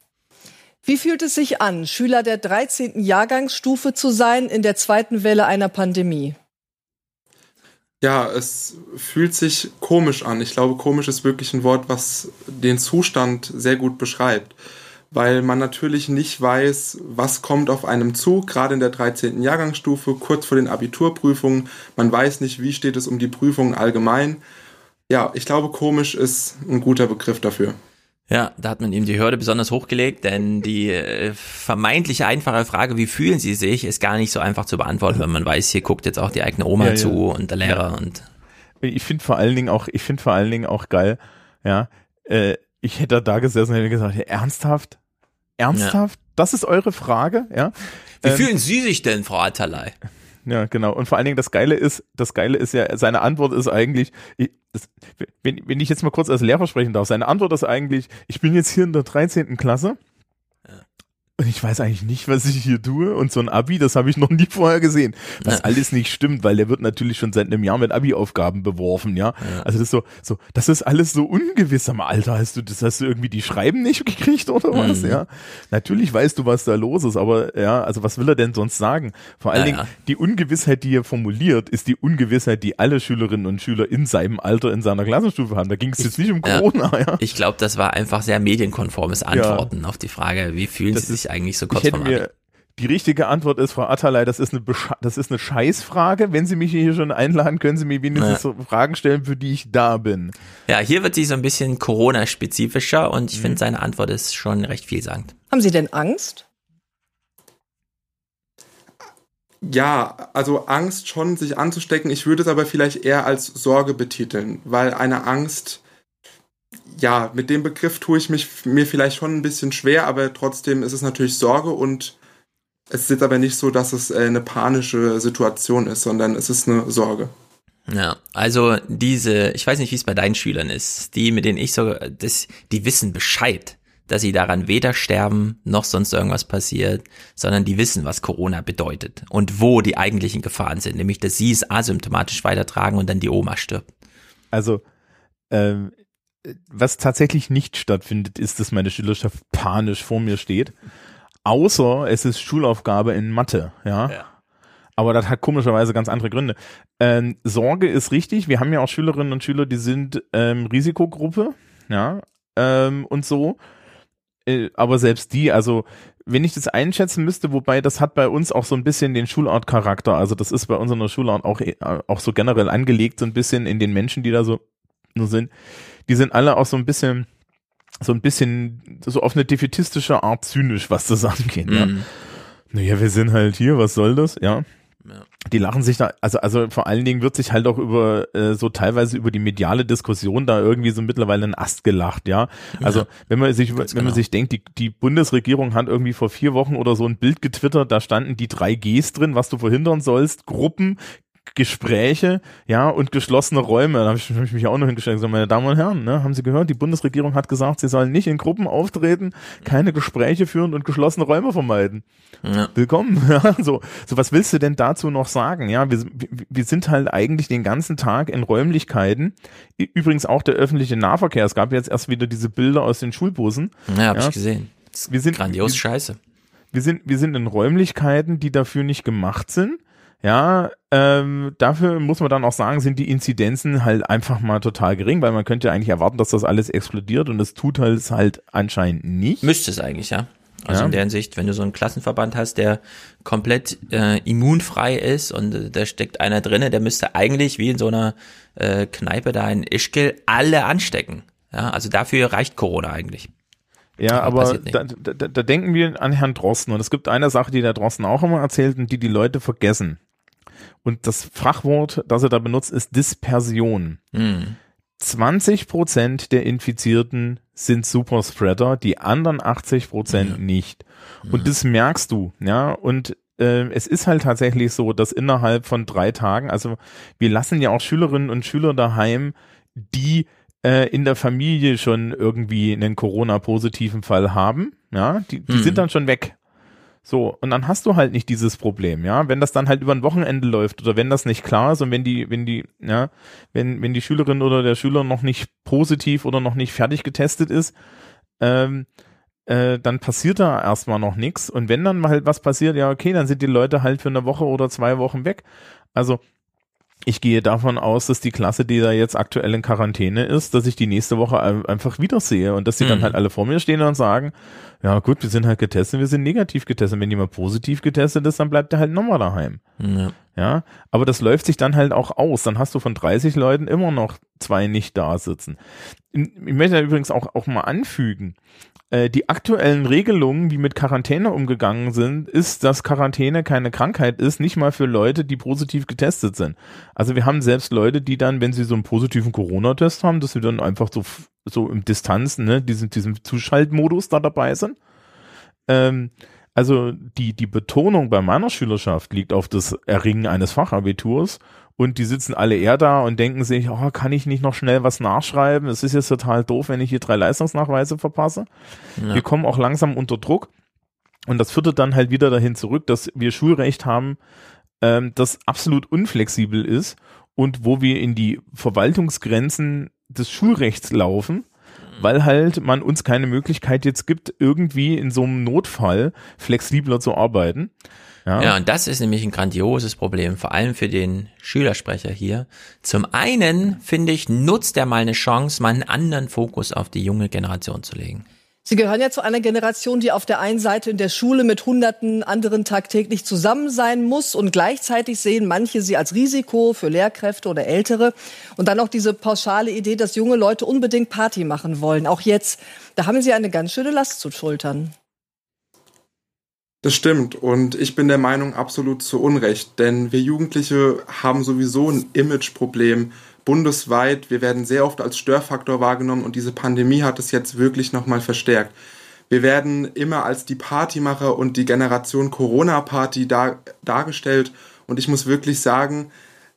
Wie fühlt es sich an, Schüler der 13. Jahrgangsstufe zu sein in der zweiten Welle einer Pandemie? Ja, es fühlt sich komisch an. Ich glaube, komisch ist wirklich ein Wort, was den Zustand sehr gut beschreibt. Weil man natürlich nicht weiß, was kommt auf einem zu, gerade in der 13. Jahrgangsstufe, kurz vor den Abiturprüfungen. Man weiß nicht, wie steht es um die Prüfungen allgemein. Ja, ich glaube, komisch ist ein guter Begriff dafür. Ja, da hat man ihm die Hürde besonders hochgelegt, denn die äh, vermeintliche einfache Frage, wie fühlen Sie sich, ist gar nicht so einfach zu beantworten, wenn man weiß, hier guckt jetzt auch die eigene Oma ja, zu ja. und der Lehrer ja. und. Ich finde vor allen Dingen auch, ich finde vor allen Dingen auch geil, ja, äh, ich hätte da gesessen und hätte gesagt, ernsthaft? Ernsthaft? Das ist eure Frage, ja? Wie ähm, fühlen Sie sich denn, Frau Atalay? Ja, genau. Und vor allen Dingen das Geile ist, das Geile ist ja, seine Antwort ist eigentlich, ich, das, wenn, wenn ich jetzt mal kurz als Lehrer sprechen darf, seine Antwort ist eigentlich, ich bin jetzt hier in der 13. Klasse und ich weiß eigentlich nicht, was ich hier tue. Und so ein Abi, das habe ich noch nie vorher gesehen. Was ja. alles nicht stimmt, weil der wird natürlich schon seit einem Jahr mit Abi-Aufgaben beworfen, ja? ja. Also das ist so, so, das ist alles so ungewiss am Alter. Hast du, das hast du irgendwie die Schreiben nicht gekriegt oder was, mhm. ja? Natürlich weißt du, was da los ist, aber ja, also was will er denn sonst sagen? Vor allen ja, Dingen, die Ungewissheit, die er formuliert, ist die Ungewissheit, die alle Schülerinnen und Schüler in seinem Alter, in seiner Klassenstufe haben. Da ging es jetzt nicht um Corona, ja? Ich glaube, das war einfach sehr medienkonformes Antworten auf die Frage, wie fühlen das sie sich eigentlich so kurz vorm Abi. Die richtige Antwort ist, Frau Atterlei, das ist eine, das ist eine Scheißfrage. Wenn Sie mich hier schon einladen, können Sie mir wenigstens ja. so Fragen stellen, für die ich da bin. Ja, hier wird sie so ein bisschen Corona-spezifischer und ich mhm. finde, seine Antwort ist schon recht vielsagend. Haben Sie denn Angst? Ja, also Angst schon, sich anzustecken. Ich würde es aber vielleicht eher als Sorge betiteln, weil eine Angst ja, mit dem Begriff tue ich mich mir vielleicht schon ein bisschen schwer, aber trotzdem ist es natürlich Sorge und es ist aber nicht so, dass es äh, eine panische Situation ist, sondern es ist eine Sorge. Ja, also diese, ich weiß nicht, wie es bei deinen Schülern ist, die, mit denen ich so, das, die wissen Bescheid, dass sie daran weder sterben noch sonst irgendwas passiert, sondern die wissen, was Corona bedeutet und wo die eigentlichen Gefahren sind, nämlich dass sie es asymptomatisch weitertragen und dann die Oma stirbt. Also ähm, was tatsächlich nicht stattfindet, ist, dass meine Schülerschaft panisch vor mir steht. Außer es ist Schulaufgabe in Mathe, ja. ja. Aber das hat komischerweise ganz andere Gründe. Ähm, Sorge ist richtig. Wir haben ja auch Schülerinnen und Schüler, die sind ähm, Risikogruppe, ja, ähm, und so. Äh, aber selbst die, also wenn ich das einschätzen müsste, wobei das hat bei uns auch so ein bisschen den Schulortcharakter. Also das ist bei unserer Schulart auch, äh, auch so generell angelegt, so ein bisschen in den Menschen, die da so nur sind die sind alle auch so ein bisschen, so ein bisschen, so auf eine defetistische Art zynisch, was das angeht. Mhm. Ja. Naja, wir sind halt hier, was soll das? Ja. Ja. Die lachen sich da, also, also vor allen Dingen wird sich halt auch über äh, so teilweise über die mediale Diskussion da irgendwie so mittlerweile ein Ast gelacht, ja. Also ja, wenn man sich, wenn genau. man sich denkt, die, die Bundesregierung hat irgendwie vor vier Wochen oder so ein Bild getwittert, da standen die drei Gs drin, was du verhindern sollst, Gruppen, Gespräche, ja, und geschlossene Räume. Da habe ich, hab ich, mich auch noch hingestellt gesagt, meine Damen und Herren, ne, haben Sie gehört, die Bundesregierung hat gesagt, sie sollen nicht in Gruppen auftreten, keine Gespräche führen und geschlossene Räume vermeiden. Ja. Willkommen. Ja, so, so, was willst du denn dazu noch sagen? Ja, wir, wir sind halt eigentlich den ganzen Tag in Räumlichkeiten. Übrigens auch der öffentliche Nahverkehr. Es gab jetzt erst wieder diese Bilder aus den Schulbussen. Ja, habe ja. ich gesehen. Wir sind grandios scheiße. Wir sind, wir sind in Räumlichkeiten, die dafür nicht gemacht sind ja, ähm, dafür muss man dann auch sagen, sind die Inzidenzen halt einfach mal total gering, weil man könnte ja eigentlich erwarten, dass das alles explodiert und es tut halt, halt anscheinend nicht. Müsste es eigentlich, ja. Also ja. in der Hinsicht, wenn du so einen Klassenverband hast, der komplett äh, immunfrei ist und äh, da steckt einer drinne, der müsste eigentlich wie in so einer äh, Kneipe da in Ischgl alle anstecken. Ja, also dafür reicht Corona eigentlich. Ja, aber da, da, da denken wir an Herrn Drosten und es gibt eine Sache, die der Drosten auch immer erzählt und die die Leute vergessen. Und das Fachwort, das er da benutzt, ist Dispersion. Mhm. 20 Prozent der Infizierten sind Superspreader, die anderen 80 Prozent mhm. nicht. Und mhm. das merkst du, ja. Und äh, es ist halt tatsächlich so, dass innerhalb von drei Tagen, also wir lassen ja auch Schülerinnen und Schüler daheim, die äh, in der Familie schon irgendwie einen Corona-positiven Fall haben, ja, die, die mhm. sind dann schon weg. So, und dann hast du halt nicht dieses Problem, ja. Wenn das dann halt über ein Wochenende läuft oder wenn das nicht klar ist und wenn die, wenn die, ja, wenn, wenn die Schülerin oder der Schüler noch nicht positiv oder noch nicht fertig getestet ist, ähm, äh, dann passiert da erstmal noch nichts. Und wenn dann halt was passiert, ja, okay, dann sind die Leute halt für eine Woche oder zwei Wochen weg. Also ich gehe davon aus, dass die Klasse, die da jetzt aktuell in Quarantäne ist, dass ich die nächste Woche einfach wiedersehe und dass sie mhm. dann halt alle vor mir stehen und sagen, ja gut, wir sind halt getestet, wir sind negativ getestet. Wenn jemand positiv getestet ist, dann bleibt er halt nochmal daheim. Ja. ja. Aber das läuft sich dann halt auch aus. Dann hast du von 30 Leuten immer noch zwei nicht da sitzen. Ich möchte übrigens auch, auch mal anfügen, die aktuellen Regelungen, wie mit Quarantäne umgegangen sind, ist, dass Quarantäne keine Krankheit ist, nicht mal für Leute, die positiv getestet sind. Also wir haben selbst Leute, die dann, wenn sie so einen positiven Corona-Test haben, dass sie dann einfach so, so im Distanz, ne, diesen, diesem Zuschaltmodus da dabei sind. Ähm, also die, die Betonung bei meiner Schülerschaft liegt auf das Erringen eines Fachabiturs und die sitzen alle eher da und denken sich, oh, kann ich nicht noch schnell was nachschreiben? Es ist jetzt total doof, wenn ich hier drei Leistungsnachweise verpasse. Ja. Wir kommen auch langsam unter Druck. Und das führte dann halt wieder dahin zurück, dass wir Schulrecht haben, ähm, das absolut unflexibel ist und wo wir in die Verwaltungsgrenzen des Schulrechts laufen, weil halt man uns keine Möglichkeit jetzt gibt, irgendwie in so einem Notfall flexibler zu arbeiten. Ja. ja, und das ist nämlich ein grandioses Problem, vor allem für den Schülersprecher hier. Zum einen, finde ich, nutzt er mal eine Chance, mal einen anderen Fokus auf die junge Generation zu legen. Sie gehören ja zu einer Generation, die auf der einen Seite in der Schule mit hunderten anderen tagtäglich zusammen sein muss und gleichzeitig sehen manche sie als Risiko für Lehrkräfte oder Ältere. Und dann auch diese pauschale Idee, dass junge Leute unbedingt Party machen wollen. Auch jetzt, da haben sie eine ganz schöne Last zu schultern. Das stimmt und ich bin der Meinung absolut zu Unrecht, denn wir Jugendliche haben sowieso ein Imageproblem bundesweit. Wir werden sehr oft als Störfaktor wahrgenommen und diese Pandemie hat es jetzt wirklich nochmal verstärkt. Wir werden immer als die Partymacher und die Generation Corona-Party dar dargestellt und ich muss wirklich sagen,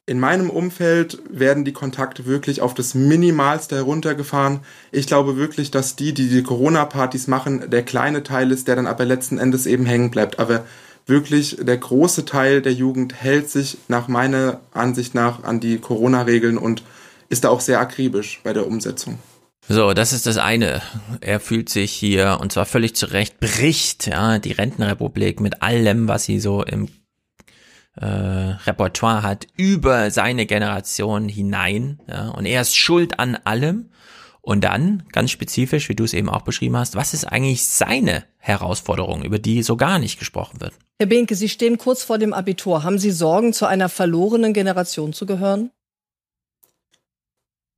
in meinem Umfeld werden die Kontakte wirklich auf das Minimalste heruntergefahren. Ich glaube wirklich, dass die, die die Corona-Partys machen, der kleine Teil ist, der dann aber letzten Endes eben hängen bleibt. Aber wirklich der große Teil der Jugend hält sich nach meiner Ansicht nach an die Corona-Regeln und ist da auch sehr akribisch bei der Umsetzung. So, das ist das eine. Er fühlt sich hier, und zwar völlig zu Recht, bricht ja, die Rentenrepublik mit allem, was sie so im äh, Repertoire hat über seine Generation hinein. Ja, und er ist schuld an allem. Und dann, ganz spezifisch, wie du es eben auch beschrieben hast, was ist eigentlich seine Herausforderung, über die so gar nicht gesprochen wird? Herr Behnke, Sie stehen kurz vor dem Abitur. Haben Sie Sorgen, zu einer verlorenen Generation zu gehören?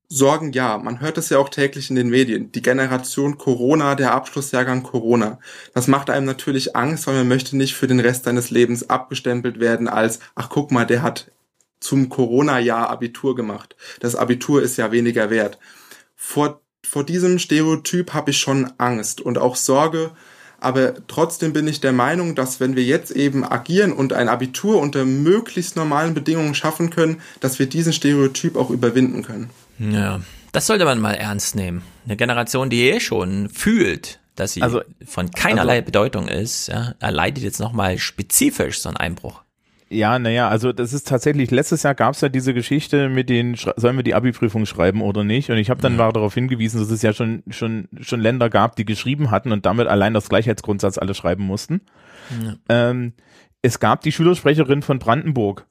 Sorgen ja, man hört es ja auch täglich in den Medien. Die Generation Corona, der Abschlussjahrgang Corona. Das macht einem natürlich Angst, weil man möchte nicht für den Rest seines Lebens abgestempelt werden als, ach guck mal, der hat zum Corona-Jahr Abitur gemacht. Das Abitur ist ja weniger wert. Vor, vor diesem Stereotyp habe ich schon Angst und auch Sorge, aber trotzdem bin ich der Meinung, dass wenn wir jetzt eben agieren und ein Abitur unter möglichst normalen Bedingungen schaffen können, dass wir diesen Stereotyp auch überwinden können. Ja, das sollte man mal ernst nehmen. Eine Generation, die eh schon fühlt, dass sie also, von keinerlei also, Bedeutung ist, ja, erleidet jetzt nochmal spezifisch so einen Einbruch. Ja, naja, also das ist tatsächlich, letztes Jahr gab es ja diese Geschichte mit den, sollen wir die Abi-Prüfung schreiben oder nicht? Und ich habe dann ja. mal darauf hingewiesen, dass es ja schon, schon, schon Länder gab, die geschrieben hatten und damit allein das Gleichheitsgrundsatz alle schreiben mussten. Ja. Ähm, es gab die Schülersprecherin von Brandenburg,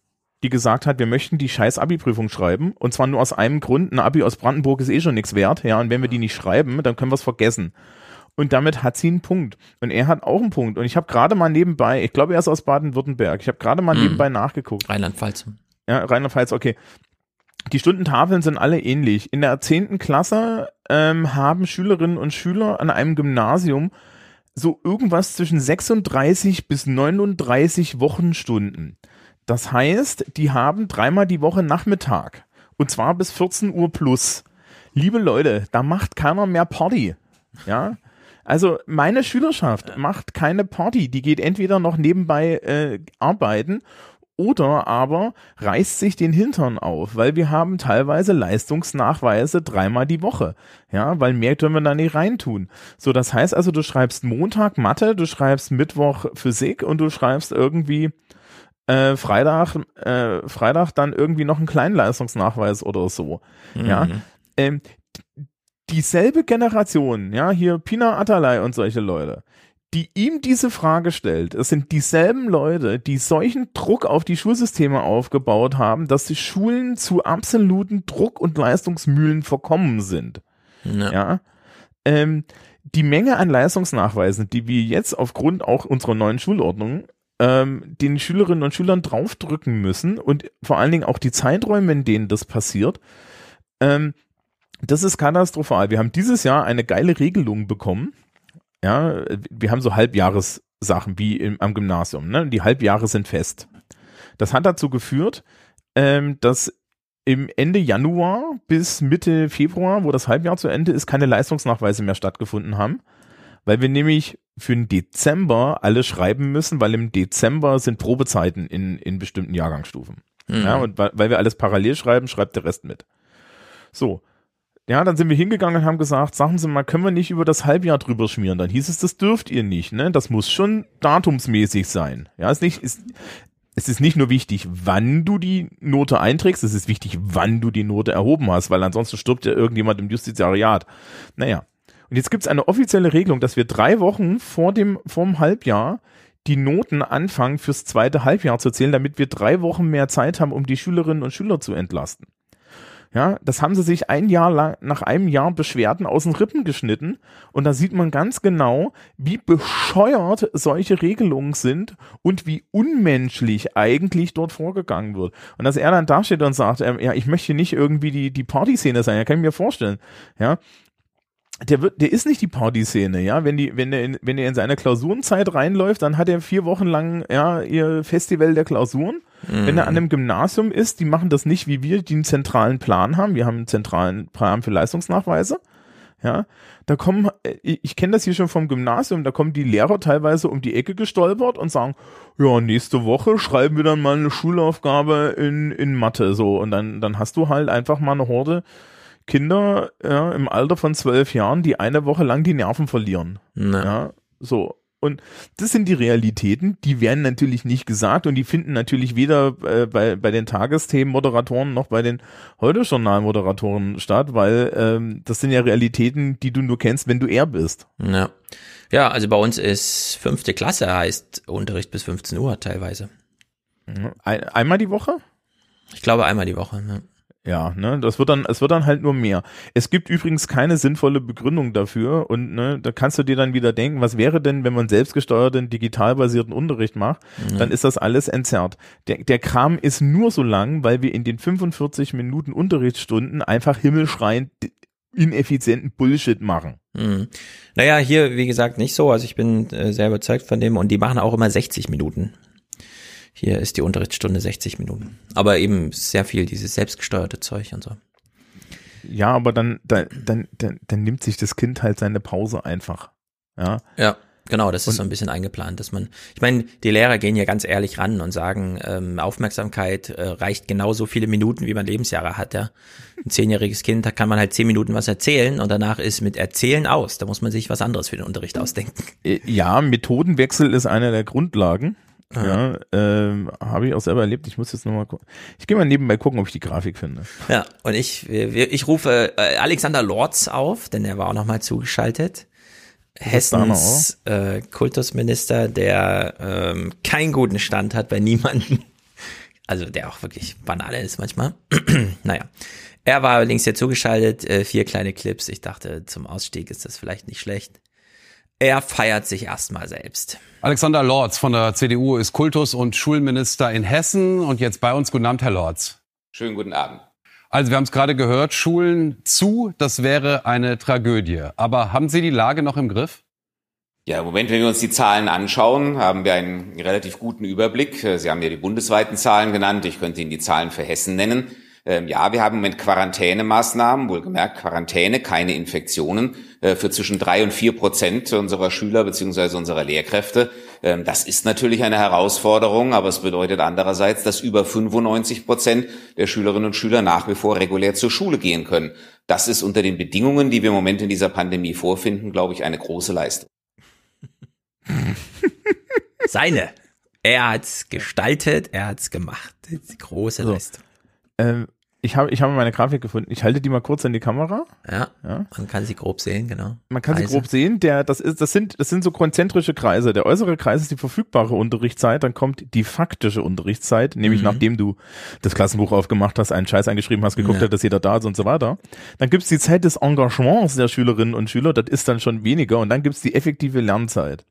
die gesagt hat, wir möchten die scheiß Abi-Prüfung schreiben. Und zwar nur aus einem Grund, ein Abi aus Brandenburg ist eh schon nichts wert. Ja, und wenn wir die nicht schreiben, dann können wir es vergessen. Und damit hat sie einen Punkt. Und er hat auch einen Punkt. Und ich habe gerade mal nebenbei, ich glaube, er ist aus Baden-Württemberg, ich habe gerade mal mhm. nebenbei nachgeguckt. Rheinland-Pfalz. Ja, Rheinland-Pfalz, okay. Die Stundentafeln sind alle ähnlich. In der zehnten Klasse ähm, haben Schülerinnen und Schüler an einem Gymnasium so irgendwas zwischen 36 bis 39 Wochenstunden. Das heißt, die haben dreimal die Woche Nachmittag. Und zwar bis 14 Uhr plus. Liebe Leute, da macht keiner mehr Party. Ja. Also meine Schülerschaft macht keine Party. Die geht entweder noch nebenbei äh, arbeiten oder aber reißt sich den Hintern auf, weil wir haben teilweise Leistungsnachweise dreimal die Woche. Ja, weil mehr können wir da nicht reintun. So, das heißt also, du schreibst Montag Mathe, du schreibst Mittwoch Physik und du schreibst irgendwie äh, Freitag, äh, Freitag dann irgendwie noch einen kleinen Leistungsnachweis oder so. Mhm. Ja. Ähm, dieselbe Generation, ja, hier Pina Atalay und solche Leute, die ihm diese Frage stellt, es sind dieselben Leute, die solchen Druck auf die Schulsysteme aufgebaut haben, dass die Schulen zu absoluten Druck- und Leistungsmühlen verkommen sind. Ja. ja? Ähm, die Menge an Leistungsnachweisen, die wir jetzt aufgrund auch unserer neuen Schulordnung ähm, den Schülerinnen und Schülern draufdrücken müssen und vor allen Dingen auch die Zeiträume, in denen das passiert, ähm, das ist katastrophal. Wir haben dieses Jahr eine geile Regelung bekommen. Ja, wir haben so Halbjahressachen wie im, am Gymnasium. Ne? Die Halbjahre sind fest. Das hat dazu geführt, ähm, dass im Ende Januar bis Mitte Februar, wo das Halbjahr zu Ende ist, keine Leistungsnachweise mehr stattgefunden haben, weil wir nämlich für den Dezember alle schreiben müssen, weil im Dezember sind Probezeiten in, in bestimmten Jahrgangsstufen. Mhm. Ja, und weil, wir alles parallel schreiben, schreibt der Rest mit. So. Ja, dann sind wir hingegangen und haben gesagt, sagen Sie mal, können wir nicht über das Halbjahr drüber schmieren? Dann hieß es, das dürft ihr nicht, ne? Das muss schon datumsmäßig sein. Ja, ist nicht, ist, es ist nicht nur wichtig, wann du die Note einträgst, es ist wichtig, wann du die Note erhoben hast, weil ansonsten stirbt ja irgendjemand im Justizariat. Naja. Und jetzt gibt's eine offizielle Regelung, dass wir drei Wochen vor dem, vorm Halbjahr die Noten anfangen fürs zweite Halbjahr zu zählen, damit wir drei Wochen mehr Zeit haben, um die Schülerinnen und Schüler zu entlasten. Ja, das haben sie sich ein Jahr lang, nach einem Jahr Beschwerden aus den Rippen geschnitten. Und da sieht man ganz genau, wie bescheuert solche Regelungen sind und wie unmenschlich eigentlich dort vorgegangen wird. Und dass er dann dasteht und sagt, ähm, ja, ich möchte nicht irgendwie die, die Partyszene sein, ja, kann ich mir vorstellen. Ja, der wird, der ist nicht die Partyszene, ja. Wenn die, wenn er in, wenn er in seine Klausurenzeit reinläuft, dann hat er vier Wochen lang, ja, ihr Festival der Klausuren. Mhm. Wenn er an einem Gymnasium ist, die machen das nicht wie wir, die einen zentralen Plan haben. Wir haben einen zentralen Plan für Leistungsnachweise. Ja, da kommen, äh, ich, ich kenne das hier schon vom Gymnasium, da kommen die Lehrer teilweise um die Ecke gestolpert und sagen, ja, nächste Woche schreiben wir dann mal eine Schulaufgabe in, in Mathe, so. Und dann, dann hast du halt einfach mal eine Horde Kinder ja, im Alter von zwölf Jahren, die eine Woche lang die Nerven verlieren. Na. Ja, so. Und das sind die Realitäten, die werden natürlich nicht gesagt und die finden natürlich weder äh, bei, bei den Tagesthemen-Moderatoren noch bei den Heute-Journal-Moderatoren statt, weil ähm, das sind ja Realitäten, die du nur kennst, wenn du er bist. Ja. ja, also bei uns ist fünfte Klasse, heißt Unterricht bis 15 Uhr teilweise. Ein, einmal die Woche? Ich glaube einmal die Woche. Ne? Ja, ne, das wird dann, es wird dann halt nur mehr. Es gibt übrigens keine sinnvolle Begründung dafür und ne, da kannst du dir dann wieder denken, was wäre denn, wenn man selbstgesteuerten, digital basierten Unterricht macht, Mhm. dann ist das alles entzerrt. Der, der Kram ist nur so lang, weil wir in den 45 Minuten Unterrichtsstunden einfach himmelschreiend ineffizienten Bullshit machen. Mhm. Naja, hier, wie gesagt, nicht so. Also ich bin äh, sehr überzeugt von dem und die machen auch immer 60 Minuten. Hier ist die Unterrichtsstunde 60 Minuten. Aber eben sehr viel dieses selbstgesteuerte Zeug und so. Ja, aber dann, dann, dann, dann, dann nimmt sich das Kind halt seine Pause einfach. Ja. Ja, genau, das ist so ein bisschen eingeplant, dass man, ich meine, die Lehrer gehen ja ganz ehrlich ran und sagen, ähm, Aufmerksamkeit äh, reicht genauso viele Minuten, wie man Lebensjahre hat, ja. Ein zehnjähriges Kind, da kann man halt zehn Minuten was erzählen und danach ist mit Erzählen aus. Da muss man sich was anderes für den Unterricht ausdenken. Äh, Ja, Methodenwechsel ist eine der Grundlagen. Ja, ähm, habe ich auch selber erlebt. Ich muss jetzt nochmal gucken. Ich gehe mal nebenbei gucken, ob ich die Grafik finde. Ja, und ich, ich rufe äh, Alexander Lorz auf, denn er war auch nochmal zugeschaltet. Hessens äh, Kultusminister, der ähm, keinen guten Stand hat bei niemanden. Also der auch wirklich banal ist manchmal. naja. Er war allerdings hier zugeschaltet, äh, vier kleine Clips. Ich dachte, zum Ausstieg ist das vielleicht nicht schlecht. Er feiert sich erstmal selbst. Alexander Lorz von der CDU ist Kultus- und Schulminister in Hessen und jetzt bei uns. Guten Abend, Herr Lorz. Schönen guten Abend. Also wir haben es gerade gehört, Schulen zu, das wäre eine Tragödie. Aber haben Sie die Lage noch im Griff? Ja, im Moment, wenn wir uns die Zahlen anschauen, haben wir einen relativ guten Überblick. Sie haben ja die bundesweiten Zahlen genannt. Ich könnte Ihnen die Zahlen für Hessen nennen. Ähm, ja, wir haben im Moment Quarantänemaßnahmen, wohlgemerkt Quarantäne, keine Infektionen, äh, für zwischen drei und vier Prozent unserer Schüler beziehungsweise unserer Lehrkräfte. Ähm, das ist natürlich eine Herausforderung, aber es bedeutet andererseits, dass über 95 Prozent der Schülerinnen und Schüler nach wie vor regulär zur Schule gehen können. Das ist unter den Bedingungen, die wir im Moment in dieser Pandemie vorfinden, glaube ich, eine große Leistung. Seine. Er hat's gestaltet, er hat's gemacht. Große Leistung. Ähm, ich habe ich habe meine Grafik gefunden. Ich halte die mal kurz in die Kamera. Ja, ja. man kann sie grob sehen, genau. Man kann Kreise. sie grob sehen. Der, das ist, das sind, das sind so konzentrische Kreise. Der äußere Kreis ist die verfügbare Unterrichtszeit. Dann kommt die faktische Unterrichtszeit, nämlich Mhm. nachdem du das Klassenbuch aufgemacht hast, einen Scheiß eingeschrieben hast, geguckt Ja. hast, dass jeder da ist und so weiter. Dann gibt's die Zeit des Engagements der Schülerinnen und Schüler. Das ist dann schon weniger. Und dann gibt's die effektive Lernzeit.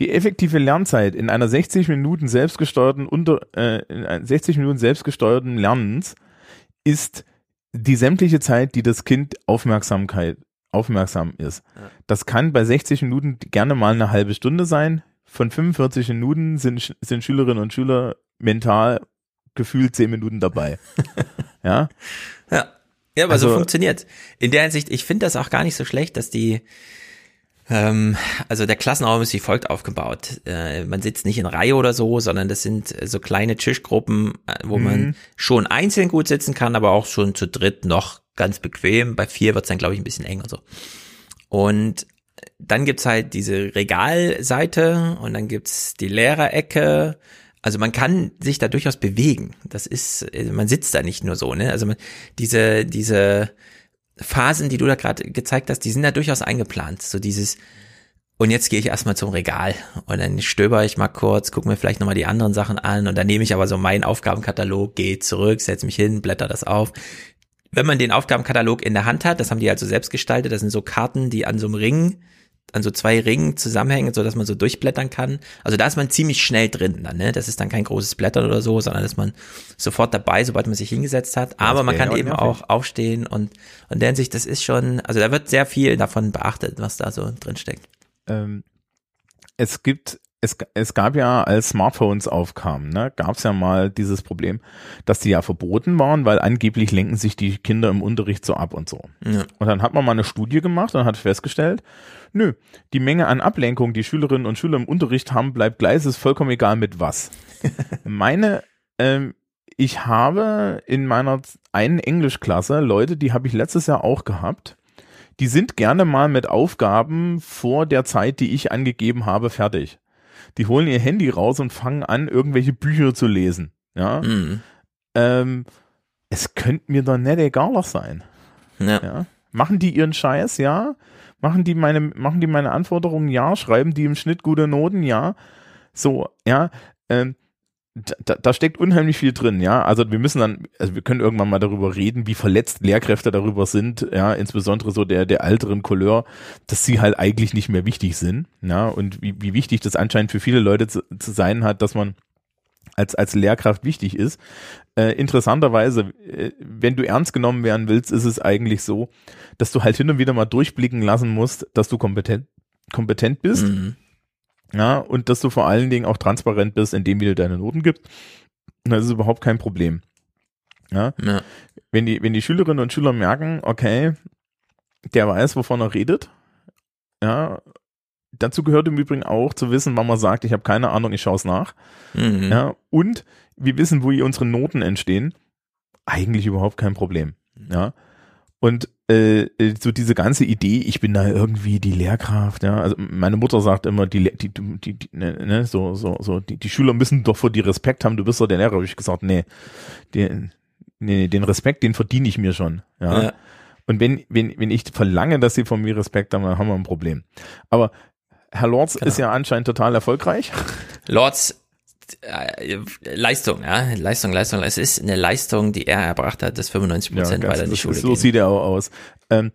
Die effektive Lernzeit in einer 60 Minuten selbstgesteuerten unter äh, in ein- 60 Minuten selbstgesteuerten Lernens ist die sämtliche Zeit, die das Kind Aufmerksamkeit aufmerksam ist. Das kann bei 60 Minuten gerne mal eine halbe Stunde sein. Von 45 Minuten sind, sind Schülerinnen und Schüler mental gefühlt 10 Minuten dabei. ja. Ja. Ja, aber so Also- funktioniert. In der Hinsicht, ich finde das auch gar nicht so schlecht, dass die, also der Klassenraum ist wie folgt aufgebaut. Äh, man sitzt nicht in Reihe oder so, sondern das sind äh, so kleine Tischgruppen, äh, wo Mhm. man schon einzeln gut sitzen kann, aber auch schon zu dritt noch ganz bequem. Bei vier wird's dann, glaube ich, ein bisschen eng und so. Und dann gibt's halt diese Regalseite und dann gibt's die Lehrerecke. Also man kann sich da durchaus bewegen. Das ist, man sitzt da nicht nur so, ne? Also man, diese, diese Phasen, die du da gerade gezeigt hast, die sind da durchaus eingeplant. So dieses, und jetzt gehe ich erstmal zum Regal und dann stöber ich mal kurz, gucke mir vielleicht nochmal die anderen Sachen an und dann nehme ich aber so meinen Aufgabenkatalog, gehe zurück, setze mich hin, blätter das auf. Wenn man den Aufgabenkatalog in der Hand hat, das haben die also selbst gestaltet, das sind so Karten, die an so einem Ring, an so zwei Ringen zusammenhängen, so dass man so durchblättern kann. Also da ist man ziemlich schnell drin dann, ne? Das ist dann kein großes Blättern oder so, sondern ist man sofort dabei, sobald man sich hingesetzt hat. Aber man kann eben auch aufstehen und, und der Hinsicht, das ist schon, also da wird sehr viel davon beachtet, was da so drin steckt. ähm, es gibt, es, es gab ja, als Smartphones aufkamen, ne, gab es ja mal dieses Problem, dass die ja verboten waren, weil angeblich lenken sich die Kinder im Unterricht so ab und so. Ja. Und dann hat man mal eine Studie gemacht und hat festgestellt, nö, die Menge an Ablenkung, die Schülerinnen und Schüler im Unterricht haben, bleibt gleich, es ist vollkommen egal mit was. Meine, ähm, ich habe in meiner einen Englischklasse Leute, die habe ich letztes Jahr auch gehabt, die sind gerne mal mit Aufgaben vor der Zeit, die ich angegeben habe, fertig. Die holen ihr Handy raus und fangen an, irgendwelche Bücher zu lesen. Ja. Mhm. Ähm, es könnte mir doch nicht egaler sein. Ja. Machen die ihren Scheiß, ja. Machen die meine, machen die meine Anforderungen, ja. Schreiben die im Schnitt gute Noten, ja. So, ja. Ähm, da, da steckt unheimlich viel drin, ja. Also wir müssen dann, also wir können irgendwann mal darüber reden, wie verletzt Lehrkräfte darüber sind, ja, insbesondere so der, der älteren Couleur, dass sie halt eigentlich nicht mehr wichtig sind, ja, und wie, wie wichtig das anscheinend für viele Leute zu, zu sein hat, dass man als, als Lehrkraft wichtig ist. Äh, interessanterweise, äh, wenn du ernst genommen werden willst, ist es eigentlich so, dass du halt hin und wieder mal durchblicken lassen musst, dass du kompetent, kompetent bist. Mhm. Ja, und dass du vor allen Dingen auch transparent bist, indem du dir deine Noten gibst. Das ist überhaupt kein Problem. Ja? Ja. Wenn die, wenn die Schülerinnen und Schüler merken, okay, der weiß, wovon er redet, ja, dazu gehört im Übrigen auch zu wissen, wann man sagt, ich habe keine Ahnung, ich schaue es nach. Mhm. Ja, und wir wissen, wo unsere Noten entstehen. Eigentlich überhaupt kein Problem. Ja. Und äh, äh, so diese ganze Idee, ich bin da irgendwie die Lehrkraft, ja. Also meine Mutter sagt immer, die, die, die, die, ne, ne, so, so, so, die, die Schüler müssen doch vor dir Respekt haben, du bist doch der Lehrer. Hab ich gesagt, nee, den, nee, den Respekt, den verdiene ich mir schon. Ja. Ja. Und wenn, wenn, wenn ich verlange, dass sie von mir Respekt haben, dann haben wir ein Problem. Aber Herr Lorz ist ja anscheinend total erfolgreich. Lords äh, Leistung, ja, Leistung, Leistung. Es ist eine Leistung, die er erbracht hat, dass 95 Prozent ganz- weiter in die Schule So gehen. sieht er auch aus. Ähm,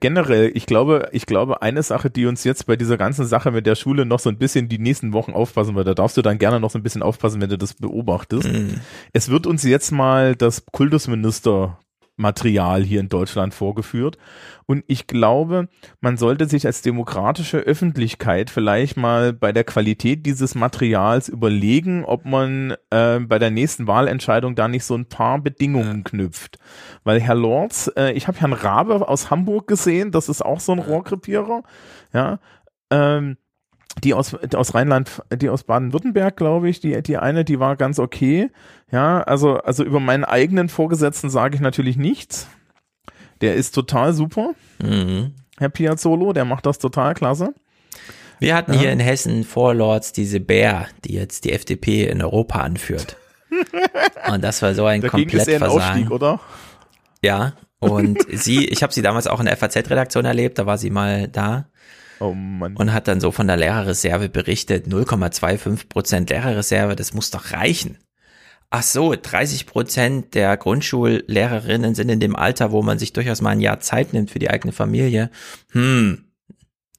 generell, ich glaube, ich glaube, eine Sache, die uns jetzt bei dieser ganzen Sache mit der Schule noch so ein bisschen die nächsten Wochen aufpassen wird, da darfst du dann gerne noch so ein bisschen aufpassen, wenn du das beobachtest. Mhm. Es wird uns jetzt mal das Kultusminister Material hier in Deutschland vorgeführt. Und ich glaube, man sollte sich als demokratische Öffentlichkeit vielleicht mal bei der Qualität dieses Materials überlegen, ob man äh, bei der nächsten Wahlentscheidung da nicht so ein paar Bedingungen knüpft. Weil Herr Lorz, äh, ich habe Herrn Rabe aus Hamburg gesehen, das ist auch so ein Rohrkrepierer, ja, ähm, die aus, aus Rheinland, die aus Baden-Württemberg, glaube ich, die, die eine, die war ganz okay. Ja, also, also über meinen eigenen Vorgesetzten sage ich natürlich nichts. Der ist total super. Mhm. Herr Piazzolo, der macht das total klasse. Wir hatten Ja. hier in Hessen vor Lords diese Bär, die jetzt die FDP in Europa anführt. Und das war so ein Dagegen ein Komplettversagen. Aufstieg, oder? Ja, und sie, ich habe sie damals auch in der FAZ-Redaktion erlebt, da war sie mal da. Oh Mann. Und hat dann so von der Lehrerreserve berichtet, 0,25 Prozent Lehrerreserve, das muss doch reichen. Ach so, 30 Prozent der Grundschullehrerinnen sind in dem Alter, wo man sich durchaus mal ein Jahr Zeit nimmt für die eigene Familie. Hm.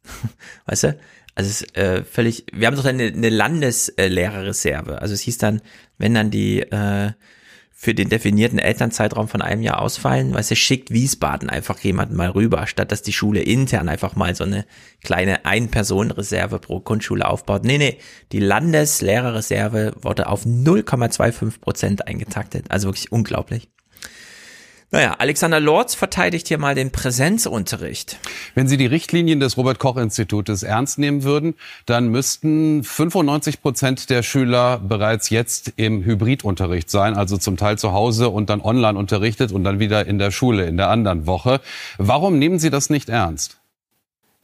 Weißt du? Also es ist äh, völlig, wir haben doch eine, eine Landeslehrerreserve. Also es hieß dann, wenn dann die äh, für den definierten Elternzeitraum von einem Jahr ausfallen, weißt du, schickt Wiesbaden einfach jemanden mal rüber, statt dass die Schule intern einfach mal so eine kleine Ein-Personen-Reserve pro Grundschule aufbaut. Nee, nee, die Landeslehrerreserve wurde auf 0,25 Prozent eingetaktet. Also wirklich unglaublich. Naja, Alexander Lorz verteidigt hier mal den Präsenzunterricht. Wenn Sie die Richtlinien des Robert-Koch-Institutes ernst nehmen würden, dann müssten 95 Prozent der Schüler bereits jetzt im Hybridunterricht sein, also zum Teil zu Hause und dann online unterrichtet und dann wieder in der Schule in der anderen Woche. Warum nehmen Sie das nicht ernst?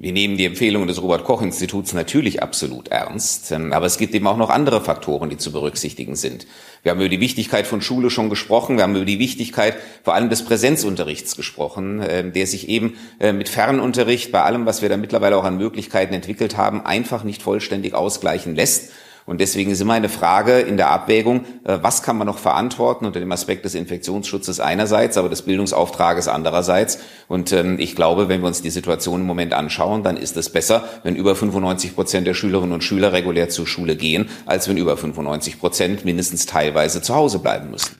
Wir nehmen die Empfehlungen des Robert-Koch-Instituts natürlich absolut ernst, ähm, aber es gibt eben auch noch andere Faktoren, die zu berücksichtigen sind. Wir haben über die Wichtigkeit von Schule schon gesprochen, wir haben über die Wichtigkeit vor allem des Präsenzunterrichts gesprochen, äh, der sich eben äh, mit Fernunterricht bei allem, was wir da mittlerweile auch an Möglichkeiten entwickelt haben, einfach nicht vollständig ausgleichen lässt. Und deswegen ist immer eine Frage in der Abwägung, äh, was kann man noch verantworten unter dem Aspekt des Infektionsschutzes einerseits, aber des Bildungsauftrages andererseits. Und ähm, ich glaube, wenn wir uns die Situation im Moment anschauen, dann ist es besser, wenn über 95 Prozent der Schülerinnen und Schüler regulär zur Schule gehen, als wenn über 95 Prozent mindestens teilweise zu Hause bleiben müssen.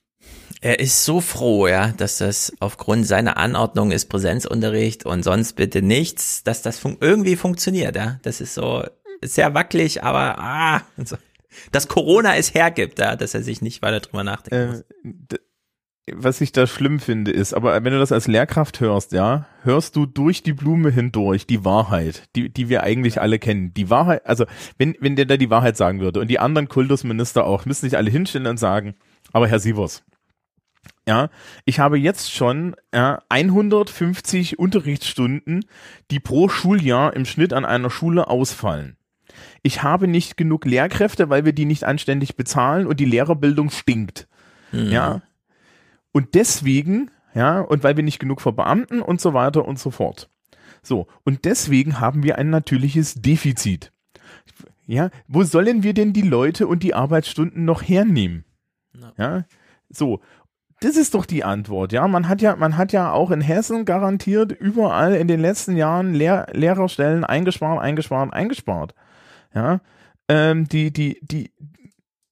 Er ist so froh, ja, dass das aufgrund seiner Anordnung ist Präsenzunterricht und sonst bitte nichts, dass das fun irgendwie funktioniert, ja. Das ist so sehr wackelig, aber ah, so. dass Corona es hergibt, ja, dass er sich nicht weiter drüber nachdenken muss. Äh, was ich da schlimm finde, ist, aber wenn du das als Lehrkraft hörst, ja, hörst du durch die Blume hindurch die Wahrheit, die, die wir eigentlich alle kennen. Die Wahrheit, also wenn, wenn der da die Wahrheit sagen würde und die anderen Kultusminister auch, müssen sich alle hinstellen und sagen, aber Herr Sievers, ja, ich habe jetzt schon ja, 150 Unterrichtsstunden, die pro Schuljahr im Schnitt an einer Schule ausfallen. Ich habe nicht genug Lehrkräfte, weil wir die nicht anständig bezahlen und die Lehrerbildung stinkt. Mhm. Ja. Und deswegen, ja, und weil wir nicht genug verbeamten und so weiter und so fort. So, und deswegen haben wir ein natürliches Defizit. Ja, wo sollen wir denn die Leute und die Arbeitsstunden noch hernehmen? Ja, so. Das ist doch die Antwort, ja. Man hat ja, man hat ja auch in Hessen garantiert überall in den letzten Jahren Lehr Lehrerstellen eingespart, eingespart, eingespart. Ja, ähm, die, die, die,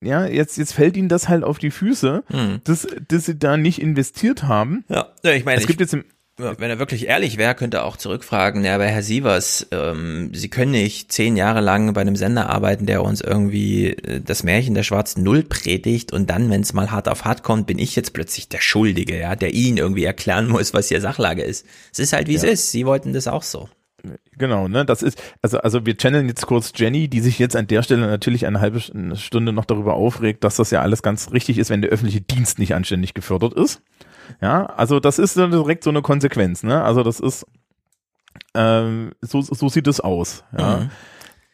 ja, jetzt, jetzt fällt ihnen das halt auf die Füße, Hm. dass, dass sie da nicht investiert haben. Ja, ja ich meine, es gibt ich- jetzt im, Ja, wenn er wirklich ehrlich wäre, könnte er auch zurückfragen, ja, aber Herr Sievers, ähm, Sie können nicht zehn Jahre lang bei einem Sender arbeiten, der uns irgendwie äh, das Märchen der schwarzen Null predigt und dann, wenn es mal hart auf hart kommt, bin ich jetzt plötzlich der Schuldige, ja, der Ihnen irgendwie erklären muss, was hier Sachlage ist. Es ist halt, wie es Ja. ist. Sie wollten das auch so. Genau, ne, das ist, also, also wir channeln jetzt kurz Jenny, die sich jetzt an der Stelle natürlich eine halbe Stunde noch darüber aufregt, dass das ja alles ganz richtig ist, wenn der öffentliche Dienst nicht anständig gefördert ist. Ja, also das ist dann direkt so eine Konsequenz, ne? Also das ist, ähm, so, so sieht es aus. Ja. Mhm.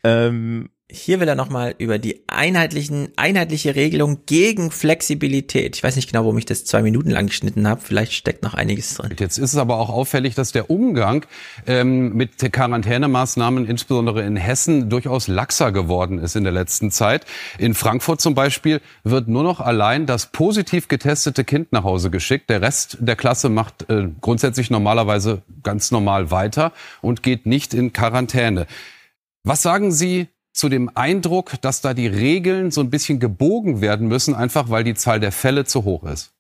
Ähm, Hier will er nochmal über die einheitlichen, einheitliche Regelung gegen Flexibilität. Ich weiß nicht genau, warum ich das zwei Minuten lang geschnitten habe. Vielleicht steckt noch einiges drin. Jetzt ist es aber auch auffällig, dass der Umgang ähm, mit Quarantänemaßnahmen, insbesondere in Hessen, durchaus laxer geworden ist in der letzten Zeit. In Frankfurt zum Beispiel wird nur noch allein das positiv getestete Kind nach Hause geschickt. Der Rest der Klasse macht äh, grundsätzlich normalerweise ganz normal weiter und geht nicht in Quarantäne. Was sagen Sie zu dem Eindruck, dass da die Regeln so ein bisschen gebogen werden müssen, einfach weil die Zahl der Fälle zu hoch ist?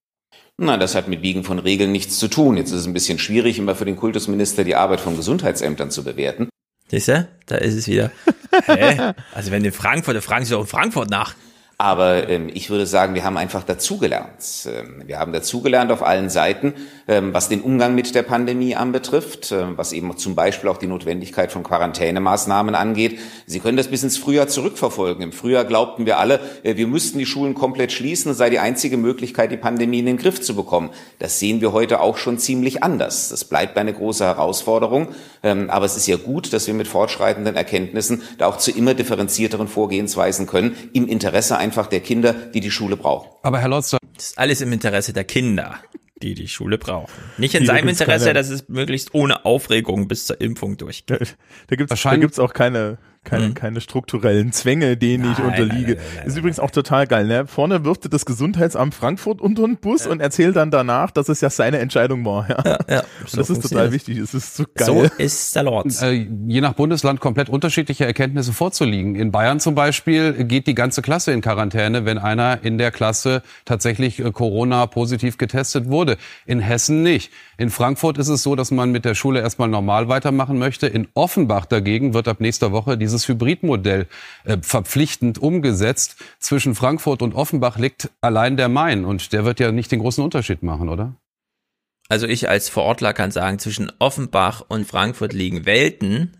Nein, das hat mit Biegen von Regeln nichts zu tun. Jetzt ist es ein bisschen schwierig, immer für den Kultusminister die Arbeit von Gesundheitsämtern zu bewerten. Siehst du? Da ist es wieder. Hä? Also wenn in Frankfurt, da fragen Sie doch in Frankfurt nach. Aber ähm, ich würde sagen, wir haben einfach dazugelernt. Ähm, wir haben dazugelernt auf allen Seiten, ähm, was den Umgang mit der Pandemie anbetrifft, ähm, was eben zum Beispiel auch die Notwendigkeit von Quarantänemaßnahmen angeht. Sie können das bis ins Frühjahr zurückverfolgen. Im Frühjahr glaubten wir alle, äh, wir müssten die Schulen komplett schließen, es sei die einzige Möglichkeit, die Pandemie in den Griff zu bekommen. Das sehen wir heute auch schon ziemlich anders. Das bleibt eine große Herausforderung. Ähm, aber es ist ja gut, dass wir mit fortschreitenden Erkenntnissen da auch zu immer differenzierteren Vorgehensweisen können, im Interesse einfach der Kinder, die die Schule brauchen. Aber Herr Lotz, das ist alles im Interesse der Kinder, die die Schule brauchen. Nicht in da seinem Interesse, keine- dass es möglichst ohne Aufregung bis zur Impfung durchgeht. Da, da da gibt's auch keine keine, keine strukturellen Zwänge, denen ich Nein, unterliege. nein, nein, nein, ist übrigens auch total geil, ne? Vorne wirft er das Gesundheitsamt Frankfurt unter den Bus und erzählt dann danach, dass es ja seine Entscheidung war. Ja, ja, und so das ist total wichtig. Es ist so geil. ist der Lord. Äh, je nach Bundesland komplett unterschiedliche Erkenntnisse vorzuliegen. In Bayern zum Beispiel geht die ganze Klasse in Quarantäne, wenn einer in der Klasse tatsächlich äh, Corona-positiv getestet wurde. In Hessen nicht. In Frankfurt ist es so, dass man mit der Schule erstmal normal weitermachen möchte. In Offenbach dagegen wird ab nächster Woche dieses Hybridmodell äh, verpflichtend umgesetzt. Zwischen Frankfurt und Offenbach liegt allein der Main und der wird ja nicht den großen Unterschied machen, oder? Also ich als Vorortler kann sagen, zwischen Offenbach und Frankfurt liegen Welten.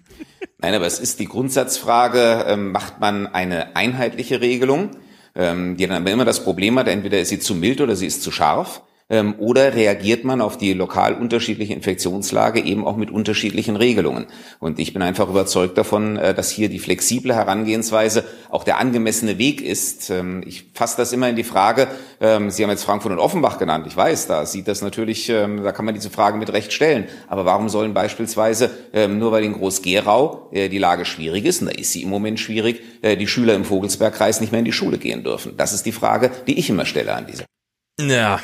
Nein, aber es ist die Grundsatzfrage, ähm, macht man eine einheitliche Regelung, ähm, die dann aber immer das Problem hat, entweder ist sie zu mild oder sie ist zu scharf. Ähm, oder reagiert man auf die lokal unterschiedliche Infektionslage eben auch mit unterschiedlichen Regelungen? Und ich bin einfach überzeugt davon, äh, dass hier die flexible Herangehensweise auch der angemessene Weg ist. Ähm, ich fasse das immer in die Frage, ähm, Sie haben jetzt Frankfurt und Offenbach genannt. Ich weiß, da sieht das natürlich, ähm, da kann man diese Frage mit Recht stellen. Aber warum sollen beispielsweise, ähm, nur weil in Groß-Gerau äh, die Lage schwierig ist, und da ist sie im Moment schwierig, äh, die Schüler im Vogelsbergkreis nicht mehr in die Schule gehen dürfen? Das ist die Frage, die ich immer stelle an dieser Ja,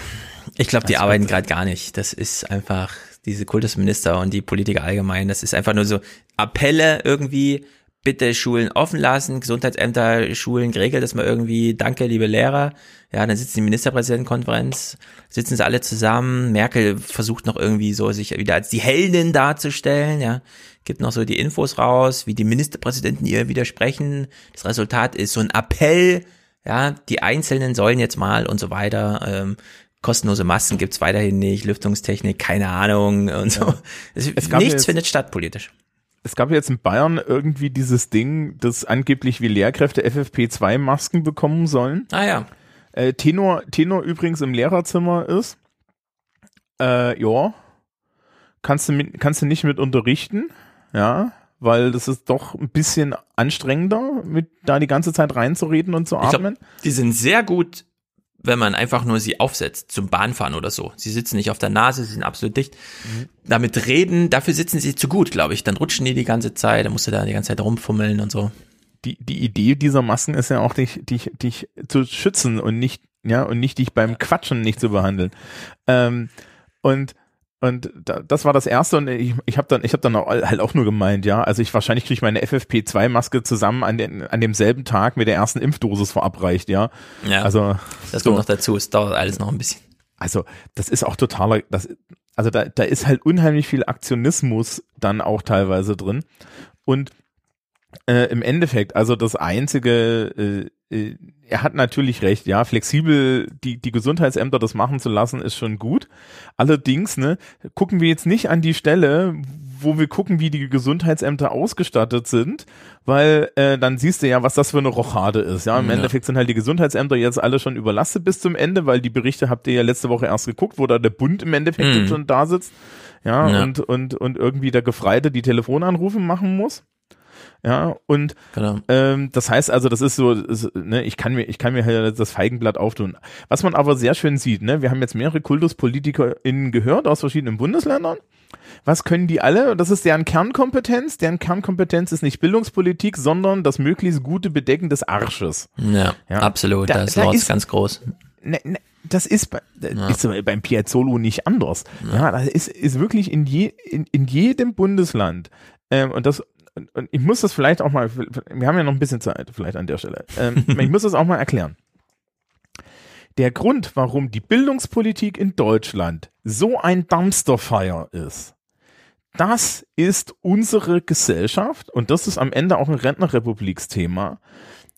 ich glaube, die arbeiten gerade gar nicht. Das ist einfach diese Kultusminister und die Politiker allgemein. Das ist einfach nur so Appelle irgendwie. Bitte Schulen offen lassen, Gesundheitsämter, Schulen geregelt das mal irgendwie. Danke, liebe Lehrer. Ja, dann sitzt die Ministerpräsidentenkonferenz, sitzen sie alle zusammen. Merkel versucht noch irgendwie so sich wieder als die Heldin darzustellen. Ja, gibt noch so die Infos raus, wie die Ministerpräsidenten ihr widersprechen. Das Resultat ist so ein Appell. Ja, die Einzelnen sollen jetzt mal und so weiter. Ähm, kostenlose Masken gibt's weiterhin nicht, Lüftungstechnik, keine Ahnung und so. Es, Es gab nichts jetzt- findet statt politisch. Es gab jetzt in Bayern irgendwie dieses Ding, dass angeblich wie Lehrkräfte FFP2-Masken bekommen sollen. Ah ja. Äh, Tenor, Tenor übrigens im Lehrerzimmer ist, äh, ja, kannst du, mit, kannst du nicht mit unterrichten, ja, weil das ist doch ein bisschen anstrengender, mit da die ganze Zeit reinzureden und zu atmen. glaub, die sind sehr gut, wenn man einfach nur sie aufsetzt zum Bahnfahren oder so. Sie sitzen nicht auf der Nase, sie sind absolut dicht. Mhm. Damit reden, dafür sitzen sie zu gut, glaube ich. Dann rutschen die die ganze Zeit, dann musst du da die ganze Zeit rumfummeln und so. die, die Idee dieser Masken ist ja auch, dich, dich, dich zu schützen und nicht, ja, und nicht dich beim Quatschen nicht zu behandeln. Ähm, und und da, das war das erste und ich, ich habe dann ich habe dann auch, halt auch nur gemeint, ja, also ich wahrscheinlich kriege ich meine FFP2 Maske zusammen an den an demselben Tag mit der ersten Impfdosis verabreicht, ja. Ja. Also Das so. kommt noch dazu, es dauert alles noch ein bisschen. Also, das ist auch totaler, das, also da, da ist halt unheimlich viel Aktionismus dann auch teilweise drin. Und äh, im Endeffekt, also das einzige, äh, er hat natürlich recht, ja, flexibel die, die Gesundheitsämter das machen zu lassen, ist schon gut. Allerdings, ne, gucken wir jetzt nicht an die Stelle, wo wir gucken, wie die Gesundheitsämter ausgestattet sind, weil äh, dann siehst du ja, was das für eine Rochade ist. Ja, im Ja. Endeffekt sind halt die Gesundheitsämter jetzt alle schon überlastet bis zum Ende, weil die Berichte habt ihr ja letzte Woche erst geguckt, wo da der Bund im Endeffekt Mhm. schon da sitzt. Ja, Ja. und und und irgendwie der Gefreite die Telefonanrufe machen muss. Ja, und Genau. ähm, das heißt also, das ist so, ist, ne, ich kann mir, ich kann mir halt das Feigenblatt auftun. Was man aber sehr schön sieht, ne, wir haben jetzt mehrere KultuspolitikerInnen gehört aus verschiedenen Bundesländern. Was können die alle? Das ist deren Kernkompetenz. Deren Kernkompetenz ist nicht Bildungspolitik, sondern das möglichst gute Bedecken des Arsches. Ja, absolut, da ist Lords ganz groß. Ne, ne, das ist, bei- das Ja. ist beim Piazzolo nicht anders. Ja, das ist, ist wirklich in, je, in, in jedem Bundesland. Ähm, und das, und, und ich muss das vielleicht auch mal, wir haben ja noch ein bisschen Zeit, vielleicht an der Stelle. Ähm, ich muss das auch mal erklären. Der Grund, warum die Bildungspolitik in Deutschland so ein Dumpsterfire ist, das ist unsere Gesellschaft und das ist am Ende auch ein Rentnerrepubliksthema.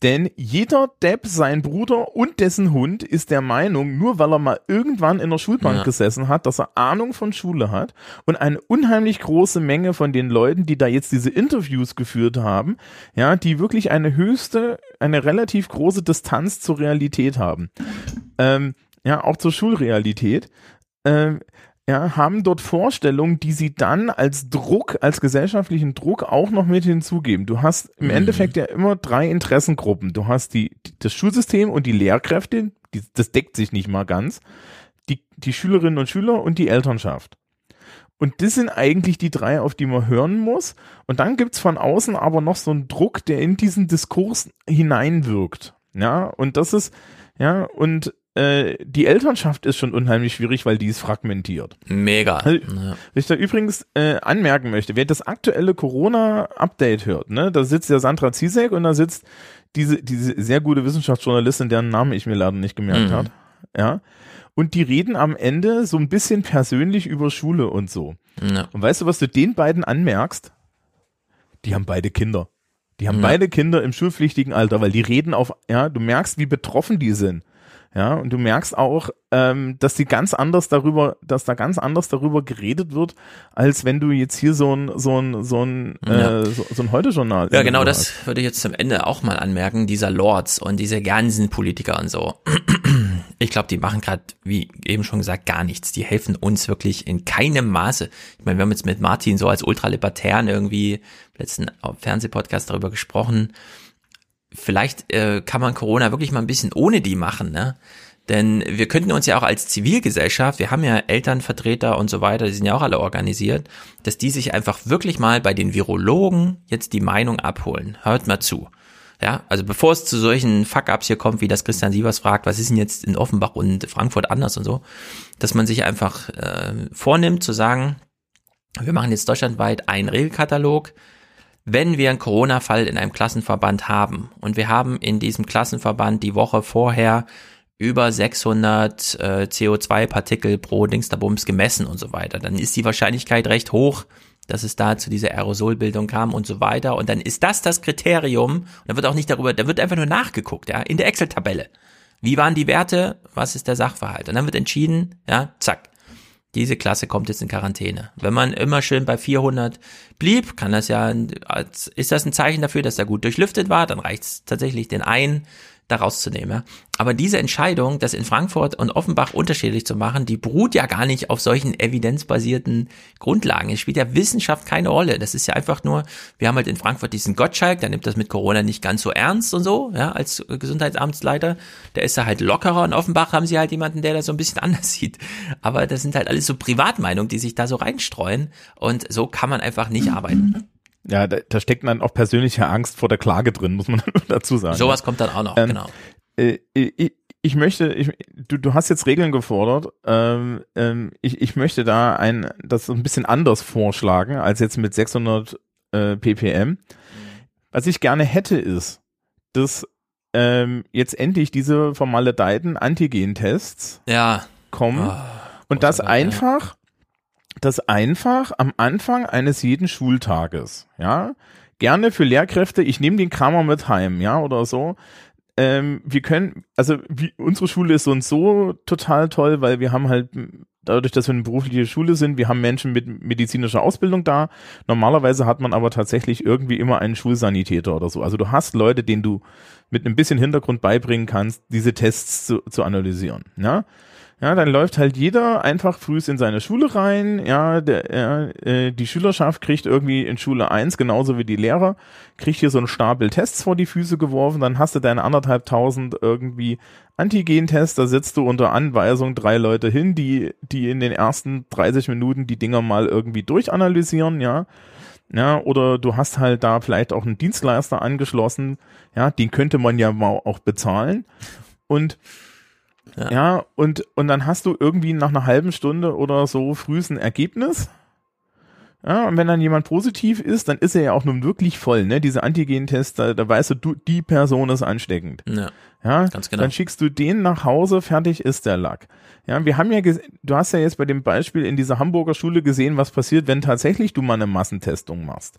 Denn jeder Depp, sein Bruder und dessen Hund ist der Meinung, nur weil er mal irgendwann in der Schulbank Ja. gesessen hat, dass er Ahnung von Schule hat und eine unheimlich große Menge von den Leuten, die da jetzt diese Interviews geführt haben, ja, die wirklich eine höchste, eine relativ große Distanz zur Realität haben. Ähm, ja, auch zur Schulrealität. Ähm, ja, haben dort Vorstellungen, die sie dann als Druck, als gesellschaftlichen Druck auch noch mit hinzugeben. Du hast im Mhm. Endeffekt ja immer drei Interessengruppen. Du hast die, die das Schulsystem und die Lehrkräfte, die, das deckt sich nicht mal ganz, die, die Schülerinnen und Schüler und die Elternschaft. Und das sind eigentlich die drei, auf die man hören muss. Und dann gibt's von außen aber noch so einen Druck, der in diesen Diskurs hineinwirkt. Ja, und das ist, ja, und äh, die Elternschaft ist schon unheimlich schwierig, weil die ist fragmentiert. Mega. Also, Ja. Was ich da übrigens äh, anmerken möchte, wer das aktuelle Corona-Update hört, ne, da sitzt ja Sandra Zizek und da sitzt diese, diese sehr gute Wissenschaftsjournalistin, deren Namen ich mir leider nicht gemerkt Mhm. habe. Ja. Und die reden am Ende so ein bisschen persönlich über Schule und so. Ja. Und weißt du, was du den beiden anmerkst? Die haben beide Kinder. Die haben Ja. beide Kinder im schulpflichtigen Alter, weil die reden auf, ja, du merkst, wie betroffen die sind. Ja, und du merkst auch, ähm, dass die ganz anders darüber, dass da ganz anders darüber geredet wird, als wenn du jetzt hier so ein, so ein, so ein, Ja. äh, so, so ein Heute-Journal. Ja, genau hast. das würde ich jetzt zum Ende auch mal anmerken, dieser Lords und diese ganzen Politiker und so. Ich glaube, die machen gerade, wie eben schon gesagt, gar nichts. Die helfen uns wirklich in keinem Maße. Ich meine, wir haben jetzt mit Martin so als ultralibertären irgendwie letzten Fernsehpodcast darüber gesprochen. Vielleicht äh, kann man Corona wirklich mal ein bisschen ohne die machen, ne? Denn wir könnten uns ja auch als Zivilgesellschaft, wir haben ja Elternvertreter und so weiter, die sind ja auch alle organisiert, dass die sich einfach wirklich mal bei den Virologen jetzt die Meinung abholen. Hört mal zu. Ja, also bevor es zu solchen Fuck-Ups hier kommt, wie das Christian Sievers fragt, was ist denn jetzt in Offenbach und Frankfurt anders und so, dass man sich einfach äh, vornimmt zu sagen, wir machen jetzt deutschlandweit einen Regelkatalog, wenn wir einen Corona-Fall in einem Klassenverband haben und wir haben in diesem Klassenverband die Woche vorher über 600 äh, CO2-Partikel pro Dingsterbums gemessen und so weiter, dann ist die Wahrscheinlichkeit recht hoch, dass es da zu dieser Aerosolbildung kam und so weiter. Und dann ist das das Kriterium. Und da wird auch nicht darüber, da wird einfach nur nachgeguckt, ja, in der Excel-Tabelle. Wie waren die Werte? Was ist der Sachverhalt? Und dann wird entschieden, ja, zack. Diese Klasse kommt jetzt in Quarantäne. Wenn man immer schön bei 400 blieb, kann das ja, ist das ein Zeichen dafür, dass er gut durchlüftet war, dann reicht es tatsächlich, den einen da rauszunehmen. Ja. Aber diese Entscheidung, das in Frankfurt und Offenbach unterschiedlich zu machen, die beruht ja gar nicht auf solchen evidenzbasierten Grundlagen. Es spielt ja Wissenschaft keine Rolle. Das ist ja einfach nur, wir haben halt in Frankfurt diesen Gottschalk, der nimmt das mit Corona nicht ganz so ernst und so, ja, als Gesundheitsamtsleiter. Der ist da halt lockerer. Und Offenbach haben sie halt jemanden, der das so ein bisschen anders sieht. Aber das sind halt alles so Privatmeinungen, die sich da so reinstreuen. Und so kann man einfach nicht arbeiten. Ja, da, da steckt dann auch persönliche Angst vor der Klage drin, muss man dazu sagen. Sowas kommt dann auch noch, Ähm, genau. Äh, ich, ich möchte, ich, du, du hast jetzt Regeln gefordert. Ähm, ähm, ich, ich möchte da ein, das so ein bisschen anders vorschlagen als jetzt mit 600 äh, ppm. Was ich gerne hätte ist, dass ähm, jetzt endlich diese vermaledeiten Antigen-Tests Ja. kommen und das einfach, das einfach am Anfang eines jeden Schultages, ja, gerne für Lehrkräfte, ich nehme den Kramer mit heim, ja, oder so. Ähm, wir können, also wie, unsere Schule ist so und so total toll, weil wir haben halt dadurch, dass wir eine berufliche Schule sind, wir haben Menschen mit medizinischer Ausbildung da. Normalerweise hat man aber tatsächlich irgendwie immer einen Schulsanitäter oder so. Also du hast Leute, denen du mit ein bisschen Hintergrund beibringen kannst, diese Tests zu, zu analysieren. Ja? Ja, dann läuft halt jeder einfach frühs in seine Schule rein. Ja, der, ja, äh, die Schülerschaft kriegt irgendwie in Schule eins genauso wie die Lehrer, kriegt hier so einen Stapel Tests vor die Füße geworfen. Dann hast du deine anderthalbtausend irgendwie Antigen-Tests. Da sitzt du unter Anweisung drei Leute hin, die, die in den ersten 30 Minuten die Dinger mal irgendwie durchanalysieren, ja. Ja, oder du hast halt da vielleicht auch einen Dienstleister angeschlossen, ja, den könnte man ja mal auch bezahlen. Und Ja. ja. und, und dann hast du irgendwie nach einer halben Stunde oder so frühs ein Ergebnis. Ja, und wenn dann jemand positiv ist, dann ist er ja auch nun wirklich voll, ne? Diese Antigen-Tests, da, da weißt du, du, die Person ist ansteckend. Ja, Ja, ganz genau. dann schickst du den nach Hause, fertig ist der Lack. Ja, wir haben ja, du hast ja jetzt bei dem Beispiel in dieser Hamburger Schule gesehen, was passiert, wenn tatsächlich du mal eine Massentestung machst.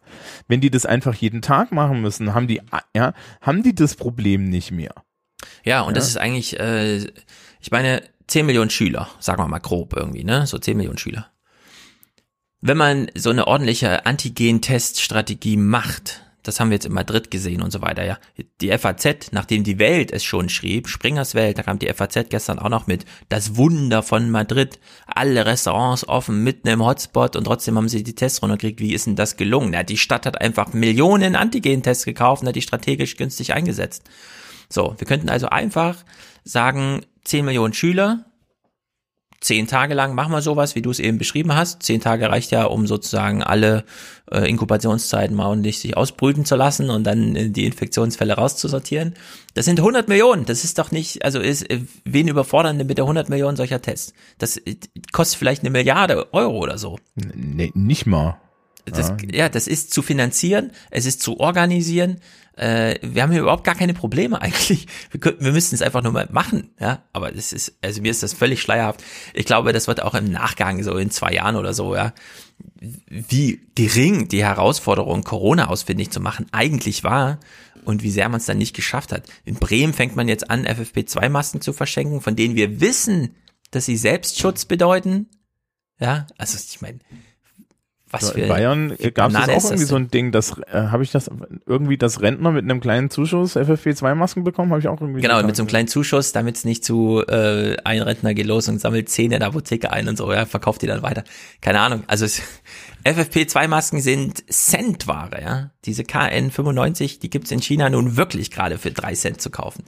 Wenn die das einfach jeden Tag machen müssen, haben die, ja, haben die das Problem nicht mehr. Ja, und das Ja. ist eigentlich, äh, ich meine, 10 Millionen Schüler, sagen wir mal grob irgendwie, ne? So 10 Millionen Schüler. Wenn man so eine ordentliche Antigen-Test-Strategie macht, das haben wir jetzt in Madrid gesehen und so weiter, ja. Die FAZ, nachdem die Welt es schon schrieb, Springers Welt, da kam die FAZ gestern auch noch mit, das Wunder von Madrid, alle Restaurants offen, mitten im Hotspot und trotzdem haben sie die Tests runtergekriegt. Wie ist denn das gelungen? Ja, die Stadt hat einfach Millionen Antigen-Tests gekauft und hat die strategisch günstig eingesetzt. So, wir könnten also einfach sagen, 10 Millionen Schüler, zehn Tage lang machen wir sowas, wie du es eben beschrieben hast. Zehn Tage reicht ja, um sozusagen alle äh, Inkubationszeiten mal ordentlich sich ausbrüten zu lassen und dann äh, die Infektionsfälle rauszusortieren. Das sind 100 Millionen. Das ist doch nicht, also ist, äh, wen überfordern denn mit der 100 Millionen solcher Tests? Das äh, kostet vielleicht eine Milliarde Euro oder so. Nee, nicht mal. Das, ja, das ist zu finanzieren, es ist zu organisieren. Äh, wir haben hier überhaupt gar keine Probleme eigentlich. Wir, könnten, wir müssten es einfach nur mal machen, ja. Aber das ist, also mir ist das völlig schleierhaft. Ich glaube, das wird auch im Nachgang, so in zwei Jahren oder so, ja, wie gering die Herausforderung, Corona ausfindig zu machen, eigentlich war und wie sehr man es dann nicht geschafft hat. In Bremen fängt man jetzt an, FFP2-Masken zu verschenken, von denen wir wissen, dass sie Selbstschutz bedeuten. Ja, also ich meine, was für in Bayern gab es auch irgendwie so ein Ding, das äh, habe ich das irgendwie das Rentner mit einem kleinen Zuschuss FFP2 Masken bekommen, habe ich auch irgendwie Genau, mit so einem kleinen Zuschuss, damit es nicht zu äh, ein Rentner geht los und sammelt zehn in der Apotheke ein und so, ja, verkauft die dann weiter. Keine Ahnung, also es, FFP2 Masken sind Centware, ja. Diese KN95, die gibt's in China nun wirklich gerade für drei Cent zu kaufen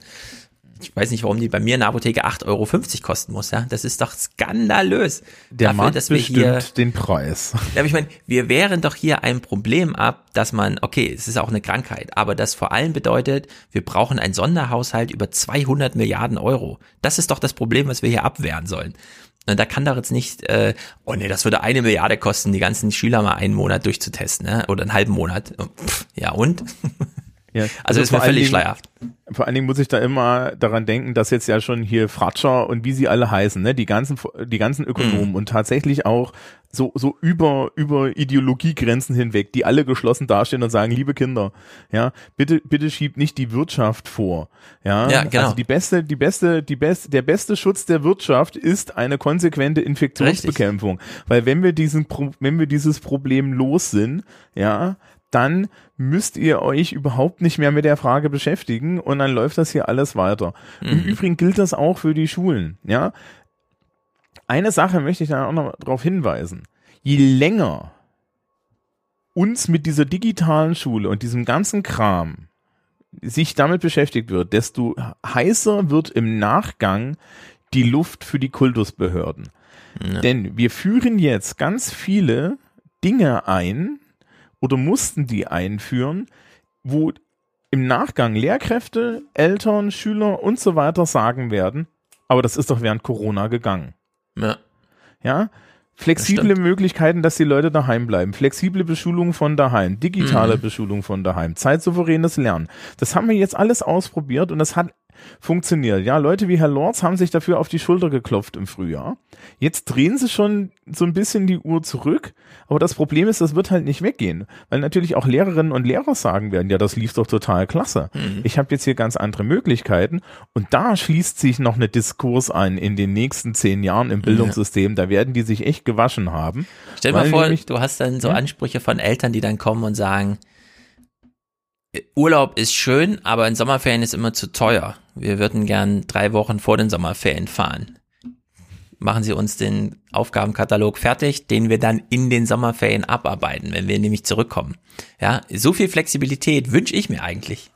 ich weiß nicht, warum die bei mir in der Apotheke 8,50 Euro kosten muss, ja. Das ist doch skandalös. Der Dafür, Markt dass wir bestimmt hier, den Preis. Ja, ich meine, wir wären doch hier ein Problem ab, dass man, okay, es ist auch eine Krankheit, aber das vor allem bedeutet, wir brauchen einen Sonderhaushalt über 200 Milliarden Euro. Das ist doch das Problem, was wir hier abwehren sollen. Und da kann doch jetzt nicht, äh, oh nee, das würde eine Milliarde kosten, die ganzen Schüler mal einen Monat durchzutesten, ne? oder einen halben Monat. Pff, ja und? Ja, also, also ist mir völlig Dingen, schleierhaft. Vor allen Dingen muss ich da immer daran denken, dass jetzt ja schon hier Fratscher und wie sie alle heißen, ne, die ganzen, die ganzen Ökonomen mhm. und tatsächlich auch so, so über, über Ideologiegrenzen hinweg, die alle geschlossen dastehen und sagen, liebe Kinder, ja, bitte, bitte schiebt nicht die Wirtschaft vor, ja. ja genau. Also die beste, die beste, die beste, der beste Schutz der Wirtschaft ist eine konsequente Infektionsbekämpfung. Richtig. Weil wenn wir diesen, wenn wir dieses Problem los sind, ja, dann müsst ihr euch überhaupt nicht mehr mit der Frage beschäftigen und dann läuft das hier alles weiter. Mhm. Im Übrigen gilt das auch für die Schulen, ja. Eine Sache möchte ich da auch noch darauf hinweisen. Je länger uns mit dieser digitalen Schule und diesem ganzen Kram sich damit beschäftigt wird, desto heißer wird im Nachgang die Luft für die Kultusbehörden. Ja. Denn wir führen jetzt ganz viele Dinge ein, oder mussten die einführen, wo im Nachgang Lehrkräfte, Eltern, Schüler und so weiter sagen werden, aber das ist doch während Corona gegangen. Ja. Ja. Flexible das Möglichkeiten, dass die Leute daheim bleiben. Flexible Beschulung von daheim. Digitale mhm. Beschulung von daheim. Zeitsouveränes Lernen. Das haben wir jetzt alles ausprobiert und das hat funktioniert. Ja, Leute wie Herr Lorz haben sich dafür auf die Schulter geklopft im Frühjahr. Jetzt drehen sie schon so ein bisschen die Uhr zurück, aber das Problem ist, das wird halt nicht weggehen, weil natürlich auch Lehrerinnen und Lehrer sagen werden, ja, das lief doch total klasse. Mhm. Ich habe jetzt hier ganz andere Möglichkeiten und da schließt sich noch eine Diskurs ein in den nächsten zehn Jahren im Bildungssystem. Ja. Da werden die sich echt gewaschen haben. Stell dir mal vor, du hast dann so Ansprüche von Eltern, die dann kommen und sagen, Urlaub ist schön, aber in Sommerferien ist immer zu teuer. Wir würden gern drei Wochen vor den Sommerferien fahren. Machen Sie uns den Aufgabenkatalog fertig, den wir dann in den Sommerferien abarbeiten, wenn wir nämlich zurückkommen. Ja, so viel Flexibilität wünsche ich mir eigentlich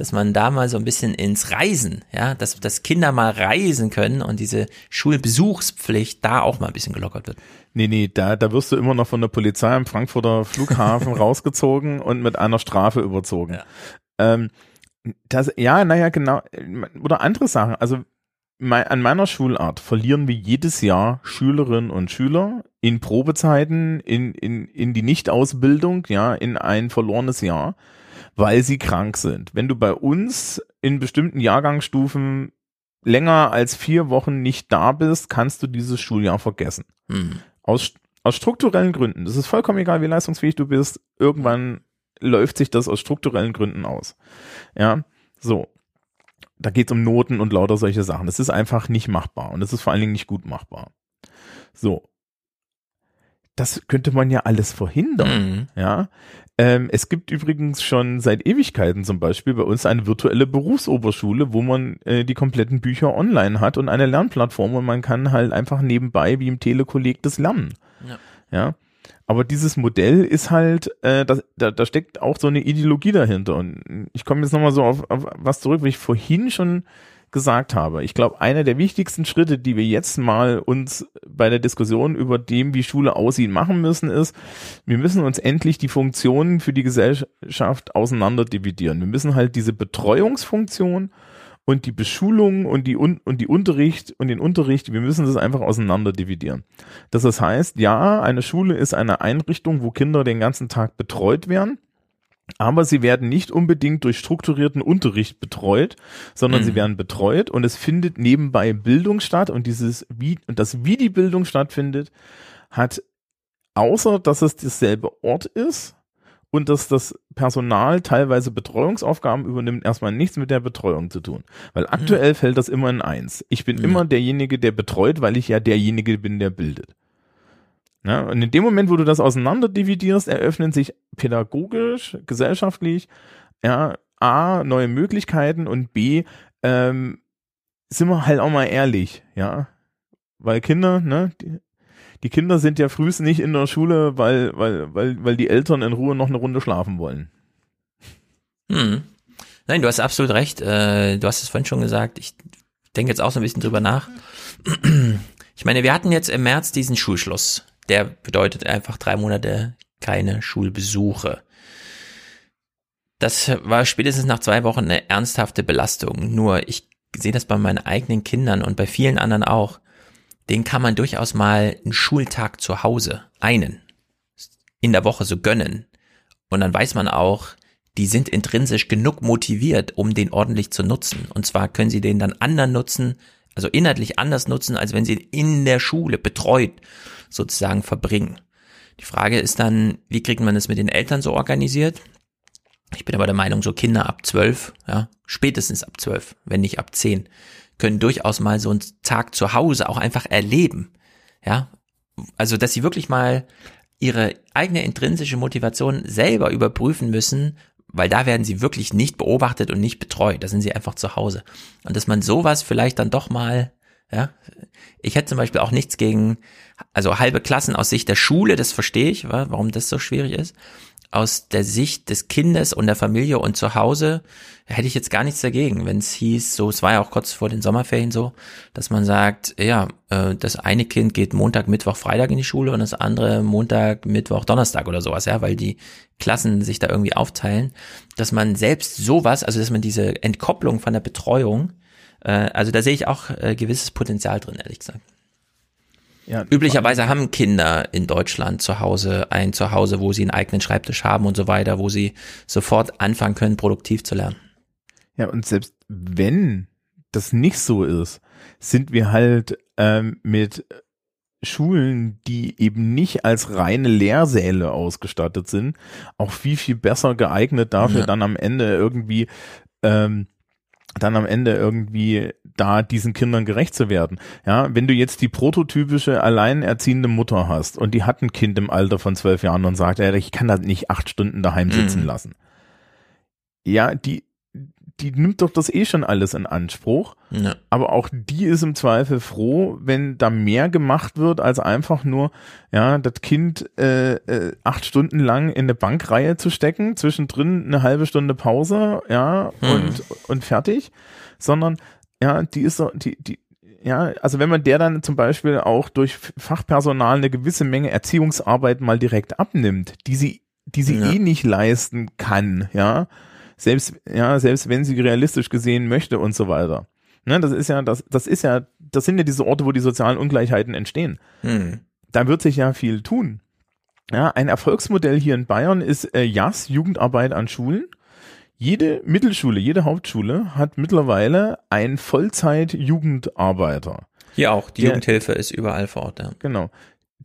dass man da mal so ein bisschen ins Reisen, ja, dass, dass Kinder mal reisen können und diese Schulbesuchspflicht da auch mal ein bisschen gelockert wird. Nee, nee, da, da wirst du immer noch von der Polizei am Frankfurter Flughafen rausgezogen und mit einer Strafe überzogen. Ja. Ähm, das, ja, naja, genau. Oder andere Sachen. Also mein, an meiner Schulart verlieren wir jedes Jahr Schülerinnen und Schüler in Probezeiten, in, in, in die Nichtausbildung, ja, in ein verlorenes Jahr weil sie krank sind. Wenn du bei uns in bestimmten Jahrgangsstufen länger als vier Wochen nicht da bist, kannst du dieses Schuljahr vergessen. Mhm. Aus, aus strukturellen Gründen. Das ist vollkommen egal, wie leistungsfähig du bist. Irgendwann läuft sich das aus strukturellen Gründen aus. Ja, so. Da geht es um Noten und lauter solche Sachen. Das ist einfach nicht machbar und das ist vor allen Dingen nicht gut machbar. So. Das könnte man ja alles verhindern. Mhm. Ja. Ähm, es gibt übrigens schon seit Ewigkeiten zum Beispiel bei uns eine virtuelle Berufsoberschule, wo man äh, die kompletten Bücher online hat und eine Lernplattform und man kann halt einfach nebenbei wie im Telekolleg das lernen. Ja. ja. Aber dieses Modell ist halt, äh, das, da, da steckt auch so eine Ideologie dahinter. Und ich komme jetzt nochmal so auf, auf was zurück, was ich vorhin schon gesagt habe. Ich glaube, einer der wichtigsten Schritte, die wir jetzt mal uns bei der Diskussion über dem, wie Schule aussieht, machen müssen, ist, wir müssen uns endlich die Funktionen für die Gesellschaft auseinander dividieren. Wir müssen halt diese Betreuungsfunktion und die Beschulung und die, und die Unterricht und den Unterricht, wir müssen das einfach auseinander dividieren. Das heißt, ja, eine Schule ist eine Einrichtung, wo Kinder den ganzen Tag betreut werden. Aber sie werden nicht unbedingt durch strukturierten Unterricht betreut, sondern Mhm. sie werden betreut und es findet nebenbei Bildung statt und dieses wie und das wie die Bildung stattfindet hat außer dass es dasselbe Ort ist und dass das Personal teilweise Betreuungsaufgaben übernimmt, erstmal nichts mit der Betreuung zu tun. Weil aktuell fällt das immer in eins. Ich bin Ja. immer derjenige, der betreut, weil ich ja derjenige bin, der bildet. Ja, und in dem Moment, wo du das auseinander dividierst, eröffnen sich pädagogisch, gesellschaftlich, ja, A, neue Möglichkeiten und B, ähm, sind wir halt auch mal ehrlich, ja. Weil Kinder, ne, die, die Kinder sind ja frühest nicht in der Schule, weil, weil, weil, weil die Eltern in Ruhe noch eine Runde schlafen wollen. Hm. Nein, du hast absolut recht. Äh, du hast es vorhin schon gesagt. Ich denke jetzt auch so ein bisschen drüber nach. Ich meine, wir hatten jetzt im März diesen Schulschluss. Der bedeutet einfach drei Monate keine Schulbesuche. Das war spätestens nach zwei Wochen eine ernsthafte Belastung. Nur ich sehe das bei meinen eigenen Kindern und bei vielen anderen auch. Den kann man durchaus mal einen Schultag zu Hause, einen, in der Woche so gönnen. Und dann weiß man auch, die sind intrinsisch genug motiviert, um den ordentlich zu nutzen. Und zwar können sie den dann anderen nutzen, also inhaltlich anders nutzen, als wenn sie ihn in der Schule betreut sozusagen verbringen. Die Frage ist dann, wie kriegt man das mit den Eltern so organisiert? Ich bin aber der Meinung, so Kinder ab zwölf, ja, spätestens ab zwölf, wenn nicht ab zehn, können durchaus mal so einen Tag zu Hause auch einfach erleben. Ja, also, dass sie wirklich mal ihre eigene intrinsische Motivation selber überprüfen müssen, weil da werden sie wirklich nicht beobachtet und nicht betreut. Da sind sie einfach zu Hause. Und dass man sowas vielleicht dann doch mal, ja, ich hätte zum Beispiel auch nichts gegen, also halbe Klassen aus Sicht der Schule, das verstehe ich, wa- warum das so schwierig ist. Aus der Sicht des Kindes und der Familie und zu Hause hätte ich jetzt gar nichts dagegen, wenn es hieß, so, es war ja auch kurz vor den Sommerferien so, dass man sagt, ja, äh, das eine Kind geht Montag, Mittwoch, Freitag in die Schule und das andere Montag, Mittwoch, Donnerstag oder sowas, ja, weil die Klassen sich da irgendwie aufteilen, dass man selbst sowas, also dass man diese Entkopplung von der Betreuung, äh, also da sehe ich auch äh, gewisses Potenzial drin, ehrlich gesagt. Ja, Üblicherweise haben Kinder in Deutschland zu Hause ein Zuhause, wo sie einen eigenen Schreibtisch haben und so weiter, wo sie sofort anfangen können, produktiv zu lernen. Ja, und selbst wenn das nicht so ist, sind wir halt ähm, mit Schulen, die eben nicht als reine Lehrsäle ausgestattet sind, auch viel, viel besser geeignet dafür, Ja. dann am Ende irgendwie ähm, dann am Ende irgendwie da diesen Kindern gerecht zu werden. Ja, wenn du jetzt die prototypische alleinerziehende Mutter hast und die hat ein Kind im Alter von zwölf Jahren und sagt, ey, ich kann das nicht acht Stunden daheim sitzen Mhm. lassen. Ja, die, die nimmt doch das eh schon alles in Anspruch. Ja. Aber auch die ist im Zweifel froh, wenn da mehr gemacht wird, als einfach nur, ja, das Kind äh, äh, acht Stunden lang in eine Bankreihe zu stecken, zwischendrin eine halbe Stunde Pause, ja, Hm. und, und fertig. Sondern, ja, die ist so, die, die, ja, also wenn man der dann zum Beispiel auch durch Fachpersonal eine gewisse Menge Erziehungsarbeit mal direkt abnimmt, die sie, die sie Ja. eh nicht leisten kann, ja, selbst, ja, selbst wenn sie realistisch gesehen möchte und so weiter. Ne, das ist ja, das, das ist ja, das sind ja diese Orte, wo die sozialen Ungleichheiten entstehen. Hm. Da wird sich ja viel tun. Ja, ein Erfolgsmodell hier in Bayern ist äh, JAS, Jugendarbeit an Schulen. Jede Mittelschule, jede Hauptschule hat mittlerweile einen Vollzeit-Jugendarbeiter. Hier auch, die Der- Jugendhilfe ist überall vor Ort, ja. Genau.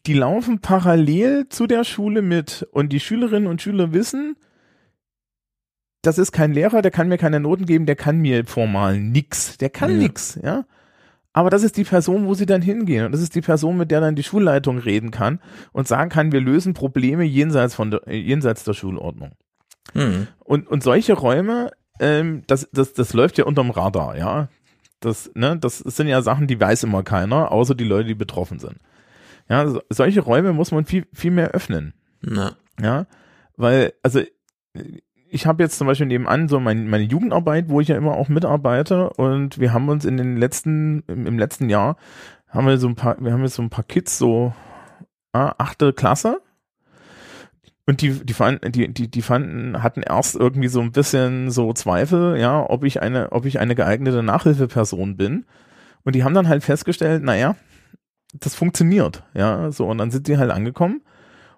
Die laufen parallel zu der Schule mit und die Schülerinnen und Schüler wissen, das ist kein Lehrer, der kann mir keine Noten geben, der kann mir formal nix, der kann Ja. nix, ja. Aber das ist die Person, wo sie dann hingehen. Und das ist die Person, mit der dann die Schulleitung reden kann und sagen kann, wir lösen Probleme jenseits von der, äh, jenseits der Schulordnung. Hm. Und, und solche Räume, ähm, das, das, das läuft ja unterm Radar, ja. Das, ne, das sind ja Sachen, die weiß immer keiner, außer die Leute, die betroffen sind. Ja, so, solche Räume muss man viel, viel mehr öffnen. Na. Ja, weil, also ich habe jetzt zum Beispiel nebenan so mein, meine Jugendarbeit, wo ich ja immer auch mitarbeite und wir haben uns in den letzten, im, im letzten Jahr, haben wir so ein paar, wir haben jetzt so ein paar Kids, so ah, achte Klasse, und die, die fanden, die, die, die fanden, hatten erst irgendwie so ein bisschen so Zweifel, ja, ob ich eine, ob ich eine geeignete Nachhilfeperson bin. Und die haben dann halt festgestellt, naja, das funktioniert, ja, so. Und dann sind die halt angekommen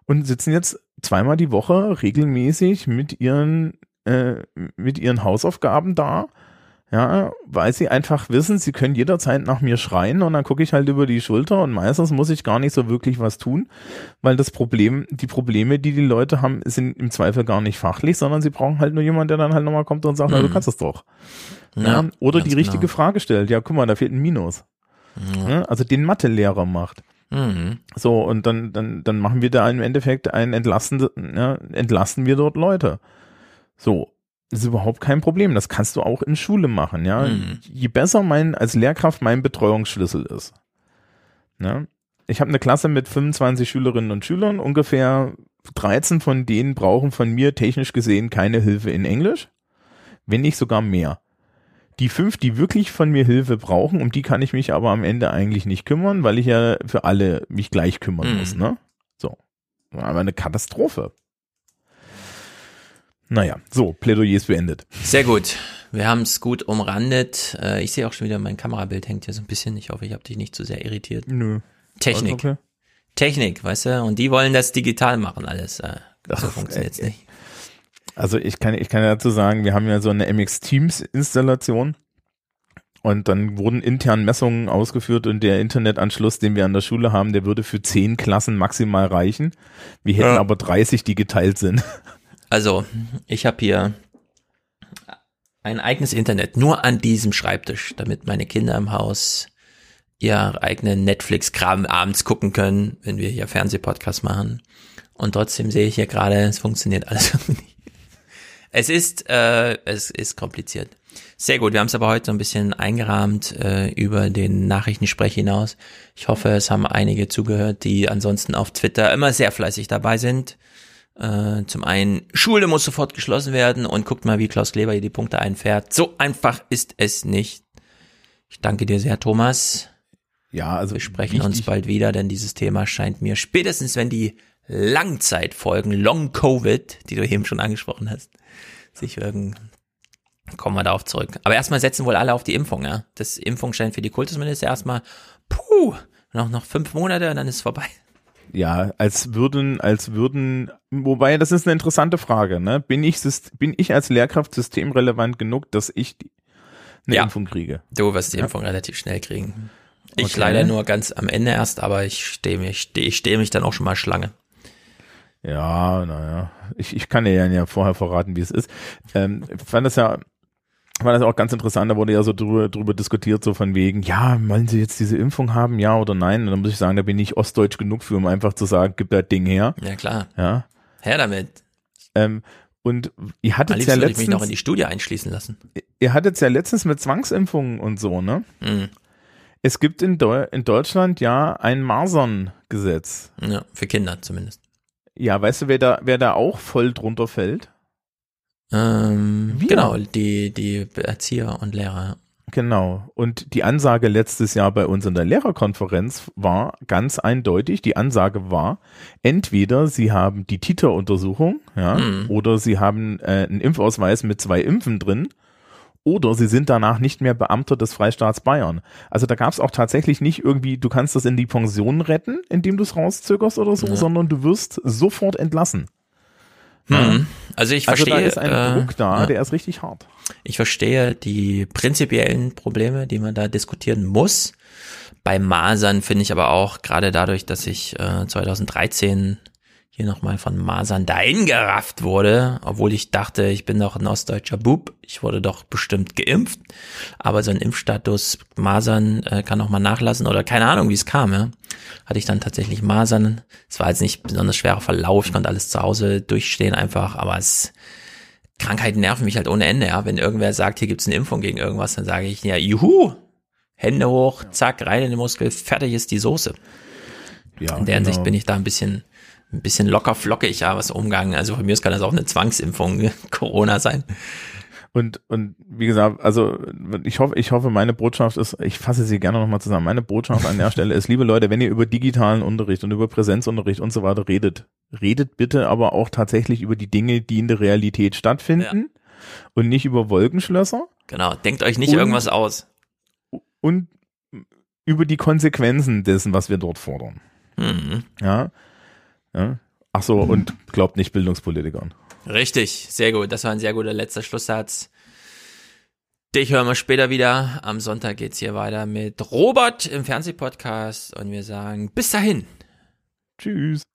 und sitzen jetzt zweimal die Woche regelmäßig mit ihren, äh, mit ihren Hausaufgaben da ja, weil sie einfach wissen, sie können jederzeit nach mir schreien und dann gucke ich halt über die Schulter und meistens muss ich gar nicht so wirklich was tun, weil das Problem, die Probleme, die die Leute haben, sind im Zweifel gar nicht fachlich, sondern sie brauchen halt nur jemanden, der dann halt nochmal kommt und sagt, mhm. na, du kannst es doch. Ja, ja oder die richtige genau. Frage stellt, ja, guck mal, da fehlt ein Minus. Ja. Ja, also den Mathelehrer macht. Mhm. So, und dann, dann, dann machen wir da im Endeffekt ein entlasten, ja, entlasten wir dort Leute. So, ist überhaupt kein Problem. Das kannst du auch in Schule machen, ja. Mhm. Je besser mein, als Lehrkraft mein Betreuungsschlüssel ist. Ne? Ich habe eine Klasse mit 25 Schülerinnen und Schülern. Ungefähr 13 von denen brauchen von mir technisch gesehen keine Hilfe in Englisch. Wenn nicht sogar mehr. Die fünf, die wirklich von mir Hilfe brauchen, um die kann ich mich aber am Ende eigentlich nicht kümmern, weil ich ja für alle mich gleich kümmern Mhm. muss, ne? So. Aber eine Katastrophe. Naja, so, Plädoyer ist beendet. Sehr gut. Wir haben es gut umrandet. Äh, Ich sehe auch schon wieder, mein Kamerabild hängt hier so ein bisschen. Ich hoffe, ich habe dich nicht zu sehr irritiert. Nö. Technik. Okay. Technik, weißt du? Und die wollen das digital machen alles. Äh, So ey, nicht. Also ich kann, ich kann ja dazu sagen, wir haben ja so eine MX Teams Installation und dann wurden intern Messungen ausgeführt und der Internetanschluss, den wir an der Schule haben, der würde für zehn Klassen maximal reichen. Wir hätten Ja. aber 30, die geteilt sind. Also, ich habe hier ein eigenes Internet, nur an diesem Schreibtisch, damit meine Kinder im Haus ihr eigenen Netflix-Kram abends gucken können, wenn wir hier Fernsehpodcast machen. Und trotzdem sehe ich hier gerade, es funktioniert alles irgendwie nicht. Es ist, äh, es ist kompliziert. Sehr gut, wir haben es aber heute so ein bisschen eingerahmt äh, über den Nachrichtensprech hinaus. Ich hoffe, es haben einige zugehört, die ansonsten auf Twitter immer sehr fleißig dabei sind. Äh, zum einen, Schule muss sofort geschlossen werden und guckt mal, wie Klaus Kleber hier die Punkte einfährt. So einfach ist es nicht. Ich danke dir sehr, Thomas. Ja, also wir sprechen uns bald wieder, denn dieses Thema scheint mir spätestens, wenn die Langzeitfolgen, Long Covid, die du eben schon angesprochen hast, sich wirken, kommen wir darauf zurück. Aber erstmal setzen wohl alle auf die Impfung, ja. Das Impfung scheint für die Kultusminister erstmal, puh, noch, noch fünf Monate und dann ist es vorbei. Ja, als würden, als würden, wobei, das ist eine interessante Frage, ne? Bin ich, bin ich als Lehrkraft systemrelevant genug, dass ich die, eine Ja. Impfung kriege? Du wirst die Ja. Impfung relativ schnell kriegen. Ich Okay. leider nur ganz am Ende erst, aber ich stehe mich, ich stehe mich dann auch schon mal Schlange. Ja, naja. Ich, ich kann dir ja, vorher verraten, wie es ist. Ähm, ich fand das ja, fand das auch ganz interessant, da wurde ja so drüber, drüber diskutiert, so von wegen, ja, wollen Sie jetzt diese Impfung haben, ja oder nein? Und dann muss ich sagen, da bin ich ostdeutsch genug für, um einfach zu sagen, gib das Ding her. Ja, klar. Ja. Her damit. Ähm, und ihr hattet ja würde ich mich letztens, noch in die Studie einschließen lassen. ihr hattet ja letztens mit Zwangsimpfungen und so, ne? Mhm. Es gibt in, Deu in Deutschland ja ein Masern-Gesetz. Ja, für Kinder zumindest. Ja, weißt du, wer da, wer da auch voll drunter fällt? Ähm, Wir. genau, die, die Erzieher und Lehrer. Genau. Und die Ansage letztes Jahr bei uns in der Lehrerkonferenz war ganz eindeutig. Die Ansage war, entweder Sie haben die Titer-Untersuchung, ja, Mhm. oder Sie haben äh, einen Impfausweis mit zwei Impfen drin, oder Sie sind danach nicht mehr Beamter des Freistaats Bayern. Also da gab es auch tatsächlich nicht irgendwie, du kannst das in die Pension retten, indem du es rauszögerst oder so, Ja. sondern du wirst sofort entlassen. Mhm. Also ich verstehe. Also da ist ein äh, Druck da, ja. der ist richtig hart. Ich verstehe die prinzipiellen Probleme, die man da diskutieren muss. Bei Masern finde ich aber auch, gerade dadurch, dass ich äh, 2013 hier nochmal von Masern dahin gerafft wurde, obwohl ich dachte, ich bin doch ein ostdeutscher Bub, ich wurde doch bestimmt geimpft, aber so ein Impfstatus Masern äh, kann auch mal nachlassen oder keine Ahnung, wie es kam, ja. Hatte ich dann tatsächlich Masern. Es war jetzt nicht besonders schwerer Verlauf, ich konnte alles zu Hause durchstehen einfach, aber es Krankheiten nerven mich halt ohne Ende, ja. Wenn irgendwer sagt, hier gibt's eine Impfung gegen irgendwas, dann sage ich, ja, juhu, Hände hoch, zack, rein in den Muskel, fertig ist die Soße. Ja, in der genau. Hinsicht bin ich da ein bisschen ein bisschen locker flockig, ja, was umgangen. Also von mir aus kann das auch eine Zwangsimpfung Corona sein. Und, und wie gesagt, also ich hoffe, ich hoffe, meine Botschaft ist, ich fasse sie gerne nochmal zusammen. Meine Botschaft an der Stelle ist, liebe Leute, wenn ihr über digitalen Unterricht und über Präsenzunterricht und so weiter redet, redet bitte aber auch tatsächlich über die Dinge, die in der Realität stattfinden ja. und nicht über Wolkenschlösser. Genau, denkt euch nicht und, irgendwas aus. Und über die Konsequenzen dessen, was wir dort fordern. Mhm. Ja, ja? Ach so, und glaubt nicht Bildungspolitikern. Richtig, sehr gut. Das war ein sehr guter letzter Schlusssatz. Dich hören wir später wieder. Am Sonntag geht's hier weiter mit Robert im Fernsehpodcast und wir sagen bis dahin. Tschüss.